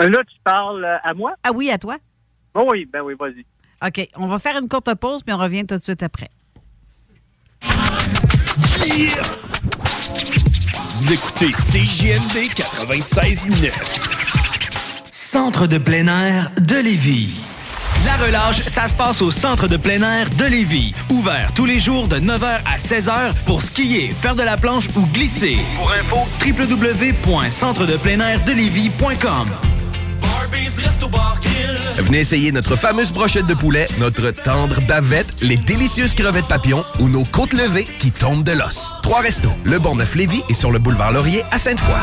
[SPEAKER 15] Euh, Là, tu parles euh, à moi?
[SPEAKER 5] Ah oui, à toi?
[SPEAKER 15] Oh oui, ben oui, vas-y.
[SPEAKER 5] OK, on va faire une courte pause, puis on revient tout de suite après.
[SPEAKER 21] Vous écoutez CJMD 96.9.
[SPEAKER 22] Centre de plein air de Lévis. La relâche, ça se passe au Centre de plein air de Lévis. Ouvert tous les jours de 9h à 16h pour skier, faire de la planche ou glisser. Pour info, www.centredepleinairdelévis.com
[SPEAKER 11] Venez essayer notre fameuse brochette de poulet, notre tendre bavette, les délicieuses crevettes papillons ou nos côtes levées qui tombent de l'os. Trois restos, le Bonneuf-Lévis et sur le boulevard Laurier à Sainte-Foy.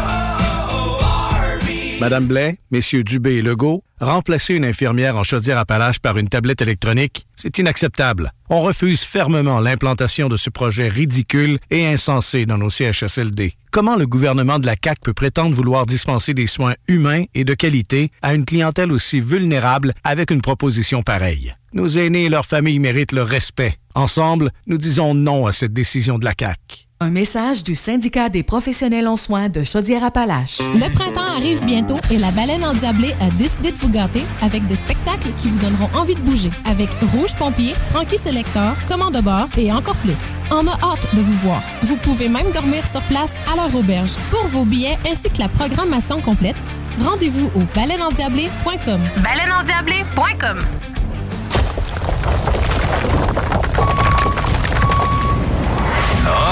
[SPEAKER 21] Madame Blais, messieurs Dubé et Legault, remplacer une infirmière en chaudière-appalaches par une tablette électronique, c'est inacceptable. On refuse fermement l'implantation de ce projet ridicule et insensé dans nos CHSLD. Comment le gouvernement de la CAQ peut prétendre vouloir dispenser des soins humains et de qualité à une clientèle aussi vulnérable avec une proposition pareille? Nos aînés et leurs familles méritent le respect. Ensemble, nous disons non à cette décision de la CAQ.
[SPEAKER 23] Un message du syndicat des professionnels en soins de Chaudière-Appalaches.
[SPEAKER 13] Le printemps arrive bientôt et la baleine endiablée a décidé de vous gâter avec des spectacles qui vous donneront envie de bouger. Avec Rouge Pompier, Frankie Selector, Commande de bord et encore plus. On a hâte de vous voir. Vous pouvez même dormir sur place à leur auberge. Pour vos billets ainsi que la programmation complète, rendez-vous au baleineendiablée.com.
[SPEAKER 24] Baleineendiablée.com.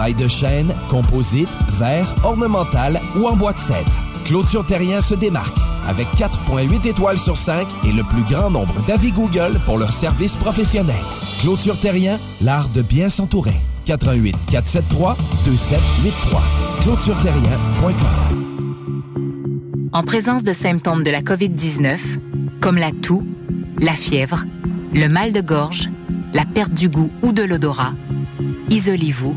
[SPEAKER 25] Maille de chêne, composite, verre, ornemental ou en bois de cèdre. Clôture Terrien se démarque avec 4.8 étoiles sur 5 et le plus grand nombre d'avis Google pour leur service professionnel. Clôture Terrien, l'art de bien s'entourer. 88 473 2783. ClôtureTerrien.com
[SPEAKER 26] En présence de symptômes de la COVID-19, comme la toux, la fièvre, le mal de gorge, la perte du goût ou de l'odorat, isolez-vous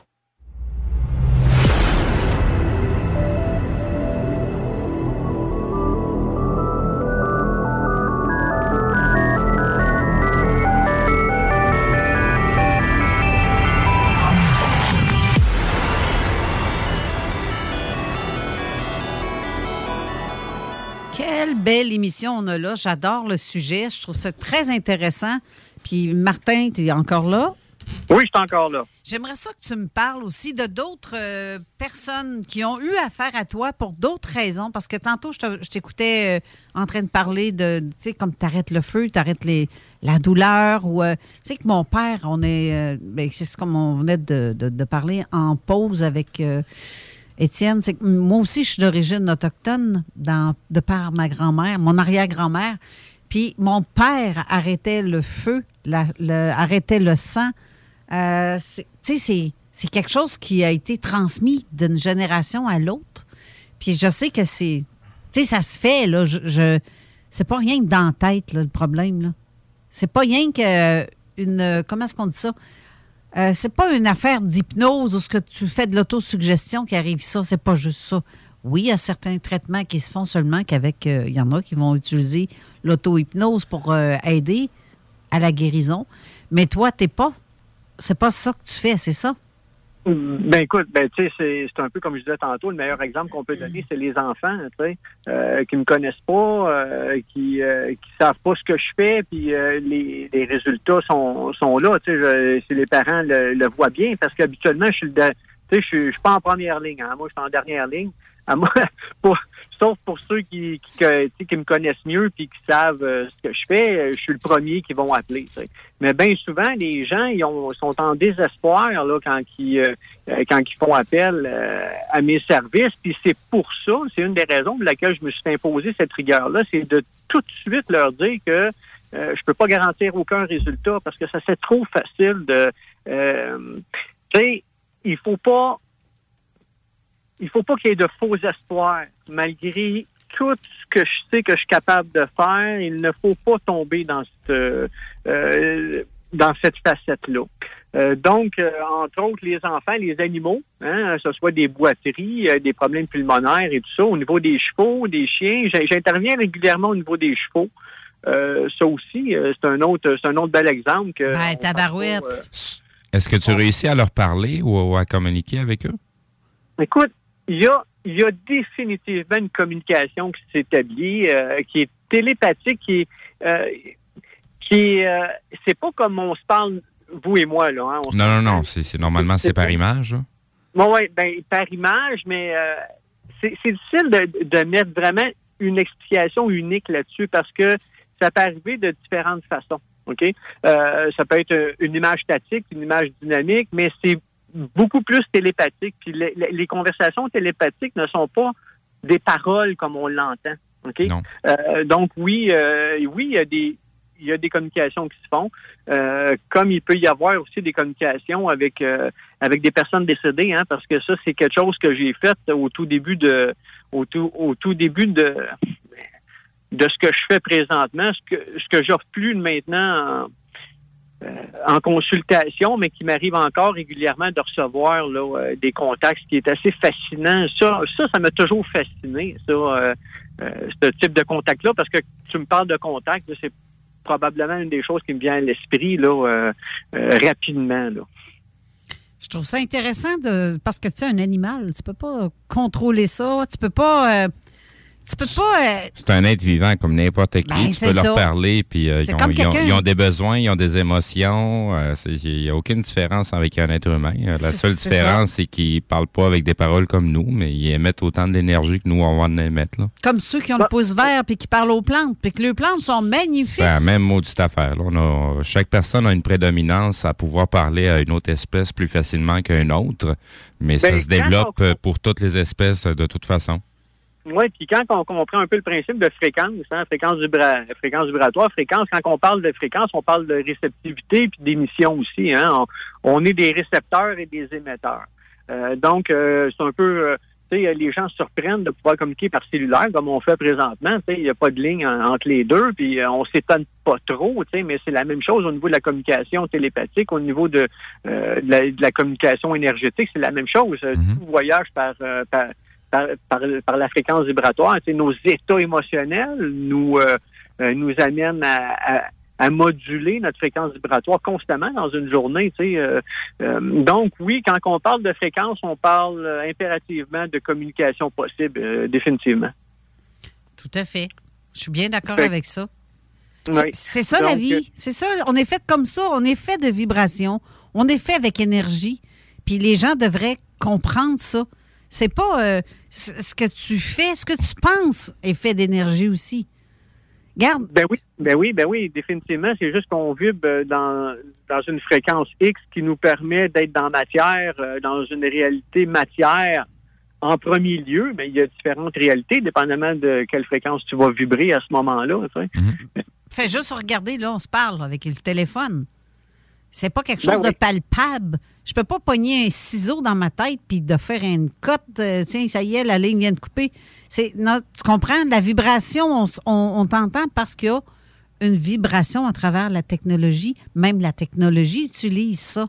[SPEAKER 5] Belle émission on a là. J'adore le sujet. Je trouve ça très intéressant. Puis Martin, tu es encore là?
[SPEAKER 15] Oui, je suis encore là.
[SPEAKER 5] J'aimerais ça que tu me parles aussi de d'autres euh, personnes qui ont eu affaire à toi pour d'autres raisons. Parce que tantôt, je t'écoutais euh, en train de parler de, tu sais, comme tu arrêtes le feu, tu arrêtes les, la douleur. ou euh, Tu sais que mon père, on est. ben, c'est comme on venait de, de- de parler en pause avec. Euh, Étienne, c'est que moi aussi, je suis d'origine autochtone de par ma grand-mère, mon arrière-grand-mère. Puis mon père arrêtait le feu, arrêtait le sang. Euh, tu sais, c'est- quelque chose qui a été transmis d'une génération à l'autre. Puis je sais que c'est. Tu sais, ça se fait, là. Je, c'est pas rien que dans la tête, le problème, là. C'est pas rien que une. Comment est-ce qu'on dit ça? Euh, c'est pas une affaire d'hypnose ou ce que tu fais de l'autosuggestion qui arrive ça. C'est pas juste ça. Oui, il y a certains traitements qui se font seulement qu'avec. euh, Il y en a qui vont utiliser l'auto-hypnose pour euh, aider à la guérison. Mais toi, t'es pas. C'est pas ça que tu fais, c'est ça?
[SPEAKER 15] Ben écoute, ben tu sais, c'est un peu comme je disais tantôt, le meilleur exemple qu'on peut donner, c'est les enfants, tu sais, euh, qui me connaissent pas, euh, qui euh, qui savent pas ce que je fais, puis euh, les, les résultats sont sont là, tu sais, si les parents le, le voient bien, parce qu'habituellement je suis le, tu sais, je suis je suis pas en première ligne, hein, moi je suis en dernière ligne, à moi, sauf pour ceux qui me connaissent mieux puis qui savent euh, ce que je fais, euh, je suis le premier qui vont appeler. Mais bien souvent, les gens sont en désespoir là, quand, ils, euh, quand ils font appel à mes services. Puis c'est pour ça, c'est une des raisons pour laquelle je me suis imposé cette rigueur-là, c'est de tout de suite leur dire que je peux pas garantir aucun résultat parce que ça c'est trop facile de... Tu sais, il faut pas il faut pas qu'il y ait de faux espoirs. Malgré tout ce que je sais que je suis capable de faire, il ne faut pas tomber dans cette, euh, dans cette facette-là. Euh, donc, euh, entre autres, les enfants, les animaux, hein, que ce soit des boiteries, euh, des problèmes pulmonaires et tout ça, au niveau des chevaux, des chiens, j'interviens régulièrement au niveau des chevaux. Euh, ça aussi, euh, c'est un autre, c'est un autre bel exemple que.
[SPEAKER 5] Ben, tabarouette.
[SPEAKER 6] Est-ce que tu réussis à leur parler ou, ou à communiquer avec eux?
[SPEAKER 15] Écoute, il y a, il y a définitivement une communication qui s'établit, euh, qui est télépathique, qui euh, qui euh, c'est pas comme on se parle, vous et moi, là. Hein, on
[SPEAKER 6] Non, non, non. C'est, normalement, c'est par image. là.
[SPEAKER 15] Oui, ouais, ben, par image, mais euh, c'est difficile de, de mettre vraiment une explication unique là-dessus parce que ça peut arriver de différentes façons. OK? Ça peut être une image statique, une image dynamique, mais c'est beaucoup plus télépathique. Puis les, les- les conversations télépathiques ne sont pas des paroles comme on l'entend. OK? Euh, donc oui, euh, oui, il y a des il y a des communications qui se font, euh, comme il peut y avoir aussi des communications avec euh, avec des personnes décédées, hein, parce que ça c'est quelque chose que j'ai fait au tout début de au tout au tout début de de ce que je fais présentement, ce que ce que j'offre plus maintenant en, euh, en consultation, mais qui m'arrive encore régulièrement de recevoir là, euh, des contacts, ce qui est assez fascinant. Ça, ça, ça m'a toujours fasciné, ça, euh, euh, ce type de contact-là, parce que tu me parles de contact, c'est probablement une des choses qui me vient à l'esprit là, euh, rapidement. Là.
[SPEAKER 5] Je trouve ça intéressant de parce que tu es un animal, tu peux pas contrôler ça, tu peux pas tu peux pas euh,
[SPEAKER 6] C'est un être vivant comme n'importe qui.
[SPEAKER 5] Ben,
[SPEAKER 6] tu peux leur
[SPEAKER 5] ça.
[SPEAKER 6] parler, puis euh, ils, ont,
[SPEAKER 5] comme
[SPEAKER 6] ils ont-
[SPEAKER 5] quelqu'un-
[SPEAKER 6] ils ont des besoins, ils ont des émotions. euh, Il n'y a aucune différence avec un être humain. La seule différence, c'est qu'ils ne parlent pas avec des paroles comme nous, mais ils émettent autant d'énergie que nous, on va en émettre. Là.
[SPEAKER 5] comme ceux qui ont le pouce vert puis qui parlent aux plantes, puis que les plantes sont magnifiques.
[SPEAKER 6] C'est la même maudite affaire. là. On a, chaque personne a une prédominance à pouvoir parler à une autre espèce plus facilement qu'une autre, mais ça
[SPEAKER 15] Ben,
[SPEAKER 6] se
[SPEAKER 15] quand
[SPEAKER 6] développe pour toutes les espèces de toute façon.
[SPEAKER 15] Oui, puis quand on comprend un peu le principe de fréquence, hein, fréquence, vibra fréquence vibratoire, fréquence, quand on parle de fréquence, on parle de réceptivité puis d'émission aussi. Hein, on, on est des récepteurs et des émetteurs. Euh, donc, euh, c'est un peu... euh, tu sais, les gens se surprennent de pouvoir communiquer par cellulaire comme on fait présentement. Tu sais, Il n'y a pas de ligne en- entre les deux, puis euh, on s'étonne pas trop, tu sais, mais c'est la même chose au niveau de la communication télépathique, au niveau de, euh, de, la, de la communication énergétique, c'est la même chose. Euh, Tout voyage par, euh, par, par, par, par la fréquence vibratoire. Tu sais, nos états émotionnels nous, euh, euh, nous amènent à, à- à moduler notre fréquence vibratoire constamment dans une journée. Tu sais, euh, euh, donc oui, quand on parle de fréquence, on parle impérativement de communication possible, définitivement.
[SPEAKER 5] Tout à fait. Je suis bien d'accord avec ça.
[SPEAKER 15] Oui.
[SPEAKER 5] C'est ça la vie. C'est ça. On est fait comme ça. On est fait de vibrations. On est fait avec énergie. Puis les gens devraient comprendre ça. C'est pas euh, ce que tu fais, ce que tu penses est fait d'énergie aussi. Garde.
[SPEAKER 15] Ben oui, ben oui, ben oui, définitivement. C'est juste qu'on vibre euh, dans, dans une fréquence X qui nous permet d'être dans matière, euh, dans une réalité matière en premier lieu, mais il y a différentes réalités, dépendamment de quelle fréquence tu vas vibrer à ce moment-là. tu sais.
[SPEAKER 5] Fais juste regarder, là, on se parle avec le téléphone. C'est pas quelque
[SPEAKER 15] Ben
[SPEAKER 5] chose de palpable. Je peux pas pogner un ciseau dans ma tête puis de faire une cote. euh, tiens, ça y est, la ligne vient de couper. C'est, non, tu comprends? La vibration, on- on t'entend parce qu'il y a une vibration à travers la technologie. Même la technologie utilise ça.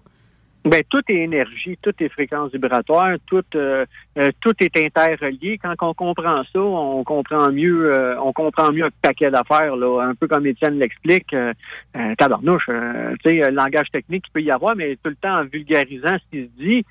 [SPEAKER 15] Ben, tout est énergie, tout est fréquence vibratoire, tout, euh, euh, tout est interrelié. Quand on comprend ça, on comprend mieux, euh, on comprend mieux un paquet d'affaires, là, un peu comme Étienne l'explique. Euh, euh, tabarnouche, euh, tu sais, langage technique qu'il peut y avoir, mais tout le temps en vulgarisant ce qui se dit,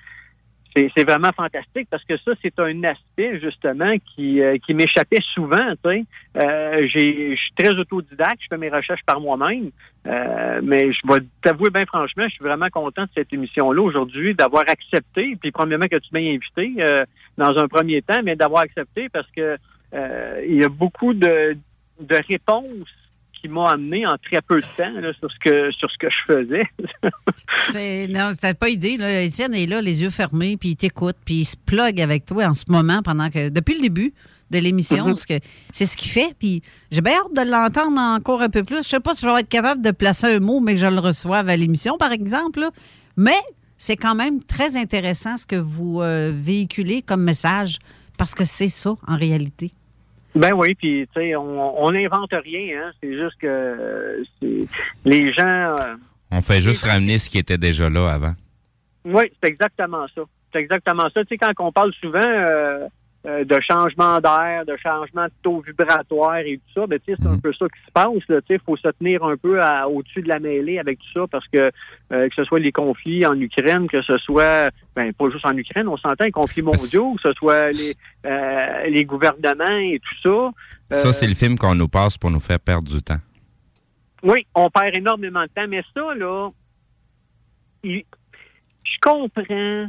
[SPEAKER 15] c'est vraiment fantastique parce que ça, c'est un aspect justement qui, euh, qui m'échappait souvent. Euh, j'ai- je suis très autodidacte, je fais mes recherches par moi-même, euh, mais je vais t'avouer bien franchement, je suis vraiment content de cette émission-là aujourd'hui, d'avoir accepté, puis premièrement que tu m'aies invité euh, dans un premier temps, mais d'avoir accepté parce que euh, il y a beaucoup de, de réponses qui m'ont amené en très peu de temps là, sur ce que sur ce que je faisais.
[SPEAKER 5] C'est, non, c'était pas idée. Là. Étienne est là, les yeux fermés, puis il t'écoute, puis il se plug avec toi en ce moment, pendant que depuis le début de l'émission,
[SPEAKER 15] Mhm.
[SPEAKER 5] parce que c'est ce qu'il fait. Puis j'ai bien hâte de l'entendre encore un peu plus. Je sais pas si je vais être capable de placer un mot, mais que je le reçoive à l'émission, par exemple. là. Mais c'est quand même très intéressant ce que vous euh, véhiculez comme message, parce que c'est ça, en réalité.
[SPEAKER 15] Ben oui, puis tu sais, on n'invente rien, hein. C'est juste que euh, c'est les gens. euh,
[SPEAKER 6] On fait juste ramener ce qui était déjà là avant.
[SPEAKER 15] Oui, c'est exactement ça. C'est exactement ça. Tu sais, quand on parle souvent euh, euh, de changement d'air, de changement de taux vibratoire et tout ça, ben, tu sais, c'est un peu ça qui se passe. là. Tu sais, Il faut se tenir un peu à- au-dessus de la mêlée avec tout ça parce que euh, que ce soit les conflits en Ukraine, que ce soit, ben pas juste en Ukraine, on s'entend, les conflits mondiaux, que ce soit les, euh, les gouvernements et tout ça.
[SPEAKER 6] Ça, c'est le film qu'on nous passe pour nous faire perdre du temps.
[SPEAKER 15] oui, on perd énormément de temps, mais ça, là, il- je comprends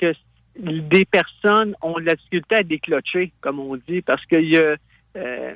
[SPEAKER 15] que des personnes ont de la difficulté à déclocher, comme on dit, parce que il y a, euh,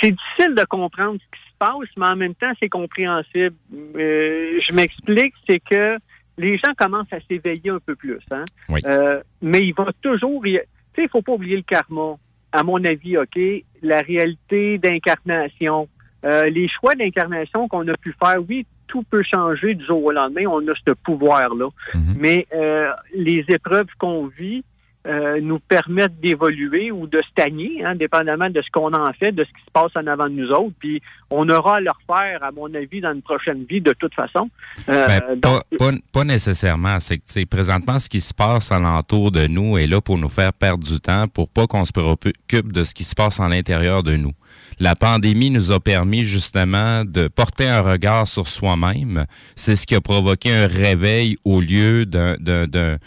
[SPEAKER 15] c'est difficile de comprendre ce qui se passe, mais en même temps, c'est compréhensible. Euh, je m'explique, c'est que les gens commencent à s'éveiller un peu plus. Hein?
[SPEAKER 6] Oui.
[SPEAKER 15] Euh, mais il va toujours... Tu sais, il faut pas oublier le karma. À mon avis, OK, la réalité d'incarnation, euh, les choix d'incarnation qu'on a pu faire, oui, tout peut changer du jour au lendemain. On a ce pouvoir-là. Mais euh, les épreuves qu'on vit euh, nous permettent d'évoluer ou de stagner, hein, dépendamment de ce qu'on en fait, de ce qui se passe en avant de nous autres. Puis on aura à le refaire, à mon avis, dans une prochaine vie, de toute façon. Euh,
[SPEAKER 6] Ben,
[SPEAKER 15] donc,
[SPEAKER 6] pas, pas, pas nécessairement. C'est que présentement, ce qui se passe alentour de nous est là pour nous faire perdre du temps, pour pas qu'on se préoccupe de ce qui se passe à l'intérieur de nous. La pandémie nous a permis justement de porter un regard sur soi-même. C'est ce qui a provoqué un réveil au lieu d'un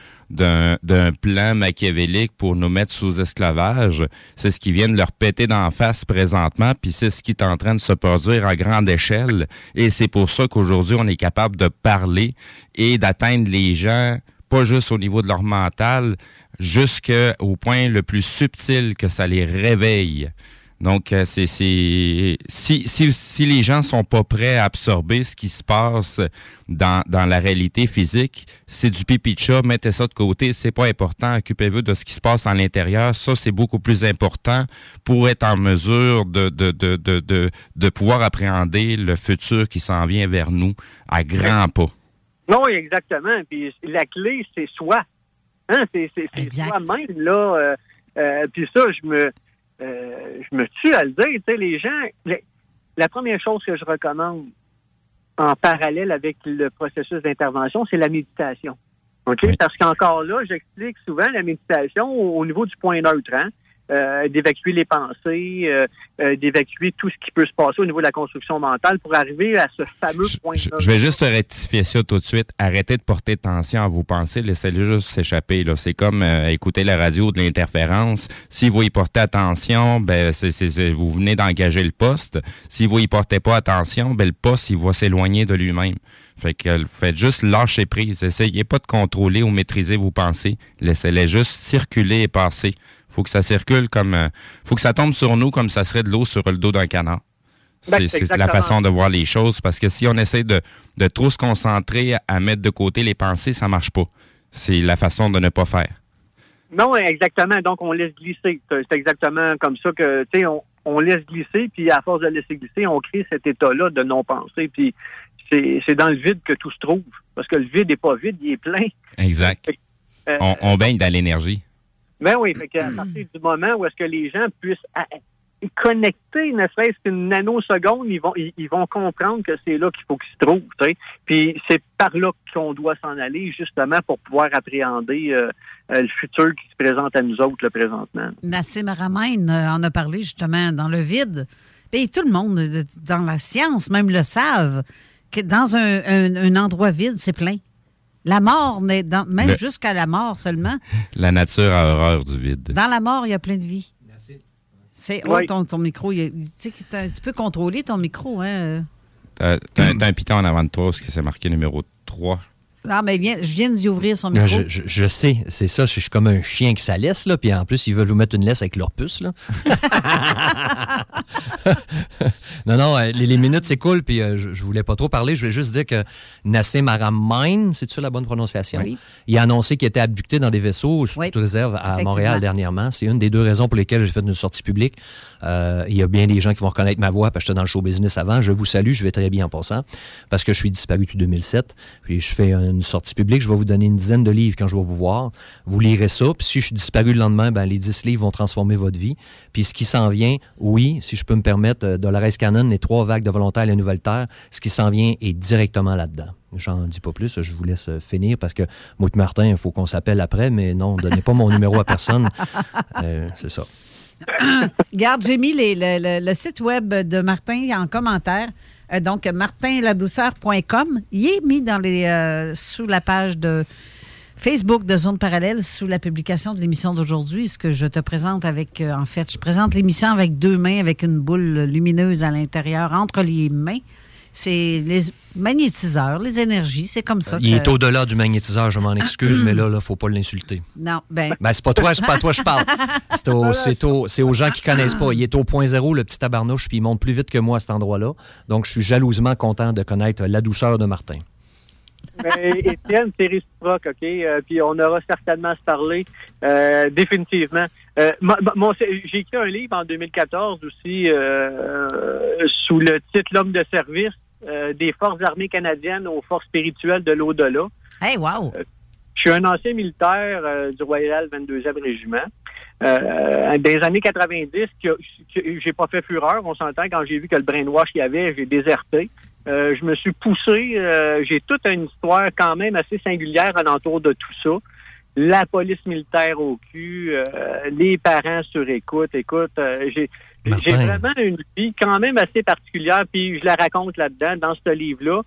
[SPEAKER 6] plan machiavélique pour nous mettre sous esclavage. C'est ce qui vient de leur péter d'en face présentement, puis c'est ce qui est en train de se produire à grande échelle. Et c'est pour ça qu'aujourd'hui, on est capable de parler et d'atteindre les gens, pas juste au niveau de leur mental, jusqu'au point le plus subtil que ça les réveille. Donc, euh, c'est si, si, si les gens sont pas prêts à absorber ce qui se passe dans, dans la réalité physique, c'est du pipi de chat, mettez ça de côté, c'est pas important, occupez-vous de ce qui se passe à l'intérieur. Ça, c'est beaucoup plus important pour être en mesure de, de, de, de, de, de pouvoir appréhender le futur qui s'en vient vers nous à grands pas.
[SPEAKER 15] Non, oui, exactement. Puis la clé, c'est soi. Hein? C'est soi-même, là. Euh, euh, puis ça, je me, euh, je me tue à le dire. Tu sais, les gens, les- la première chose que je recommande en parallèle avec le processus d'intervention, c'est la méditation. OK? Parce qu'encore là, j'explique souvent la méditation au, au niveau du point neutre, hein? Euh, d'évacuer les pensées, euh, euh, d'évacuer tout ce qui peut se passer au niveau de la construction mentale pour arriver à ce fameux point neutre.
[SPEAKER 6] Je vais juste rectifier ça tout de suite. Arrêtez de porter attention à vos pensées. Laissez-les juste s'échapper. là. C'est comme écouter la radio de l'interférence. Si vous y portez attention, ben, c'est, c'est- c'est- vous venez d'engager le poste. Si vous y portez pas attention, ben, le poste, il va s'éloigner de lui-même. Fait que faites juste lâcher prise. Essayez pas de contrôler ou maîtriser vos pensées. Laissez-les juste circuler et passer. Faut que ça circule comme, euh, faut que ça tombe sur nous comme ça serait de l'eau sur le dos d'un canard.
[SPEAKER 15] Ben,
[SPEAKER 6] C'est la façon de voir les choses parce que si on essaie de, de trop se concentrer à mettre de côté les pensées, ça marche pas. C'est la façon de ne pas faire.
[SPEAKER 15] Non, exactement. Donc, on laisse glisser. C'est exactement comme ça que, tu sais, on, on laisse glisser, puis à force de laisser glisser, on crée cet état-là de non-pensée. Puis c'est c'est dans le vide que tout se trouve. Parce que le vide n'est pas vide, il est plein.
[SPEAKER 6] Exact.
[SPEAKER 15] Euh,
[SPEAKER 6] On, on baigne dans l'énergie.
[SPEAKER 15] Ben oui, fait qu'à partir du moment où est-ce que les gens puissent à- connecter, ne serait-ce qu'une nanoseconde, ils vont ils, vont comprendre que c'est là qu'il faut qu'ils se trouvent. tu sais. Puis c'est par là qu'on doit s'en aller, justement, pour pouvoir appréhender euh, euh, le futur qui se présente à nous autres, le présentement.
[SPEAKER 5] Nassim Haramein euh, en a parlé justement dans le vide. Et tout le monde dans la science même le savent que dans un endroit vide, c'est plein. La mort, n'est dans- même
[SPEAKER 6] Le-
[SPEAKER 5] jusqu'à la mort seulement,
[SPEAKER 6] La nature a horreur du vide.
[SPEAKER 5] dans la mort, il y a plein de vie. C'est oh,
[SPEAKER 6] Oui.
[SPEAKER 5] ton, ton micro, il tu sais tu peux contrôler ton micro, hein?
[SPEAKER 6] T'as t'as un, t'as un piton en avant de toi, parce que c'est marqué numéro 3.
[SPEAKER 5] Ah, mais viens- je viens d'y ouvrir son
[SPEAKER 20] Non,
[SPEAKER 5] micro.
[SPEAKER 20] Je, je- je sais, c'est ça. Je suis comme un chien qui ça laisse, là. Puis en plus, ils veulent vous mettre une laisse avec leur puce, là. non, non, euh, les, les minutes s'écoulent, puis euh, je, je voulais pas trop parler. Je voulais juste dire que Nassim Haramein, c'est-tu la bonne prononciation?
[SPEAKER 5] Oui.
[SPEAKER 20] Il a annoncé qu'il était abducté dans des vaisseaux sous
[SPEAKER 5] Oui,
[SPEAKER 20] toute réserve à. Montréal dernièrement. C'est une des deux raisons pour lesquelles j'ai fait une sortie publique. Euh, il y a bien des gens qui vont reconnaître ma voix parce que j'étais dans le show business avant. Je vous salue, je vais très bien en passant parce que je suis disparu depuis 2007. Puis je fais une sortie publique. Je vais vous donner une dizaine de livres quand je vais vous voir. Vous lirez ça. Puis si je suis disparu le lendemain, ben, les 10 livres vont transformer votre vie. Puis ce qui s'en vient, oui, si je peux me permettre, euh, Dolores Cannon, les trois vagues de volontaires et la nouvelle terre, ce qui s'en vient est directement là-dedans. J'en dis pas plus, je vous laisse euh, finir parce que et Martin, il faut qu'on s'appelle après, mais non, donnez pas mon numéro à personne. Euh, c'est ça.
[SPEAKER 5] Regarde, j'ai mis les- le, le- le site web de Martin en commentaire. Euh, donc, martinladouceur.com. Il est mis dans les, euh, sous la page de Facebook de Zone Parallèle, sous la publication de l'émission d'aujourd'hui. Ce que je te présente avec, euh, en fait, je présente l'émission avec deux mains, avec une boule lumineuse à l'intérieur, entre les mains. C'est les magnétiseurs, les énergies, c'est comme ça.
[SPEAKER 20] Il
[SPEAKER 5] que-
[SPEAKER 20] est au-delà du magnétiseur, je m'en excuse, mais là, il ne faut pas l'insulter.
[SPEAKER 5] Non, ben.
[SPEAKER 20] Ben, c'est pas toi, c'est pas à toi que je parle. C'est aux, c'est aux- c'est aux gens qui connaissent pas. Il est au point zéro, le petit tabarnouche, puis il monte plus vite que moi à cet endroit-là. Donc, je suis jalousement content de connaître la douceur de Martin.
[SPEAKER 15] Ben, Étienne, c'est réciproque, OK? Euh, puis on aura certainement à se parler, euh, définitivement. Euh, J'ai écrit un livre en 2014 aussi euh, sous le titre L'homme de service euh, des forces armées canadiennes aux forces spirituelles de l'au-delà.
[SPEAKER 5] Hey, wow!
[SPEAKER 15] Je suis un ancien militaire du Royal 22e Régiment. Euh, des années 90, qui a- qui- j'ai pas fait fureur. On s'entend quand j'ai vu que le brainwash qu'il y avait, j'ai déserté. Euh, je me suis poussé. euh, j'ai toute une histoire quand même assez singulière alentour de tout ça. La police militaire au cul, euh, les parents sur écoute. Écoute, euh, j'ai j'ai vraiment une vie quand même assez particulière, puis je la raconte là-dedans, dans ce livre-là.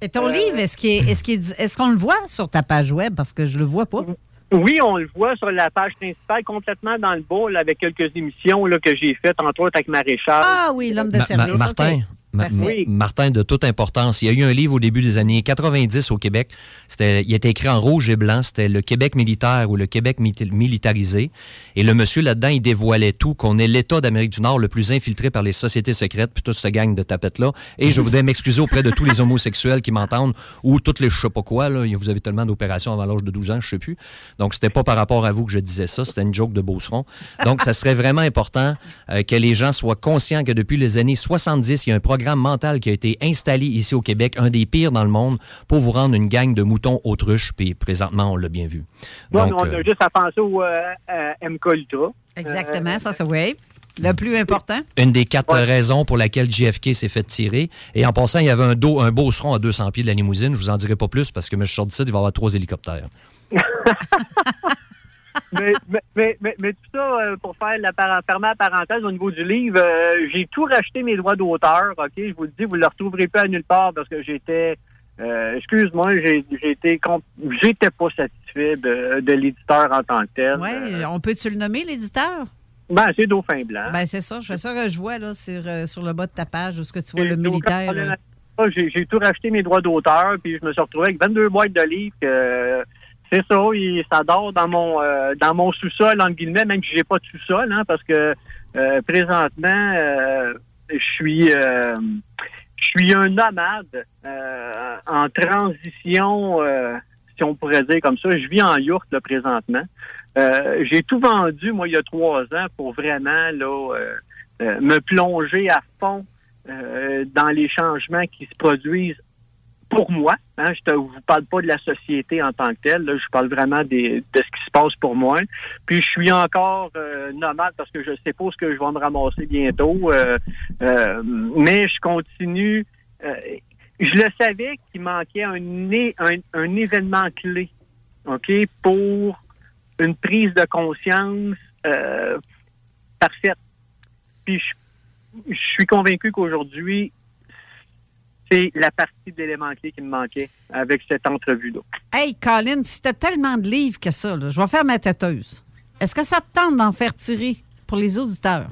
[SPEAKER 5] Et ton
[SPEAKER 15] Euh,
[SPEAKER 5] livre, est-ce qu'il est- est-ce qu'il est- est-ce qu'on le voit sur ta page web? Parce que je le vois pas.
[SPEAKER 15] Oui, on le voit sur la page principale, complètement dans le là, avec quelques émissions là, que j'ai faites, entre autres avec Maréchal.
[SPEAKER 5] Ah oui, l'homme de
[SPEAKER 20] Ma- ma-
[SPEAKER 5] service.
[SPEAKER 20] Martin. Ma- Martin, de toute importance, il y a eu un livre au début des années 90 au Québec. C'était, il était écrit en rouge et blanc. C'était le Québec militaire ou le Québec mi- militarisé. Et le monsieur là-dedans, il dévoilait tout, qu'on est l'État d'Amérique du Nord le plus infiltré par les sociétés secrètes, puis toute cette gang de tapettes-là. Et je voudrais m'excuser auprès de tous les homosexuels qui m'entendent ou toutes les je sais pas quoi. Là. Vous avez tellement d'opérations avant l'âge de 12 ans, je sais plus. Donc, c'était pas par rapport à vous que je disais ça. C'était une joke de Beauceron. Donc, ça serait vraiment important euh, que les gens soient conscients que depuis les années 70, il y a un programme mental qui a été installé ici au Québec, un des pires dans le monde, pour vous rendre une gang de moutons autruches. Puis présentement, on l'a bien vu. Donc,
[SPEAKER 15] on
[SPEAKER 20] euh,
[SPEAKER 15] a juste à penser au euh, MK Ultra.
[SPEAKER 5] Exactement, ça, c'est oui. Le plus important.
[SPEAKER 20] une des quatre raisons pour laquelle JFK s'est fait tirer. Et en passant, il y avait un, dos, un beauceron à 200 pieds de la limousine. Je vous en dirai pas plus parce que sors d'ici, il va avoir trois hélicoptères.
[SPEAKER 15] mais, mais, mais, mais, tout ça, euh, pour faire la fermer la parenthèse au niveau du livre, euh, j'ai tout racheté mes droits d'auteur, OK? Je vous le dis, vous ne le retrouverez pas à nulle part parce que j'étais... euh, excuse-moi, j'ai été j'étais pas satisfait de, de l'éditeur en tant que tel.
[SPEAKER 5] Oui,
[SPEAKER 15] Euh,
[SPEAKER 5] on peut-tu le nommer, l'éditeur?
[SPEAKER 15] ben, c'est Dauphin Blanc.
[SPEAKER 5] Ben, c'est ça. C'est ça que je vois là, sur, sur le bas de ta page, où ce que tu vois le militaire.
[SPEAKER 15] J'ai j'ai tout racheté mes droits d'auteur, puis je me suis retrouvé avec 22 boîtes de livres. que, c'est ça, il- ça dort dans mon euh, dans mon sous-sol, entre guillemets, même si j'ai pas de sous-sol, hein, parce que euh, présentement, euh, je suis euh, je suis un nomade euh, en transition, si on pourrait dire comme ça. Je vis en yourte là, présentement. J'ai tout vendu, moi, il y a trois ans, pour vraiment là, me plonger à fond dans les changements qui se produisent pour moi. Hein, je ne vous parle pas de la société en tant que telle, là, je parle vraiment des, de ce qui se passe pour moi. Puis je suis encore euh, nomade parce que je sais pas ce que je vais me ramasser bientôt. euh, euh, mais je continue. euh, je le savais qu'il manquait un, un, un événement clé, OK, pour une prise de conscience euh, parfaite. Puis je, je suis convaincu qu'aujourd'hui, c'est la partie de l'élément clé qui me manquait avec cette entrevue-là.
[SPEAKER 5] Hey, Colin, si t'as tellement de livres que ça, là, je vais faire ma têteuse. Est-ce que ça te tente d'en faire tirer pour les auditeurs?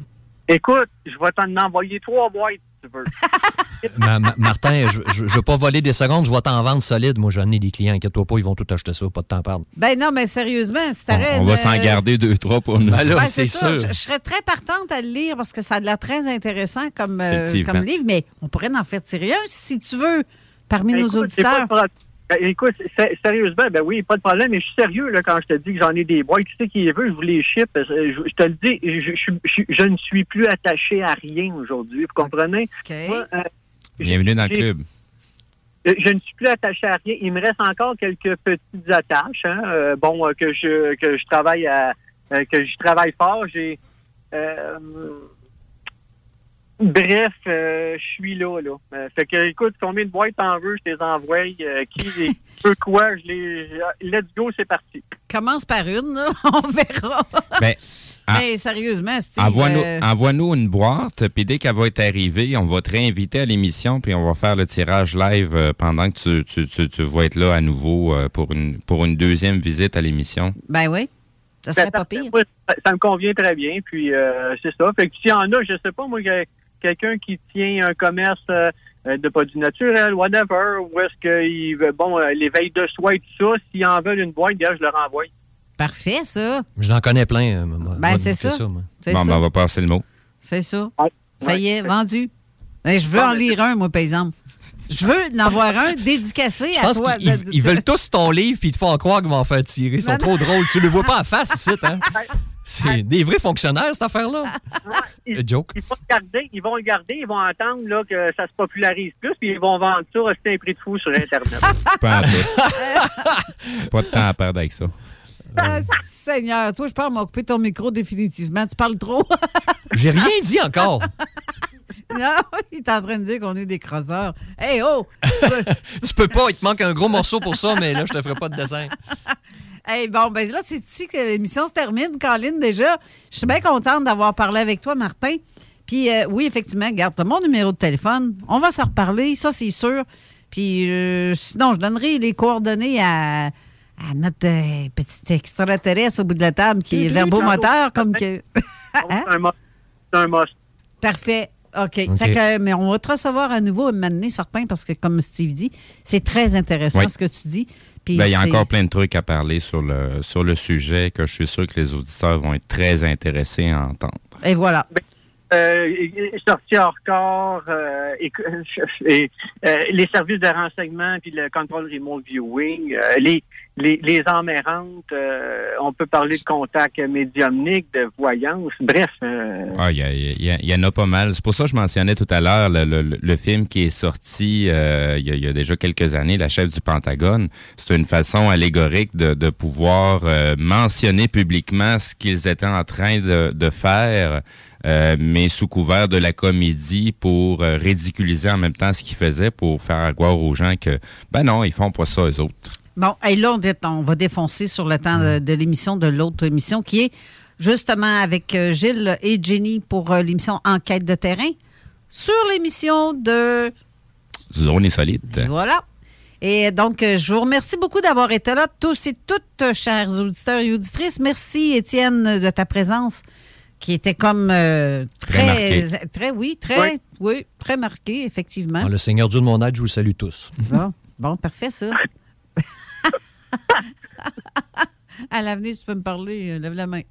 [SPEAKER 15] Écoute, je vais t'en envoyer trois boîtes, si tu veux.
[SPEAKER 20] Ma- ma- Martin, je, je veux pas voler des secondes, je vais t'en vendre solide. Moi, j'en ai des clients, inquiète-toi pas, ils vont tout acheter ça, pas de temps à perdre.
[SPEAKER 5] Ben non, mais sérieusement, si t'arrêtes.
[SPEAKER 6] On va
[SPEAKER 5] euh,
[SPEAKER 6] s'en garder deux, trois pour nous.
[SPEAKER 20] Ben là,
[SPEAKER 5] Ben,
[SPEAKER 20] c'est sûr.
[SPEAKER 5] Je, je serais très partante à le lire parce que ça a l'air très intéressant comme, euh, comme livre, mais on pourrait en faire tirer un si tu veux parmi nos
[SPEAKER 15] Écoute, c'est pas
[SPEAKER 5] auditeurs.
[SPEAKER 15] de Ben, écoute, sé- sérieusement, ben oui, pas de problème, mais je suis sérieux là, quand je te dis que j'en ai des boîtes. Tu sais qui les veut, je vous les ship. Je, je te le dis, je, je- je- je ne suis plus attaché à rien aujourd'hui. Vous comprenez? Moi, euh,
[SPEAKER 6] Bienvenue dans le club.
[SPEAKER 15] Je ne suis plus attaché à rien. Il me reste encore quelques petites attaches. hein, euh, bon, euh, que je que je travaille à euh, que je travaille fort. J'ai euh, bref, euh, je suis là là. Euh, fait que écoute, combien de boîtes t'en veux, je te les envoie. Euh, qui veut quoi, je les. Let's go, c'est parti.
[SPEAKER 5] Commence par une, là, on verra.
[SPEAKER 6] Ben, en-
[SPEAKER 5] mais sérieusement, Steve.
[SPEAKER 6] Envoie-nous
[SPEAKER 5] euh,
[SPEAKER 6] envoie-nous une boîte, puis dès qu'elle va être arrivée, on va te réinviter à l'émission, puis on va faire le tirage live euh, pendant que tu, tu, tu, tu vas être là à nouveau euh, pour une, pour une deuxième visite à l'émission.
[SPEAKER 5] Ben oui. Ça serait pas pire.
[SPEAKER 15] Ça, ça me convient très bien. Puis euh, c'est ça. Fait que s'il y en a, je sais pas, moi, que- quelqu'un qui tient un commerce euh, euh, de produits naturels, whatever, ou est-ce qu'il veut, bon, euh, les veilles de soie et tout ça, s'ils en veulent une boîte, gars, je leur envoie.
[SPEAKER 5] Parfait, ça.
[SPEAKER 20] J'en connais plein. euh, moi.
[SPEAKER 5] Ben,
[SPEAKER 20] Moi,
[SPEAKER 5] c'est ça.
[SPEAKER 20] moi.
[SPEAKER 5] C'est
[SPEAKER 6] Bon,
[SPEAKER 5] ça.
[SPEAKER 6] ben, on va passer le mot.
[SPEAKER 5] C'est ça. Ça y est, vendu. Ben, je veux en lire un, moi, par exemple. Je veux en avoir un dédicacé
[SPEAKER 20] Je
[SPEAKER 5] à
[SPEAKER 20] pense
[SPEAKER 5] toi.
[SPEAKER 20] ils- ils veulent tous ton livre puis ils te font croire qu'ils vont en faire tirer. Ils sont
[SPEAKER 5] Non,
[SPEAKER 20] trop drôles. Tu le vois pas en face ici, hein? C'est des vrais fonctionnaires, cette affaire-là.
[SPEAKER 15] Ils,
[SPEAKER 20] joke.
[SPEAKER 15] ils vont le garder, ils vont le garder, ils vont attendre là, que ça se popularise plus, puis ils vont vendre ça à un prix de fou sur Internet.
[SPEAKER 6] Pas. Pas de temps à perdre avec ça.
[SPEAKER 5] Ah, Seigneur, toi, je pense m'occuper de ton micro définitivement. Tu parles trop.
[SPEAKER 20] J'ai rien dit encore.
[SPEAKER 5] non, il est en train de dire qu'on est des crosseurs. Hey, oh!
[SPEAKER 20] tu peux pas, il te manque un gros morceau pour ça, mais là, je te ferai pas de dessin.
[SPEAKER 5] Hey, bon, ben là, c'est ici que l'émission se termine, Colin, déjà. Je suis bien contente d'avoir parlé avec toi, Martin. Puis, euh, oui, effectivement, garde t'as mon numéro de téléphone. On va se reparler, ça, c'est sûr. Puis, euh, sinon, je donnerai les coordonnées à, à notre euh, petit extraterrestre au bout de la table qui est verbomoteur, comme que. Hein?
[SPEAKER 15] C'est un must. C'est un must.
[SPEAKER 5] Parfait. OK.
[SPEAKER 6] OK.
[SPEAKER 5] Fait que, mais on va te recevoir à nouveau un moment donné, certain, parce que, comme Steve dit, c'est très intéressant
[SPEAKER 6] Oui.
[SPEAKER 5] ce que tu dis. Puis
[SPEAKER 6] Ben, il y a encore plein de trucs à parler sur le, sur le sujet que je suis sûr que les auditeurs vont être très intéressés à entendre.
[SPEAKER 5] Et voilà.
[SPEAKER 15] Euh, sorti hors corps, euh, et, euh, les services de renseignement puis le control remote viewing, les, les, les emmerrantes, on peut parler de contact médiumnique, de voyance, bref.
[SPEAKER 6] Ah, il y, a- il y a- y en a pas mal. C'est pour ça que je mentionnais tout à l'heure le, le- le film qui est sorti il, y y a déjà quelques années, La chef du Pentagone. C'est une façon allégorique de, de pouvoir mentionner publiquement ce qu'ils étaient en train de, de faire, euh, mais sous couvert de la comédie pour euh, ridiculiser en même temps ce qu'ils faisaient pour faire croire aux gens que, ben non, ils font pas ça, eux autres.
[SPEAKER 5] Bon, et là, on, on va défoncer sur le temps de, de l'émission, de l'autre émission, qui est justement avec euh, Gilles et Jenny pour l'émission Enquête de terrain, sur l'émission de...
[SPEAKER 6] Zone insolite.
[SPEAKER 5] Et Voilà. Et donc, je vous remercie beaucoup d'avoir été là, tous et toutes, chers auditeurs et auditrices. Merci, Étienne, de ta présence, qui était comme euh,
[SPEAKER 20] Très
[SPEAKER 5] très, oui, très, oui. très marqué, effectivement.
[SPEAKER 20] Ah, le Seigneur Dieu de mon aide, je vous salue tous.
[SPEAKER 5] Bon, bon, parfait, ça. à l'avenir, si tu veux me parler, euh, lève la main.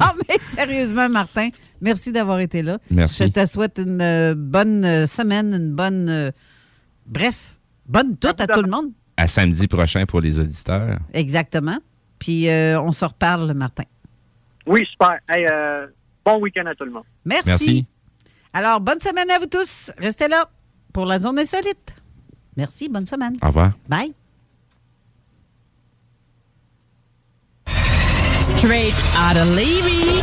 [SPEAKER 5] non, mais sérieusement, Martin, merci d'avoir été là.
[SPEAKER 6] Merci.
[SPEAKER 5] Je te souhaite une euh, bonne semaine, une bonne. euh, bref, bonne toute à tout le monde.
[SPEAKER 6] À samedi prochain pour les auditeurs.
[SPEAKER 5] Exactement. Puis euh, on se reparle, Martin.
[SPEAKER 15] Oui, super. Hey, euh, bon week-end à tout le monde.
[SPEAKER 5] Merci. Alors, bonne semaine à vous tous. Restez là pour la zone insolite. Merci, bonne semaine.
[SPEAKER 6] Au revoir.
[SPEAKER 5] Bye.
[SPEAKER 27] Straight out of Levy.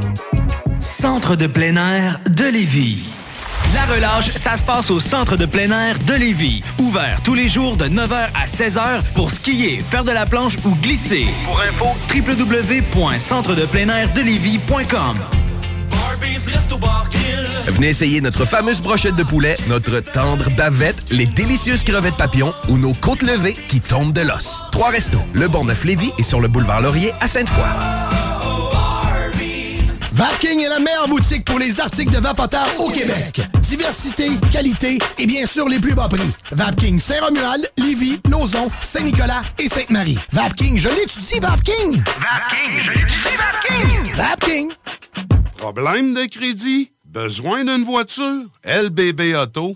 [SPEAKER 22] Centre de plein air de Lévis. La relâche, ça se passe au Centre de plein air de Lévis. Ouvert tous les jours de 9h à 16h pour skier, faire de la planche ou glisser. Pour info, www.centredepleinairdelévis.com
[SPEAKER 11] Venez essayer notre fameuse brochette de poulet, notre tendre bavette, les délicieuses crevettes papillons ou nos côtes levées qui tombent de l'os. Trois restos, le Bonneuf Lévis et sur le boulevard Laurier à Sainte-Foy.
[SPEAKER 28] Vapking est la meilleure boutique pour les articles de vapoteurs au Québec. Diversité, qualité et bien sûr les plus bas prix. Vapking Saint-Romuald, Lévis, Lauson, Saint-Nicolas et Sainte-Marie. Vapking, je l'étudie, Vapking!
[SPEAKER 29] Vapking, je l'étudie, Vapking!
[SPEAKER 28] Vapking!
[SPEAKER 30] Problème de crédit? Besoin d'une voiture? LBBauto.com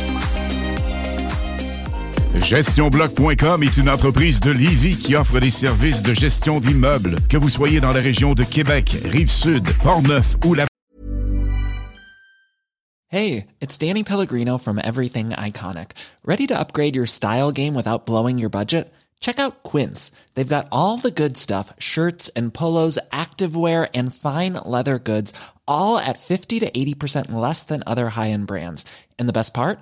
[SPEAKER 21] GestionBloc.com est une entreprise de Lévis qui offre des services de gestion d'immeubles, que vous soyez dans la région de Québec, Rive-Sud, Portneuf ou la
[SPEAKER 31] Hey, it's Danny Pellegrino from Everything Iconic. Ready to upgrade your style game without blowing your budget? Check out Quince. They've got all the good stuff shirts and polos, activewear, and fine leather goods, all at 50 to 80% less than other high end brands. And the best part?